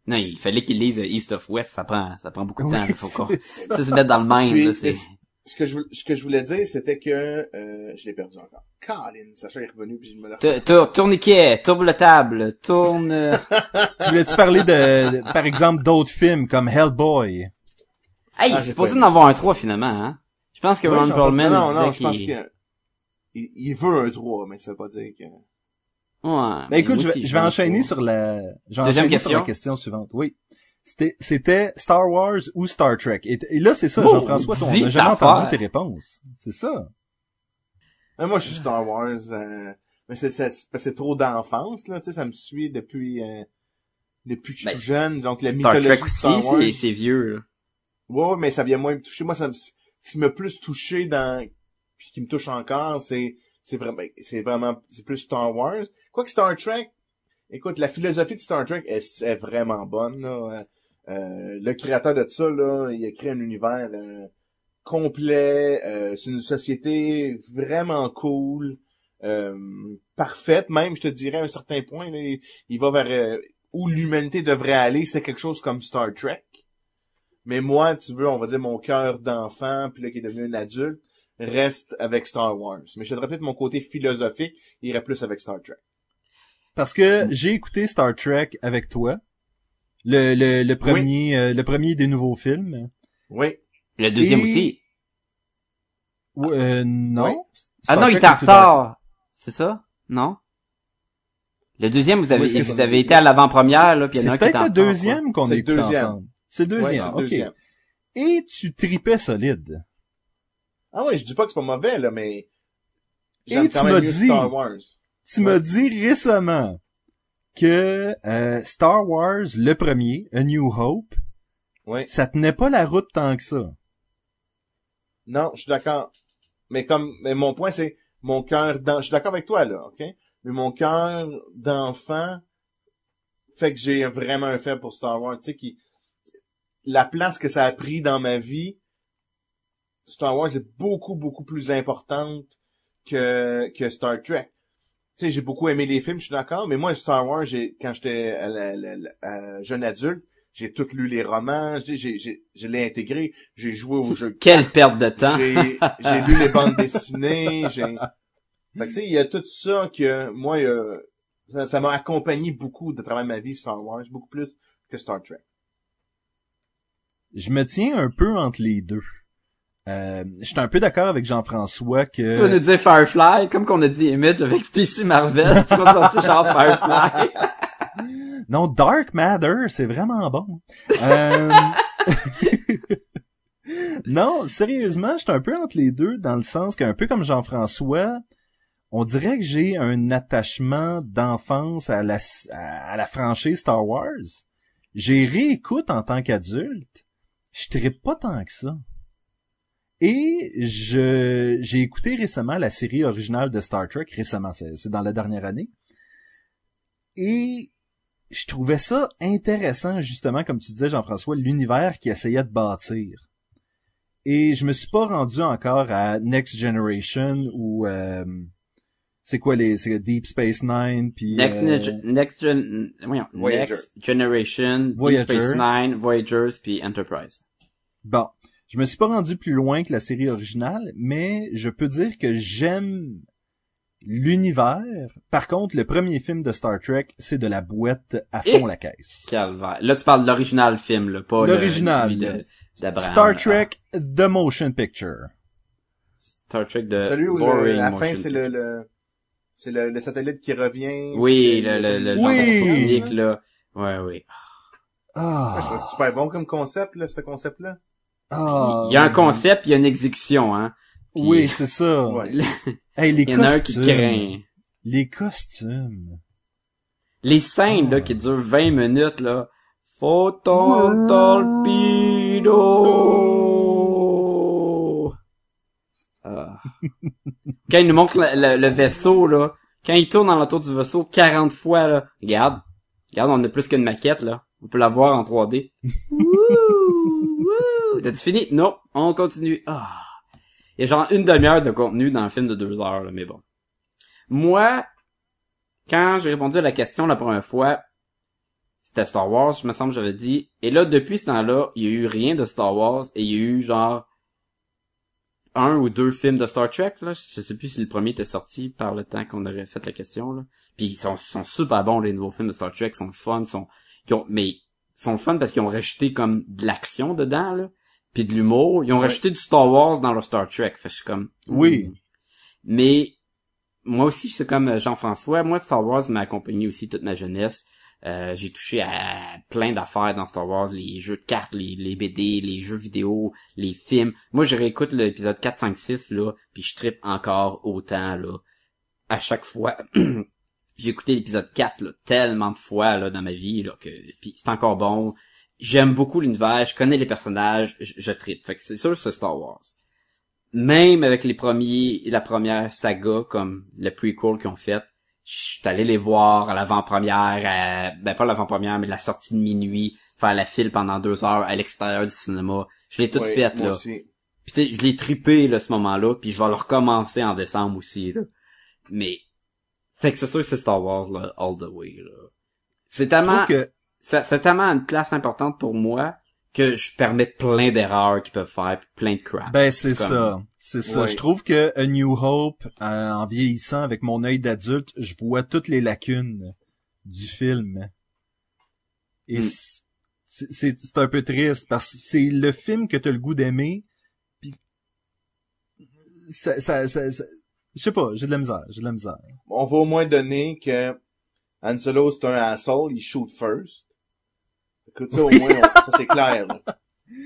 [SPEAKER 4] Non, il fallait qu'il lise East of West, ça prend, ça prend beaucoup de temps,
[SPEAKER 3] Oui,
[SPEAKER 4] il faut [laughs] qu'on,
[SPEAKER 3] c'est ça.
[SPEAKER 4] ça se mettre dans le mind,
[SPEAKER 1] Puis,
[SPEAKER 4] là, c'est...
[SPEAKER 1] est-ce- Ce que je, voulais- ce que je voulais dire, c'était que euh, je l'ai perdu encore. Colin, Sacha est revenu, puis je me l'ai
[SPEAKER 4] tu- Tourniquet, tourne le table, tourne... euh, [laughs]
[SPEAKER 3] Tu voulais-tu parler de, de- par exemple, d'autres films comme Hellboy?
[SPEAKER 4] Hey,
[SPEAKER 1] Ah,
[SPEAKER 4] c'est
[SPEAKER 1] pas
[SPEAKER 4] d'en avoir un 3 finalement, hein? Je pense que
[SPEAKER 3] Oui,
[SPEAKER 4] Ron Perlman
[SPEAKER 1] Non, non, je pense
[SPEAKER 4] qu'il-
[SPEAKER 1] que il, il veut un 3, mais ça veut pas dire que...
[SPEAKER 4] Ouais.
[SPEAKER 3] Ben écoute, je, vais- je vais enchaîner sur la, je vais
[SPEAKER 4] Deuxième
[SPEAKER 3] enchaîner sur
[SPEAKER 4] question.
[SPEAKER 3] la question suivante. Oui. C'était, c'était Star Wars ou Star Trek. Et, et là, c'est ça,
[SPEAKER 4] Oh,
[SPEAKER 3] Jean-François, on n'a jamais
[SPEAKER 4] affaire.
[SPEAKER 3] entendu tes réponses. C'est ça.
[SPEAKER 1] Mais moi, je suis Star Wars. euh, mais c'est, c'est, c'est, parce que c'est trop d'enfance, là. Tu sais, ça me suit depuis, euh, depuis que je suis
[SPEAKER 4] Ben,
[SPEAKER 1] tout jeune. Donc, la
[SPEAKER 4] Star
[SPEAKER 1] mythologie
[SPEAKER 4] Trek
[SPEAKER 1] de Star
[SPEAKER 4] aussi,
[SPEAKER 1] Wars.
[SPEAKER 4] c'est, c'est vieux, là.
[SPEAKER 1] Ouais, ouais, mais ça vient moins me toucher. Moi, ça me, ce qui m'a plus touché dans, puis qui me touche encore, c'est, c'est vraiment, c'est vraiment, c'est plus Star Wars. Quoique Star Trek, écoute, la philosophie de Star Trek est, est vraiment bonne, là. Euh, le créateur de ça, là, il a créé un univers euh, complet, euh, c'est une société vraiment cool, parfaite, même, je te dirais, à un certain point, il, va vers où l'humanité devrait aller, c'est quelque chose comme Star Trek. Mais moi, tu veux, on va dire mon cœur d'enfant, puis là qui est devenu un adulte, reste avec Star Wars. Mais je te dirais peut-être mon côté philosophique, il irait plus avec Star Trek.
[SPEAKER 3] Parce que j'ai écouté Star Trek avec toi. Le, le, le premier, euh, le premier des nouveaux films.
[SPEAKER 1] Oui.
[SPEAKER 4] Le deuxième
[SPEAKER 3] Et-
[SPEAKER 4] aussi?
[SPEAKER 3] Ou, euh, non.
[SPEAKER 1] Oui.
[SPEAKER 4] Ah non, il était en retard. C'est ça? Non? Le deuxième, vous avez, vous
[SPEAKER 3] c'est?
[SPEAKER 4] avez été à l'avant-première, là, puis il y en a
[SPEAKER 3] C'est
[SPEAKER 4] un qui est
[SPEAKER 3] peut-être
[SPEAKER 4] en
[SPEAKER 3] le
[SPEAKER 4] retard,
[SPEAKER 3] deuxième qu'on
[SPEAKER 1] C'est
[SPEAKER 3] a
[SPEAKER 1] le
[SPEAKER 3] écouté ensemble. C'est le
[SPEAKER 1] Ouais,
[SPEAKER 3] deuxième,
[SPEAKER 1] c'est le
[SPEAKER 3] ok.
[SPEAKER 1] deuxième.
[SPEAKER 3] Et tu tripais solide.
[SPEAKER 1] Ah ouais, je dis pas que c'est pas mauvais, là, mais
[SPEAKER 3] Et tu m'as dit-
[SPEAKER 1] Star Wars.
[SPEAKER 3] Tu
[SPEAKER 1] Ouais.
[SPEAKER 3] m'as dit récemment que euh, Star Wars, le premier, A New Hope,
[SPEAKER 1] Oui.
[SPEAKER 3] ça tenait pas la route tant que ça.
[SPEAKER 1] Non, je suis d'accord. Mais comme, mais mon point, c'est mon cœur d'enfant. Je suis d'accord avec toi, là, ok? Mais mon cœur d'enfant fait que j'ai vraiment un fait pour Star Wars. Tu sais, qui, la place que ça a pris dans ma vie, Star Wars est beaucoup, beaucoup plus importante que, que Star Trek. Tu sais, j'ai beaucoup aimé les films, je suis d'accord, mais moi, Star Wars, j'ai, quand j'étais à la- la- la- à jeune adulte, j'ai tout lu les romans, j'ai, j'ai, j'ai- je l'ai intégré, j'ai joué aux jeux de
[SPEAKER 4] Quelle perte de temps.
[SPEAKER 1] j'ai j'ai lu les bandes [laughs] dessinées, j'ai fait que tu sais il y a tout ça que moi euh, ça ça m'a accompagné beaucoup de travers ma vie Star Wars, beaucoup plus que Star Trek.
[SPEAKER 3] Je me tiens un peu entre les deux. Euh, J'étais un peu d'accord avec Jean-François que...
[SPEAKER 4] Tu vas nous dire Firefly, comme qu'on a dit Image avec PC Marvel, tu vas sortir genre Firefly. [laughs]
[SPEAKER 3] Non, Dark Matter, c'est vraiment bon. Euh, [laughs] non, sérieusement, j'étais un peu entre les deux dans le sens qu'un peu comme Jean-François, on dirait que j'ai un attachement d'enfance à la, à la franchise Star Wars. J'ai réécoute en tant qu'adulte. Je trippe pas tant que ça. Et je j'ai écouté récemment la série originale de Star Trek, récemment, c'est c'est dans la dernière année. Et je trouvais ça intéressant, justement, comme tu disais, Jean-François, l'univers qui essayait de bâtir. Et je me suis pas rendu encore à Next Generation ou euh, c'est quoi les c'est Deep Space Nine puis
[SPEAKER 4] Next,
[SPEAKER 3] euh,
[SPEAKER 4] Gen- next, gen, voyons,
[SPEAKER 1] Voyager.
[SPEAKER 4] next Generation,
[SPEAKER 3] Voyager.
[SPEAKER 4] Deep Space Nine, Voyagers, puis Enterprise.
[SPEAKER 3] Bon, je me suis pas rendu plus loin que la série originale, mais je peux dire que j'aime l'univers. Par contre, le premier film de Star Trek, c'est de la boîte à fond
[SPEAKER 4] Et-
[SPEAKER 3] la caisse.
[SPEAKER 4] Calvaire. Là, tu parles de l'original film, là, pas
[SPEAKER 3] L'original.
[SPEAKER 4] de-.
[SPEAKER 3] Star
[SPEAKER 4] là.
[SPEAKER 3] Trek The Motion Picture.
[SPEAKER 4] Star Trek de
[SPEAKER 1] Celui où le- la fin c'est le, le c'est le, le satellite qui revient.
[SPEAKER 4] Oui, le, le, le
[SPEAKER 3] Oui.
[SPEAKER 4] genre unique, là. Ouais, oui.
[SPEAKER 3] Ah,
[SPEAKER 1] Ouais, je trouve ça super bon comme concept là, ce concept là.
[SPEAKER 3] Ah.
[SPEAKER 4] Il y a un concept, il y a une exécution, hein. Puis-
[SPEAKER 3] Oui, c'est ça. [laughs]
[SPEAKER 1] Ouais.
[SPEAKER 3] Hey, les
[SPEAKER 4] Il y en a un qui
[SPEAKER 3] costumes.
[SPEAKER 4] craint.
[SPEAKER 3] Les costumes.
[SPEAKER 4] Les scènes, là, qui durent 20 minutes, là. Photon torpedo. Ah. [laughs] Quand il nous montre le, le- le vaisseau, là, quand il tourne dans l'entour du vaisseau 40 fois, là, regarde. Regarde, on a plus qu'une maquette, là. On peut la voir en 3D. [laughs] T'as-tu fini? Non, on continue. Ah. Il y a genre une demi-heure de contenu dans un film de deux heures, là, mais bon. Moi, quand j'ai répondu à la question la première fois, c'était Star Wars, je me semble j'avais dit. Et là, depuis ce temps-là, il y a eu rien de Star Wars et il y a eu genre un ou deux films de Star Trek, là. Je sais plus si le premier était sorti par le temps qu'on aurait fait la question, là. Puis ils sont, sont super bons, les nouveaux films de Star Trek, sont fun, ils ont, mais ils sont fun parce qu'ils ont rajouté comme de l'action dedans, là. Puis de l'humour. Ils ont
[SPEAKER 1] Ouais.
[SPEAKER 4] rajouté du Star Wars dans leur Star Trek. Fait je suis comme,
[SPEAKER 3] Oui.
[SPEAKER 4] hmm. Mais, moi aussi, c'est comme Jean-François. Moi, Star Wars m'a accompagné aussi toute ma jeunesse. Euh, j'ai touché à plein d'affaires dans Star Wars, les jeux de cartes, les, les BD, les jeux vidéo, les films. Moi, je réécoute l'épisode 4, 5, 6, là, puis je trippe encore autant, là. À chaque fois. [clears throat] j'ai écouté l'épisode 4, là, tellement de fois, là, dans ma vie, là, que, puis c'est encore bon. J'aime beaucoup l'univers, je connais les personnages, je, je trippe. Fait que c'est sûr, c'est Star Wars. Même avec les premiers, la première saga, comme le prequel qu'ils ont fait, je suis allé les voir à l'avant-première, à- ben pas l'avant-première, mais la sortie de minuit, faire la file pendant deux heures à l'extérieur du cinéma. Je l'ai tout
[SPEAKER 1] Ouais,
[SPEAKER 4] fait,
[SPEAKER 1] moi
[SPEAKER 4] là.
[SPEAKER 1] aussi.
[SPEAKER 4] Puis tu sais, je l'ai trippé, là, ce moment-là, puis je vais le recommencer en décembre aussi, là. Mais, fait que c'est sûr que c'est Star Wars, là, all the way, là. C'est
[SPEAKER 3] Je
[SPEAKER 4] tellement,
[SPEAKER 3] trouve que
[SPEAKER 4] ça, c'est tellement une place importante pour moi que je permets plein d'erreurs qu'ils peuvent faire, puis plein de crap.
[SPEAKER 3] Ben c'est
[SPEAKER 4] Comme-
[SPEAKER 3] ça, c'est ça.
[SPEAKER 1] Ouais.
[SPEAKER 3] Je trouve que A New Hope, euh, en vieillissant avec mon œil d'adulte, je vois toutes les lacunes du film. Et
[SPEAKER 4] Hmm.
[SPEAKER 3] c'est- c'est c'est un peu triste parce que c'est le film que t'as le goût d'aimer. Puis ça, ça, ça, ça- je sais pas, j'ai de la misère, j'ai de la misère.
[SPEAKER 1] On va au moins donner que Han Solo, c'est un asshole, il shoot first. Écoute, ça, au moins, on- ça, c'est clair, là.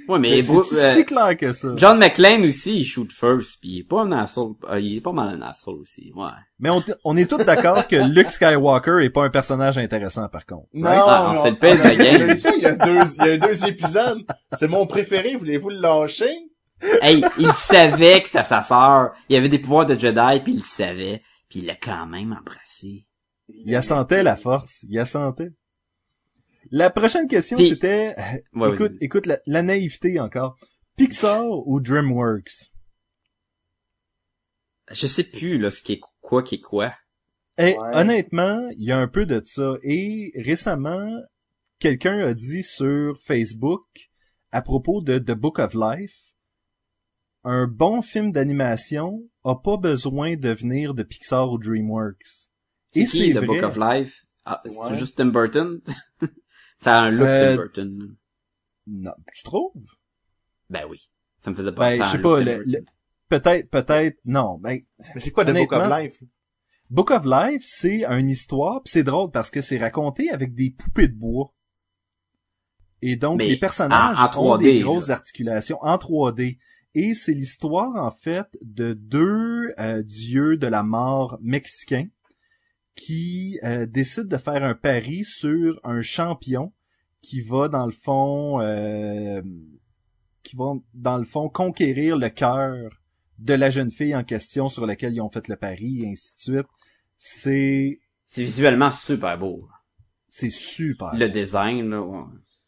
[SPEAKER 4] ouais, mais
[SPEAKER 3] C'est
[SPEAKER 4] Bru- euh,
[SPEAKER 3] si clair que ça.
[SPEAKER 4] John McClane aussi, il shoot first, puis il est pas un asshole, euh, il est pas mal un asshole aussi, ouais.
[SPEAKER 3] Mais on, on est tous d'accord que Luke Skywalker est pas un personnage intéressant par contre.
[SPEAKER 1] Non,
[SPEAKER 4] Ah,
[SPEAKER 1] non.
[SPEAKER 4] c'est le pire de la
[SPEAKER 1] il y a
[SPEAKER 4] game.
[SPEAKER 1] ça, il y a deux, il y a deux épisodes. C'est mon préféré, voulez-vous le lâcher?
[SPEAKER 4] Hey, il savait que c'était sa sœur, il avait des pouvoirs de Jedi, puis il le savait, puis il l'a quand même embrassé.
[SPEAKER 3] Il a sentait la force, il a sentait. La prochaine question
[SPEAKER 4] Puis-
[SPEAKER 3] c'était,
[SPEAKER 4] Ouais,
[SPEAKER 3] écoute, écoute la, la naïveté encore. Pixar ou DreamWorks?
[SPEAKER 4] je sais plus, là, ce qui est quoi qui est quoi.
[SPEAKER 3] Eh,
[SPEAKER 1] Ouais.
[SPEAKER 3] Honnêtement, il y a un peu de ça. Et récemment, quelqu'un a dit sur Facebook, à propos de The Book of Life, un bon film d'animation a pas besoin de venir de Pixar ou DreamWorks.
[SPEAKER 4] C'est
[SPEAKER 3] Et
[SPEAKER 4] qui,
[SPEAKER 3] c'est
[SPEAKER 4] The Book of Life? Ah, c'est
[SPEAKER 1] Ouais.
[SPEAKER 4] juste Tim Burton? [laughs] ça a un look
[SPEAKER 3] Euh,
[SPEAKER 4] Tim Burton.
[SPEAKER 3] Non, tu trouves?
[SPEAKER 4] Ben oui. Ça me faisait
[SPEAKER 3] Ben,
[SPEAKER 4] penser
[SPEAKER 3] je
[SPEAKER 4] à
[SPEAKER 3] sais pas, le- le- peut-être, peut-être, non. Ben,
[SPEAKER 1] Mais c'est quoi The Book of Life?
[SPEAKER 3] Book of Life, c'est une histoire, pis c'est drôle parce que c'est raconté avec des poupées de bois. Et donc,
[SPEAKER 4] Mais
[SPEAKER 3] les personnages
[SPEAKER 4] en- en
[SPEAKER 3] ont des
[SPEAKER 4] 3D,
[SPEAKER 3] grosses
[SPEAKER 4] là.
[SPEAKER 3] articulations en 3D. Et c'est l'histoire, en fait, de deux euh, dieux de la mort mexicains qui euh, décident de faire un pari sur un champion qui va, dans le fond, euh, qui va, dans le fond, conquérir le cœur de la jeune fille en question sur laquelle ils ont fait le pari, et ainsi de suite. C'est,
[SPEAKER 4] C'est visuellement super beau.
[SPEAKER 3] c'est super.
[SPEAKER 4] Le design, là, ouais.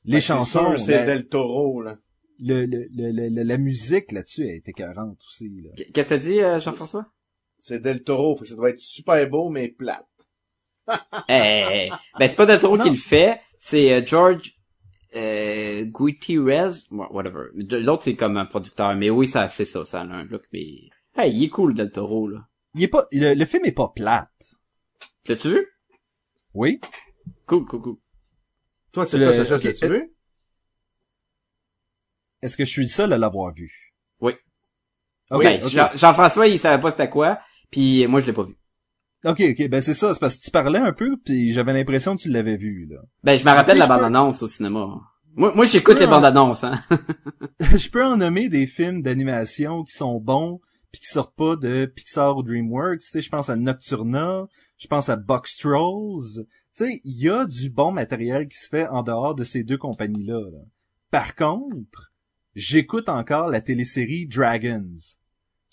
[SPEAKER 3] Les
[SPEAKER 1] Ben,
[SPEAKER 3] chansons,
[SPEAKER 1] C'est
[SPEAKER 3] la,
[SPEAKER 1] Del Toro, là.
[SPEAKER 3] le, le, le- le- la musique là-dessus elle est écœurante aussi. Là.
[SPEAKER 4] Qu'est-ce que t'as dit, euh, Jean-François?
[SPEAKER 1] C'est Del Toro, fait que ça doit être super beau, mais plate.
[SPEAKER 4] Eh, eh, eh. Ben, c'est pas Del Toro
[SPEAKER 3] Non.
[SPEAKER 4] qui le fait, c'est euh, George euh, Gutierrez, whatever. L'autre, c'est comme un producteur, mais oui, ça, c'est ça, ça a un look, mais... Hey, il est cool, Del Toro, là.
[SPEAKER 3] Il est pas, le, le film est pas plate.
[SPEAKER 4] L'as-tu vu?
[SPEAKER 3] Oui.
[SPEAKER 4] Cool, cool, cool.
[SPEAKER 1] Toi, c'est
[SPEAKER 3] Le-
[SPEAKER 1] toi, Sacha,
[SPEAKER 3] ok,
[SPEAKER 1] l'as-tu vu?
[SPEAKER 3] Est-ce que je suis le seul à l'avoir vu?
[SPEAKER 4] Oui.
[SPEAKER 3] Ok,
[SPEAKER 4] Ben, Jean-François, il savait pas c'était quoi, puis moi, je l'ai pas vu.
[SPEAKER 3] Ok, ok, ben c'est ça, c'est parce que tu parlais un peu, puis j'avais l'impression que tu l'avais vu, là.
[SPEAKER 4] Ben, je me rappelle la
[SPEAKER 3] peux-
[SPEAKER 4] bande-annonce au cinéma. Moi, moi j'écoute les
[SPEAKER 3] en-
[SPEAKER 4] bandes-annonces, hein. [laughs] [laughs]
[SPEAKER 3] je peux en nommer des films d'animation qui sont bons puis qui sortent pas de Pixar ou DreamWorks. Tu sais, je pense à Nocturna, je pense à Box Trolls. Tu sais, il y a du bon matériel qui se fait en dehors de ces deux compagnies-là. là. Par contre, j'écoute encore la télésérie Dragons,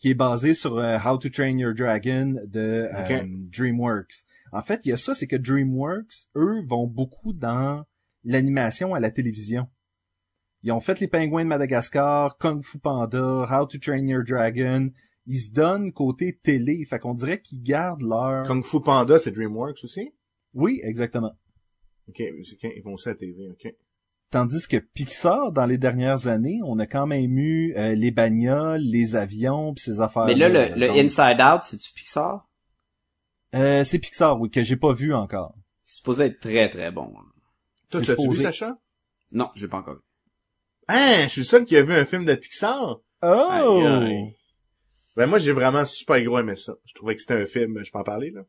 [SPEAKER 3] qui est basée sur euh, How to Train Your Dragon de euh. DreamWorks. En fait, il y a ça, c'est que DreamWorks, eux, vont beaucoup dans l'animation à la télévision. Ils ont fait les pingouins de Madagascar, Kung Fu Panda, How to Train Your Dragon. Ils se donnent côté télé. Fait qu'on dirait qu'ils gardent leur...
[SPEAKER 1] Kung Fu Panda, c'est DreamWorks aussi?
[SPEAKER 3] Oui, exactement.
[SPEAKER 1] Ok, c'est quand ils vont ça à la TV, ok.
[SPEAKER 3] Tandis que Pixar, dans les dernières années, on a quand même eu euh, les bagnoles, les avions, puis ces affaires.
[SPEAKER 4] Mais là, le, le Inside Out, c'est-tu Pixar?
[SPEAKER 3] Euh, c'est Pixar, oui, que j'ai pas vu encore.
[SPEAKER 4] C'est supposé être très, très bon.
[SPEAKER 1] Toi,
[SPEAKER 3] C'est
[SPEAKER 1] tu l'as-tu vu,
[SPEAKER 3] supposé.
[SPEAKER 1] Sacha?
[SPEAKER 4] Non, je l'ai pas encore vu.
[SPEAKER 1] Hein, je suis le seul qui a vu un film de Pixar?
[SPEAKER 3] Oh!
[SPEAKER 1] Aïe, aïe. Ben moi j'ai vraiment super gros aimé ça. Je trouvais que c'était un film, je peux en parler là.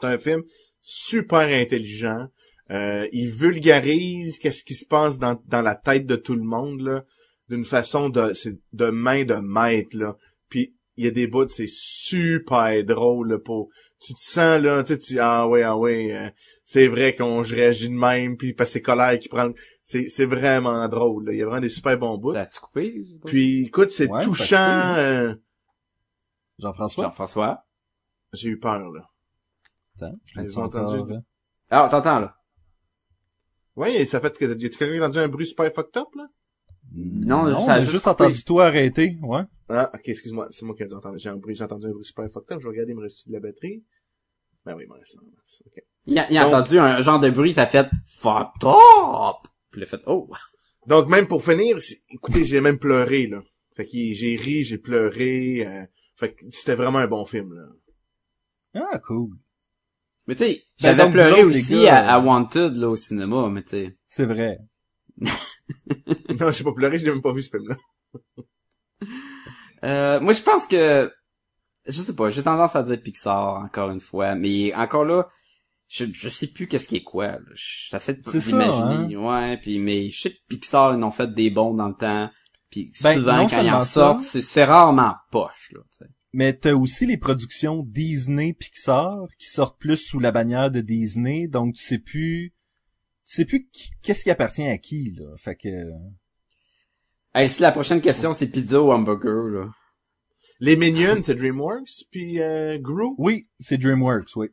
[SPEAKER 1] C'est un film super intelligent. Euh, il vulgarise qu'est-ce qui se passe dans, dans la tête de tout le monde là, d'une façon de c'est de main de maître là. Puis il y a des bouts, c'est super drôle là, pour tu te sens là, tu sais, tu ah ouais ah ouais, euh, c'est vrai qu'on je réagis de même puis parce que c'est colère qui prend, le- c'est c'est vraiment drôle. là. Il y a vraiment des super bons bouts.
[SPEAKER 4] Ça coupé?
[SPEAKER 1] Puis écoute, c'est
[SPEAKER 3] Ouais,
[SPEAKER 1] touchant. euh,
[SPEAKER 3] Jean-François?
[SPEAKER 4] Jean-François?
[SPEAKER 1] J'ai eu peur là.
[SPEAKER 3] Attends, je l'ai
[SPEAKER 1] entendu?
[SPEAKER 3] encore, là?
[SPEAKER 4] Ah, t'entends, là?
[SPEAKER 1] Ouais, ça fait que y a-tu quelqu'un qui a entendu un bruit super fucked up là?
[SPEAKER 4] Non,
[SPEAKER 3] non
[SPEAKER 4] ça a
[SPEAKER 3] j'ai
[SPEAKER 4] juste
[SPEAKER 3] entendu toi arrêter, ouais.
[SPEAKER 1] Ah, ok, excuse-moi, c'est moi qui ai entendu. J'ai un bruit, j'ai entendu un bruit super fucked up. Je vais regarder, il me reste de la batterie? Ben oui, il me reste.
[SPEAKER 4] Il a, il a
[SPEAKER 1] Donc-
[SPEAKER 4] entendu un genre de bruit, ça a fait « Fucked up! » Puis il a fait « Oh!
[SPEAKER 1] Donc même pour finir, écoutez, j'ai même pleuré là. Fait que j'ai ri, j'ai pleuré. euh, fait que c'était vraiment un bon film là.
[SPEAKER 3] Ah, cool. »
[SPEAKER 4] Mais tu sais,
[SPEAKER 3] Ben,
[SPEAKER 4] j'avais pleuré
[SPEAKER 3] autres,
[SPEAKER 4] aussi
[SPEAKER 3] gars,
[SPEAKER 4] à, à
[SPEAKER 3] euh,
[SPEAKER 4] Wanted, là, au cinéma, mais tu sais...
[SPEAKER 3] C'est vrai. [laughs]
[SPEAKER 1] non, j'ai pas pleuré, je l'ai même pas vu ce film là. [laughs]
[SPEAKER 4] Euh, moi, je pense que... Je sais pas, j'ai tendance à dire Pixar, encore une fois, mais encore là, je, je sais plus qu'est-ce qui est quoi. là. J'essaie de
[SPEAKER 3] C'est ça, hein.
[SPEAKER 4] d'imaginer. Ouais, puis mais je sais que Pixar, ils ont fait des bons dans le temps. Puis
[SPEAKER 3] Ben,
[SPEAKER 4] souvent, quand ils en sortent, c'est rarement poche, là, tu sais.
[SPEAKER 3] Mais t'as aussi les productions Disney Pixar qui sortent plus sous la bannière de Disney, donc tu sais plus tu sais plus qui- qu'est-ce qui appartient à qui là. Fait que
[SPEAKER 4] Hey, si la prochaine question, c'est pizza ou hamburger, là.
[SPEAKER 1] Les Minions, c'est DreamWorks, puis euh, Gru?
[SPEAKER 3] oui, c'est DreamWorks, oui.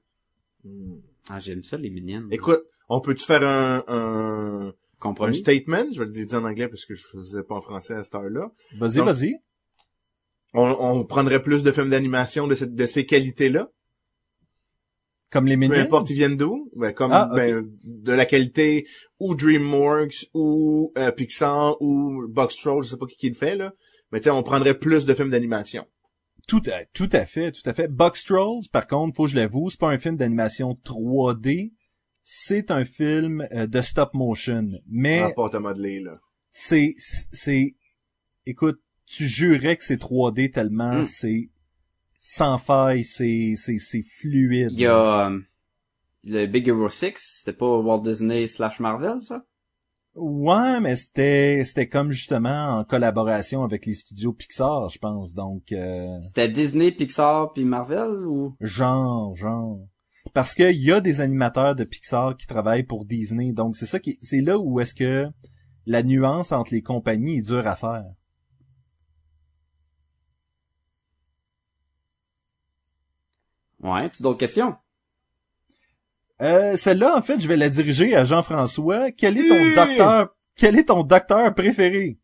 [SPEAKER 1] Hmm.
[SPEAKER 4] Ah, j'aime ça, les mignonnes.
[SPEAKER 1] Écoute, on peut-tu faire un, un, un statement? Je vais le dire en anglais parce que je ne sais pas en français à cette heure-là.
[SPEAKER 3] Vas-y, vas-y.
[SPEAKER 1] On, on prendrait plus de films d'animation de, cette- de ces qualités-là?
[SPEAKER 3] Comme les
[SPEAKER 1] Peu
[SPEAKER 3] Minions.
[SPEAKER 1] importe ils viennent d'où, ben, comme
[SPEAKER 3] Ah,
[SPEAKER 1] ben, de la qualité ou DreamWorks ou euh, Pixar ou Box Troll, je sais pas qui, qui le fait là, mais tu sais on prendrait plus de films d'animation.
[SPEAKER 3] Tout à, tout à fait, tout à fait. Box Trolls, par contre, faut que je l'avoue, c'est pas un film d'animation 3D, c'est un film euh, de stop motion. Mais
[SPEAKER 1] pâte à modeler là.
[SPEAKER 3] c'est, c'est, écoute, tu jurais que c'est 3D tellement
[SPEAKER 4] Mm.
[SPEAKER 3] c'est sans faille, c'est, c'est, c'est fluide.
[SPEAKER 4] Il y a euh, le Big Hero 6, c'est pas Walt Disney slash Marvel, ça?
[SPEAKER 3] Ouais, mais c'était, c'était comme justement en collaboration avec les studios Pixar, je pense. Donc, euh,
[SPEAKER 4] C'était Disney, Pixar puis Marvel ou?
[SPEAKER 3] genre, genre. Parce qu'il y a des animateurs de Pixar qui travaillent pour Disney, donc c'est ça qui, c'est là où est-ce que la nuance entre les compagnies est dure à faire.
[SPEAKER 4] Ouais, tu d'autres questions?
[SPEAKER 3] Euh, celle-là, en fait, je vais la diriger à Jean-François. Quel est ton docteur, quel est ton docteur préféré?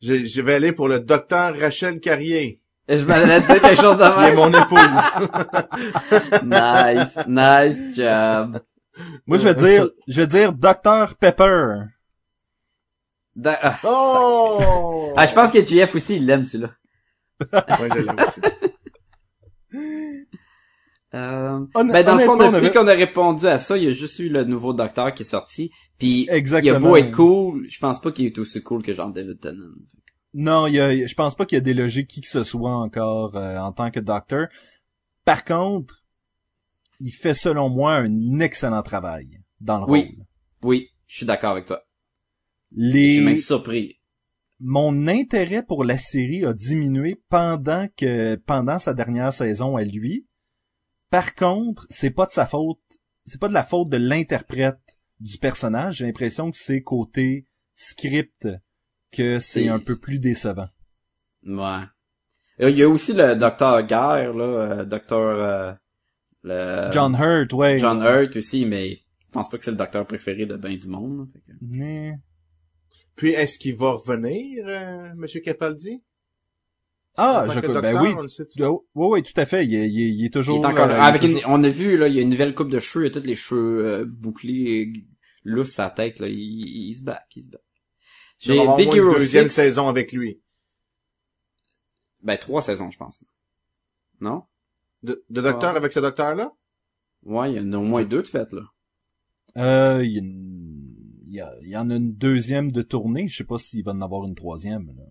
[SPEAKER 1] Je, je vais aller pour le docteur Rachel Carrier,
[SPEAKER 4] Je m'allais dire quelque chose de
[SPEAKER 1] qui est mon épouse. [laughs]
[SPEAKER 4] nice, nice job.
[SPEAKER 3] Moi, je vais dire, je vais dire Dr Pepper.
[SPEAKER 4] Da- ah.
[SPEAKER 1] oh!
[SPEAKER 4] Ah, je pense que JF aussi, il l'aime, celui-là.
[SPEAKER 1] Ouais, je l'aime aussi. [laughs]
[SPEAKER 4] Euh, ben, dans le fond, depuis
[SPEAKER 3] avait-
[SPEAKER 4] qu'on a répondu à ça, il y a juste eu le nouveau docteur qui est sorti. Puis, il a
[SPEAKER 3] Exactement.
[SPEAKER 4] beau être cool, je pense pas qu'il est aussi cool que Jean David Tennant.
[SPEAKER 3] Non, il y a, je pense pas qu'il y a délogé qui que ce soit encore euh, en tant que docteur. Par contre, il fait selon moi un excellent travail dans le
[SPEAKER 4] Oui.
[SPEAKER 3] rôle.
[SPEAKER 4] Oui, je suis d'accord avec toi. Je suis même
[SPEAKER 3] Les,
[SPEAKER 4] surpris.
[SPEAKER 3] mon intérêt pour la série a diminué pendant que pendant sa dernière saison à lui. Par contre, c'est pas de sa faute, c'est pas de la faute de l'interprète du personnage. J'ai l'impression que c'est côté script que c'est un peu plus décevant.
[SPEAKER 4] Ouais. Il y a aussi le docteur Guerre, là, euh, docteur... euh, le...
[SPEAKER 3] John Hurt, ouais.
[SPEAKER 4] John Hurt aussi, mais je pense pas que c'est le docteur préféré de ben du monde. là, fait que-
[SPEAKER 3] Mais-
[SPEAKER 1] Puis est-ce qu'il va revenir, euh, Monsieur Capaldi?
[SPEAKER 3] Ah, je,
[SPEAKER 1] que
[SPEAKER 3] ben
[SPEAKER 1] docteur,
[SPEAKER 3] oui.
[SPEAKER 1] le sait-tu?
[SPEAKER 3] Oui, oui, tout à fait. Il est, il est- il est toujours.
[SPEAKER 4] Il est encore là.
[SPEAKER 3] euh,
[SPEAKER 4] Avec
[SPEAKER 3] il est
[SPEAKER 4] une-
[SPEAKER 3] toujours-
[SPEAKER 4] on a vu, là, il y a une nouvelle coupe de cheveux, il a tous les cheveux euh, bouclés, lousses sa tête, là. Il, se bat, il se bat. J'ai Big
[SPEAKER 1] au moins une deuxième
[SPEAKER 4] 6.
[SPEAKER 1] saison avec lui.
[SPEAKER 4] Ben, trois saisons, je pense. Non?
[SPEAKER 1] De, de docteur avec ce docteur-là?
[SPEAKER 4] Ouais, il y en a au moins deux de fait, là.
[SPEAKER 3] Euh, il y, a une- il y a- il y en a une deuxième de tournée. Je sais pas s'il va en avoir une troisième. Là.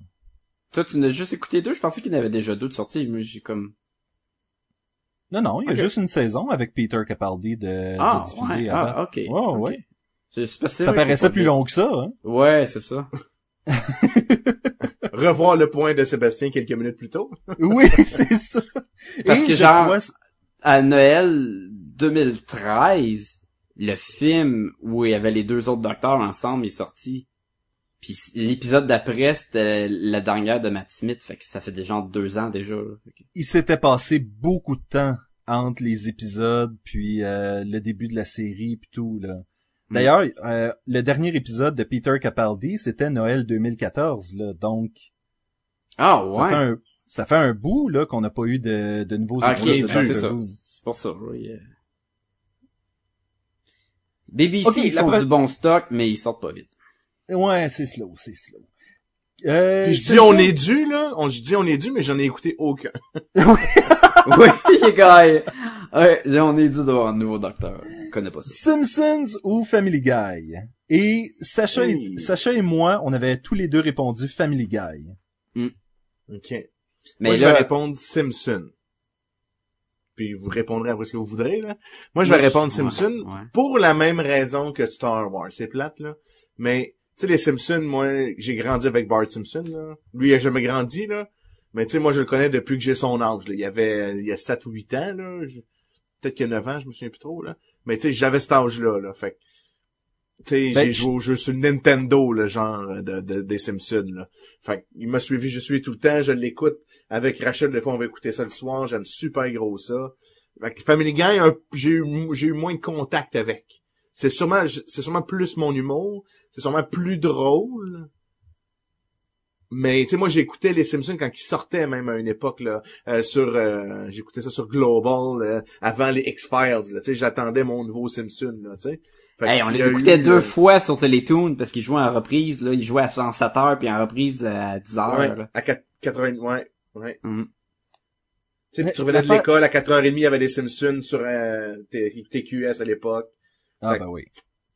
[SPEAKER 4] Toi, tu n'as juste écouté deux? Je pensais qu'il y en avait déjà deux de sortis. Moi, j'ai comme...
[SPEAKER 3] Non, non, il y a juste une saison avec Peter Capaldi de,
[SPEAKER 4] Ah,
[SPEAKER 3] de diffuser
[SPEAKER 4] ouais,
[SPEAKER 3] à
[SPEAKER 4] ah, ok. Ok.
[SPEAKER 3] ouais.
[SPEAKER 4] C'est-
[SPEAKER 3] Ça paraissait plus long que ça, hein?
[SPEAKER 4] Ouais, c'est ça. [laughs]
[SPEAKER 1] Revoir le point de Sébastien quelques minutes plus tôt. [laughs]
[SPEAKER 3] Oui, c'est ça.
[SPEAKER 4] Parce
[SPEAKER 3] Et
[SPEAKER 4] que genre-
[SPEAKER 3] crois-
[SPEAKER 4] À Noël 2013, le film où il y avait les deux autres docteurs ensemble est sorti. Puis l'épisode d'après, c'était la dernière de Matt Smith, fait que ça fait déjà deux ans déjà. là.
[SPEAKER 3] Il s'était passé beaucoup de temps entre les épisodes puis euh, le début de la série puis tout là. D'ailleurs, euh, le dernier épisode de Peter Capaldi, c'était Noël 2014 là, donc
[SPEAKER 4] Ah
[SPEAKER 3] ça
[SPEAKER 4] ouais.
[SPEAKER 3] fait un ça fait un bout là qu'on n'a pas eu de, de nouveaux
[SPEAKER 4] Ah,
[SPEAKER 3] épisodes de
[SPEAKER 4] ben, c'est ça. C'est pour ça, oui. euh. BBC, ils font du bon stock, mais ils sortent pas vite.
[SPEAKER 3] Ouais, c'est slow, c'est slow. Euh,
[SPEAKER 1] Puis je dis on est dû, là. On, je dis on est dû, mais j'en ai écouté aucun. [laughs] [laughs]
[SPEAKER 4] oui, [laughs] les gars. Ouais, on est dû d'avoir un nouveau docteur. Je connais pas ça.
[SPEAKER 3] Simpsons ou Family Guy? Et Sacha, et. Sacha et moi, on avait tous les deux répondu Family Guy.
[SPEAKER 1] OK.
[SPEAKER 4] Mais
[SPEAKER 1] Moi, je vais
[SPEAKER 4] là,
[SPEAKER 1] répondre Simpson. Puis vous répondrez après ce que vous voudrez, là. Moi, je vais répondre
[SPEAKER 4] ouais,
[SPEAKER 1] Simpson
[SPEAKER 4] ouais.
[SPEAKER 1] pour la même raison que Star Wars. C'est plate, là. Mais, tu sais, les Simpsons, moi, j'ai grandi avec Bart Simpson, là. Lui, il a jamais grandi, là. Mais, tu sais, moi, je le connais depuis que j'ai son âge, là. Il y avait, il y a 7 ou 8 ans, là. Peut-être qu'il y a 9 ans, je me souviens plus trop, là. Mais, tu sais, j'avais cet âge-là, là. Fait que, tu sais,
[SPEAKER 3] Ben,
[SPEAKER 1] j'ai joué au jeu sur Nintendo, le genre de, de- des Simpsons, là. Fait que, il m'a suivi, je suis tout le temps, je l'écoute avec Rachel, des fois, on va écouter ça le soir, j'aime super gros ça. Fait que Family Guy, j'ai eu, j'ai eu moins de contact avec. C'est sûrement, c'est sûrement plus mon humour, c'est sûrement plus drôle. Mais, tu sais, moi, j'écoutais les Simpsons quand ils sortaient, même à une époque, là, euh, sur, euh, j'écoutais ça sur Global, euh, avant les X-Files, là, tu sais, j'attendais mon nouveau Simpson, là, tu sais. Fait
[SPEAKER 4] hey, on les écoutait
[SPEAKER 1] eu,
[SPEAKER 4] deux
[SPEAKER 1] euh,
[SPEAKER 4] fois sur Télétoon parce qu'ils jouaient en reprise, là. Ils jouaient à 7 heures puis en reprise à 10 heures,
[SPEAKER 1] Ouais,
[SPEAKER 4] là.
[SPEAKER 1] à 4, 80, ouais, ouais.
[SPEAKER 4] Mm.
[SPEAKER 1] Tu sais,
[SPEAKER 3] Mais
[SPEAKER 1] puis tu revenais de l'école, à 4h30, il y avait les Simpsons sur euh, TQS à l'époque.
[SPEAKER 3] Ah
[SPEAKER 1] Fait-
[SPEAKER 3] ben oui.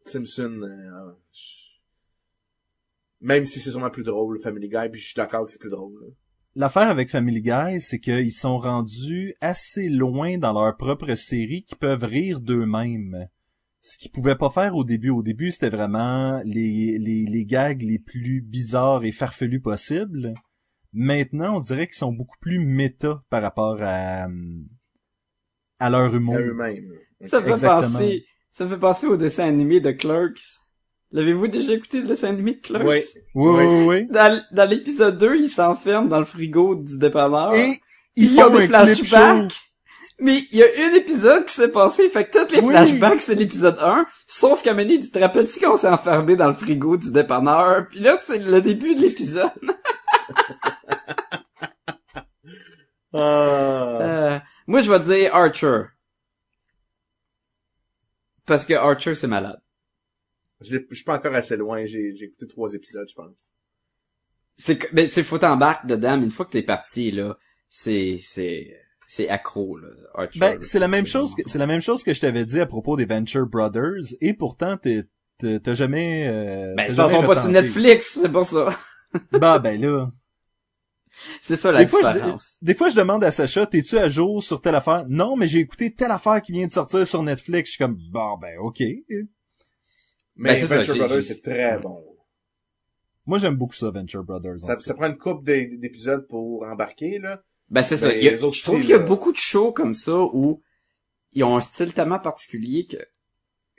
[SPEAKER 1] Simpson, euh, je- même si c'est sûrement plus drôle, Family Guy, puis je suis d'accord que c'est plus drôle. là.
[SPEAKER 3] L'affaire avec Family Guy, c'est qu'ils sont rendus assez loin dans leur propre série qu'ils peuvent rire d'eux-mêmes. Ce qu'ils pouvaient pas faire au début. Au début, c'était vraiment les, les, les gags les plus bizarres et farfelus possibles. Maintenant, on dirait qu'ils sont beaucoup plus méta par rapport à, à leur humour.
[SPEAKER 1] À eux-mêmes.
[SPEAKER 4] Ça me fait penser, ça me fait penser au dessin animé de Clerks. L'avez-vous déjà écouté le dessin animé de Clerks?
[SPEAKER 1] Oui.
[SPEAKER 3] Oui, oui, oui.
[SPEAKER 4] Dans, dans l'épisode 2, ils s'enferment dans le frigo du dépanneur.
[SPEAKER 3] Et ils
[SPEAKER 4] ont
[SPEAKER 3] font
[SPEAKER 4] des flashbacks. Mais il y a un épisode qui s'est passé, fait que tous les
[SPEAKER 3] Oui.
[SPEAKER 4] flashbacks c'est l'épisode 1, sauf qu'à Mané, tu te rappelles-tu qu'on s'est enfermé dans le frigo du dépanneur? Puis là, c'est le début de l'épisode. [laughs]
[SPEAKER 1] Ah.
[SPEAKER 4] Euh, moi, je vais dire Archer. Parce que Archer, c'est malade.
[SPEAKER 1] J'ai- Je suis pas encore assez loin, j'ai j'ai écouté trois épisodes, je pense.
[SPEAKER 4] C'est que, ben, c'est faut t'embarques dedans, mais une fois que t'es parti, là, c'est, c'est, c'est accro, là, Archer.
[SPEAKER 3] Ben, c'est la même chose que, c'est la même chose que je t'avais dit à propos des Venture Brothers, et pourtant, t'es- t'as jamais, euh,
[SPEAKER 4] Ben, ils sont pas sur. Netflix, c'est pour ça.
[SPEAKER 3] Bah, ben là. [laughs]
[SPEAKER 4] C'est ça la
[SPEAKER 3] Des fois, je,
[SPEAKER 4] différence.
[SPEAKER 3] des fois, je demande à Sacha, t'es-tu à jour sur telle affaire? Non, mais j'ai écouté telle affaire qui vient de sortir sur Netflix. Je suis comme, bon, ben, ok.
[SPEAKER 1] Mais
[SPEAKER 4] Ben, ça,
[SPEAKER 1] Venture Brothers, c'est très bon.
[SPEAKER 3] Moi, j'aime beaucoup ça, Venture Brothers.
[SPEAKER 1] Ça, prend une couple d'é- d'épisodes pour embarquer, là.
[SPEAKER 4] Ben, c'est ça. Il y a- je trouve qu'il y a
[SPEAKER 1] là.
[SPEAKER 4] beaucoup de shows comme ça où ils ont un style tellement particulier que,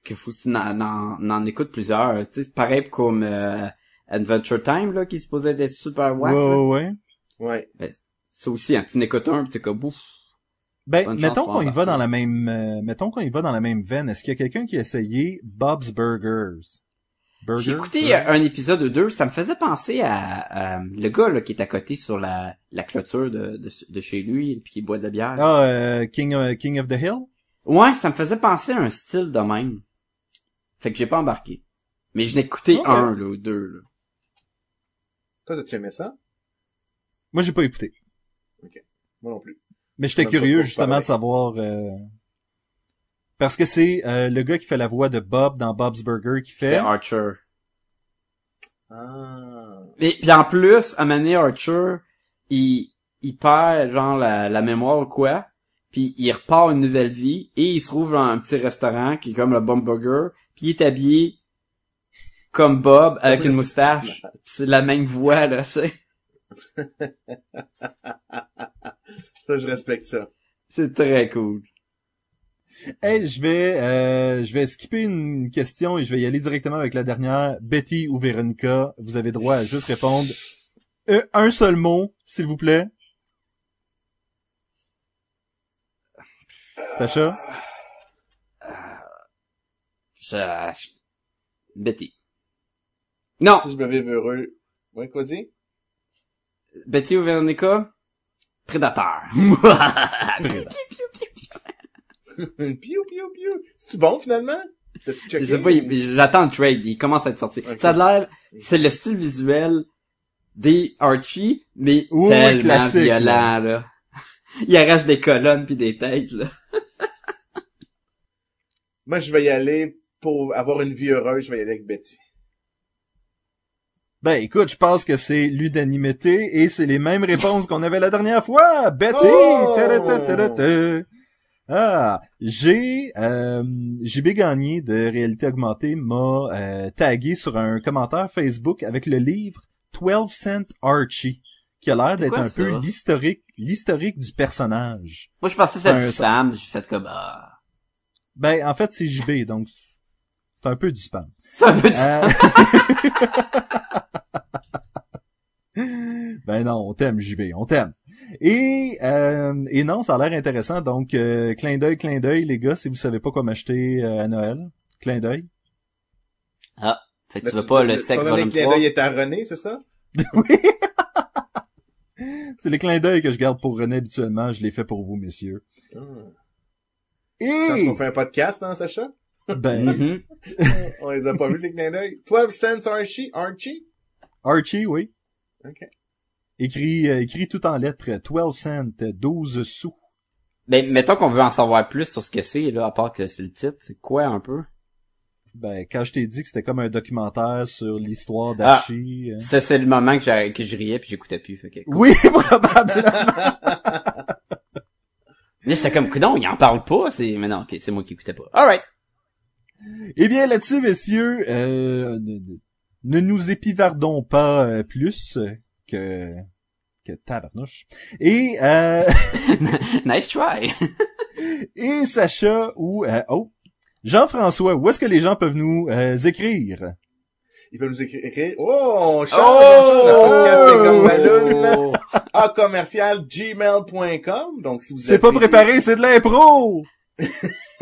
[SPEAKER 4] que faut que tu en, en, en écoutes plusieurs. Tu sais, c'est pareil comme, euh, Adventure Time, là, qui se posait d'être super wack,
[SPEAKER 3] ouais,
[SPEAKER 4] là.
[SPEAKER 3] ouais, ouais.
[SPEAKER 4] Ça aussi, hein, tu n'écoutes un pis t'es comme, ouf.
[SPEAKER 3] Ben,
[SPEAKER 4] Bonne
[SPEAKER 3] mettons qu'on y va dans la même, euh, mettons qu'on y va dans la même veine. Est-ce qu'il y a quelqu'un qui a essayé Bob's Burgers? Burgers?
[SPEAKER 4] J'ai écouté euh, un épisode ou deux, ça me faisait penser à, euh, le gars, là, qui est à côté sur la, la clôture de, de, de chez lui, puis qui boit de la bière.
[SPEAKER 3] Ah, euh, King, of- King of the Hill?
[SPEAKER 4] Ouais, ça me faisait penser à un style de même. Fait que j'ai pas embarqué. Mais je n'ai écouté un, là, ou deux, là.
[SPEAKER 1] Toi, t'as-tu aimé ça?
[SPEAKER 3] Moi, j'ai pas écouté.
[SPEAKER 1] Moi non plus.
[SPEAKER 3] Mais j'étais curieux justement
[SPEAKER 1] parler.
[SPEAKER 3] de savoir euh, parce que c'est euh, le gars qui fait la voix de Bob dans Bob's Burger qui
[SPEAKER 4] C'est
[SPEAKER 3] fait.
[SPEAKER 4] Archer.
[SPEAKER 1] Ah.
[SPEAKER 4] Et puis en plus, à Mané Archer, il, il perd genre la, la mémoire ou quoi. puis il repart une nouvelle vie, et il se trouve dans un petit restaurant qui est comme le Bumburger, puis il est habillé comme Bob avec une moustache. [laughs] C'est la même voix, là, tu sais. [laughs]
[SPEAKER 1] Ça, je respecte ça.
[SPEAKER 4] C'est très cool.
[SPEAKER 3] Hey, je vais, euh, je vais skipper une question et je vais y aller directement avec la dernière. Betty ou Véronica, vous avez droit à juste répondre euh, un seul mot, s'il vous plaît. Sacha?
[SPEAKER 4] Je... je- Betty. Non!
[SPEAKER 1] Si je me vivre heureux. Ouais, quoi dire?
[SPEAKER 4] Betty ou Véronica? Prédateur.
[SPEAKER 1] piou, piou, piou. C'est-tu bon, finalement?
[SPEAKER 4] Je sais pas, j'attends le trade, il commence à être sorti. Ça a l'air, c'est le style visuel des Archie, mais
[SPEAKER 3] Oui,
[SPEAKER 4] tellement violent, là. [laughs] Il arrache des colonnes puis des têtes, là.
[SPEAKER 1] Moi, je vais y aller pour avoir une vie heureuse, je vais y aller avec Betty.
[SPEAKER 3] Ben écoute, je pense que c'est l'unanimité et c'est les mêmes réponses qu'on avait la dernière fois. Betty!
[SPEAKER 1] Oh!
[SPEAKER 3] Ah, j'ai euh, JB Gagné de Réalité Augmentée m'a euh, tagué sur un commentaire Facebook avec le livre 12 Cent Archie qui a l'air d'être un
[SPEAKER 4] ça?
[SPEAKER 3] peu l'historique l'historique du personnage.
[SPEAKER 4] Moi, je pensais que c'était spam, j'ai fait comme, ah.
[SPEAKER 3] Ben en fait c'est JB donc c'est un peu du spam.
[SPEAKER 4] C'est un peu du
[SPEAKER 3] Euh, [laughs] ben non, on t'aime, JB, on t'aime. Et, euh, et non, ça a l'air intéressant. Donc, euh, clin d'œil, clin d'œil, les gars, si vous savez pas quoi m'acheter euh, à Noël, clin d'œil.
[SPEAKER 4] Ah. Fait que tu veux pas le sexe
[SPEAKER 1] ton dernier
[SPEAKER 4] volume
[SPEAKER 1] clin
[SPEAKER 4] 3?
[SPEAKER 1] d'œil est à René, c'est ça? [laughs]
[SPEAKER 3] oui. C'est les clins d'œil que je garde pour René habituellement. Je les fais pour vous, messieurs.
[SPEAKER 1] Hum.
[SPEAKER 3] Et,
[SPEAKER 1] qu'on fait un podcast, hein, Sacha?
[SPEAKER 3] Ben, [laughs]
[SPEAKER 4] Mhm.
[SPEAKER 1] On les a pas vus, ces clins d'œil. 12 cents Archie? Archie?
[SPEAKER 3] Archie, oui.
[SPEAKER 1] Ok.
[SPEAKER 3] Écrit, euh, écrit tout en lettres. 12 cents, 12 sous.
[SPEAKER 4] Ben, mettons qu'on veut en savoir plus sur ce que c'est, là, à part que c'est le titre. C'est quoi, un peu?
[SPEAKER 3] Ben, quand je t'ai dit que c'était comme un documentaire sur l'histoire
[SPEAKER 4] Ah.
[SPEAKER 3] d'Archie. euh,
[SPEAKER 4] Ça, c'est le moment que, j'ai- que je riais puis j'écoutais plus, fait que.
[SPEAKER 3] Oui, [laughs] probablement. [laughs]
[SPEAKER 4] Mais j'étais comme, non, il en parle pas, c'est, mais non, ok, c'est moi qui écoutais pas. Alright.
[SPEAKER 3] Eh bien, là-dessus, messieurs, euh, ne, ne nous épivardons pas euh, plus que que tabarnouche. Et euh, [laughs]
[SPEAKER 4] nice try. [laughs]
[SPEAKER 3] et Sacha ou euh, oh Jean-François, où est-ce que les gens peuvent nous euh, écrire?
[SPEAKER 1] Il peut nous écrire, oh, on
[SPEAKER 4] Oh!
[SPEAKER 1] le podcast est comme ballon, à commercial gmail.com. Donc, si vous
[SPEAKER 3] C'est pas préparé, c'est de l'impro. [laughs]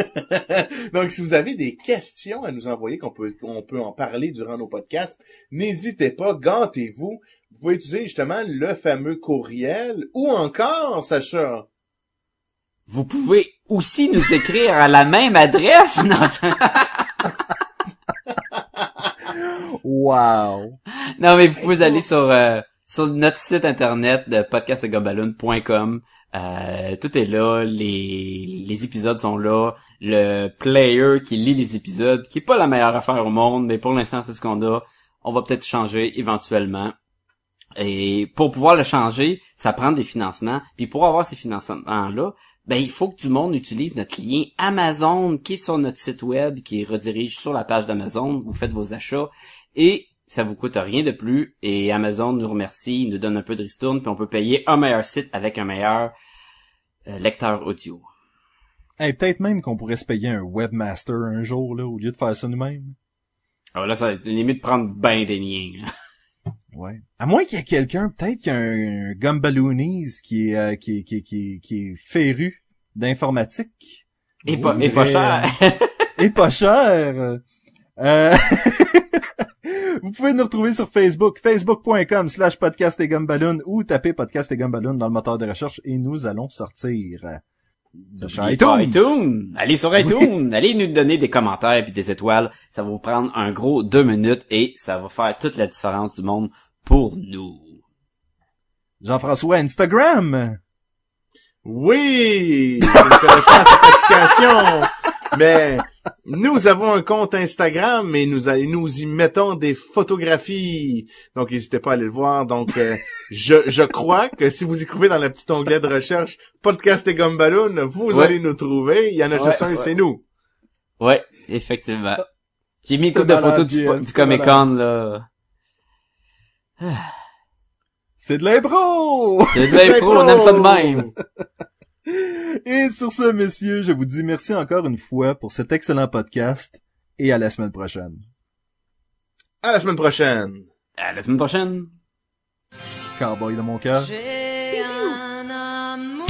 [SPEAKER 3] [laughs]
[SPEAKER 1] Donc, si vous avez des questions à nous envoyer, qu'on peut, qu'on peut en parler durant nos podcasts, n'hésitez pas, gantez-vous. Vous pouvez utiliser justement le fameux courriel ou encore, Sacha.
[SPEAKER 4] Vous pouvez aussi nous écrire à la même adresse. [laughs] Non,
[SPEAKER 3] Wow.
[SPEAKER 4] non mais vous pouvez aller sur, euh, sur notre site internet de podcastgobaloon.com. Euh, tout est là, les, les épisodes sont là, le player qui lit les épisodes, qui est pas la meilleure affaire au monde, mais pour l'instant c'est ce qu'on a. On va peut-être changer éventuellement. Et pour pouvoir le changer, ça prend des financements. Puis pour avoir ces financements-là, ben il faut que du monde utilise notre lien Amazon qui est sur notre site web, qui redirige sur la page d'Amazon. Vous faites vos achats et ça vous coûte rien de plus. Et Amazon nous remercie, nous donne un peu de ristourne, puis on peut payer un meilleur site avec un meilleur euh, lecteur audio.
[SPEAKER 3] Hey, peut-être même qu'on pourrait se payer un webmaster un jour là au lieu de faire ça nous-mêmes.
[SPEAKER 4] Alors là, ça limite de prendre ben des liens. là.
[SPEAKER 3] Ouais. À moins qu'il y ait quelqu'un, peut-être qu'il y a un, un Gumballoonies qui est, euh, qui est, qui est, qui est, qui est féru d'informatique.
[SPEAKER 4] Et pas, et pas cher.
[SPEAKER 3] Et pas cher. Euh, [laughs] [laughs] Vous pouvez nous retrouver sur Facebook, facebook.com slash podcast et gumballoon ou taper podcast et gumballoon dans le moteur de recherche et nous allons sortir. Sur iTunes.
[SPEAKER 4] iTunes. Allez sur iTunes. Allez nous donner des commentaires puis des étoiles. Ça va vous prendre un gros deux minutes et ça va faire toute la différence du monde pour nous.
[SPEAKER 3] Jean-François Instagram?
[SPEAKER 1] Oui! Je ne connais pas cette application, mais Nous avons un compte Instagram et nous, nous y mettons des photographies. Donc, n'hésitez pas à aller le voir. Donc, euh, je, je crois que si vous écrivez dans le petit onglet de recherche Podcast et Gumballoon, vous
[SPEAKER 4] Ouais.
[SPEAKER 1] allez nous trouver. Il y en a juste un
[SPEAKER 4] ouais.
[SPEAKER 1] c'est nous.
[SPEAKER 4] Ouais, effectivement. J'ai mis une couple de photos du, du Comic Con, là.
[SPEAKER 3] C'est de l'impro!
[SPEAKER 4] C'est bien pro, on aime ça de même. [laughs]
[SPEAKER 3] Et sur ce, messieurs, je vous dis merci encore une fois pour cet excellent podcast et à la semaine prochaine.
[SPEAKER 1] À la semaine prochaine.
[SPEAKER 4] À la semaine prochaine.
[SPEAKER 3] Cowboy de mon cœur.
[SPEAKER 2] J'ai un amour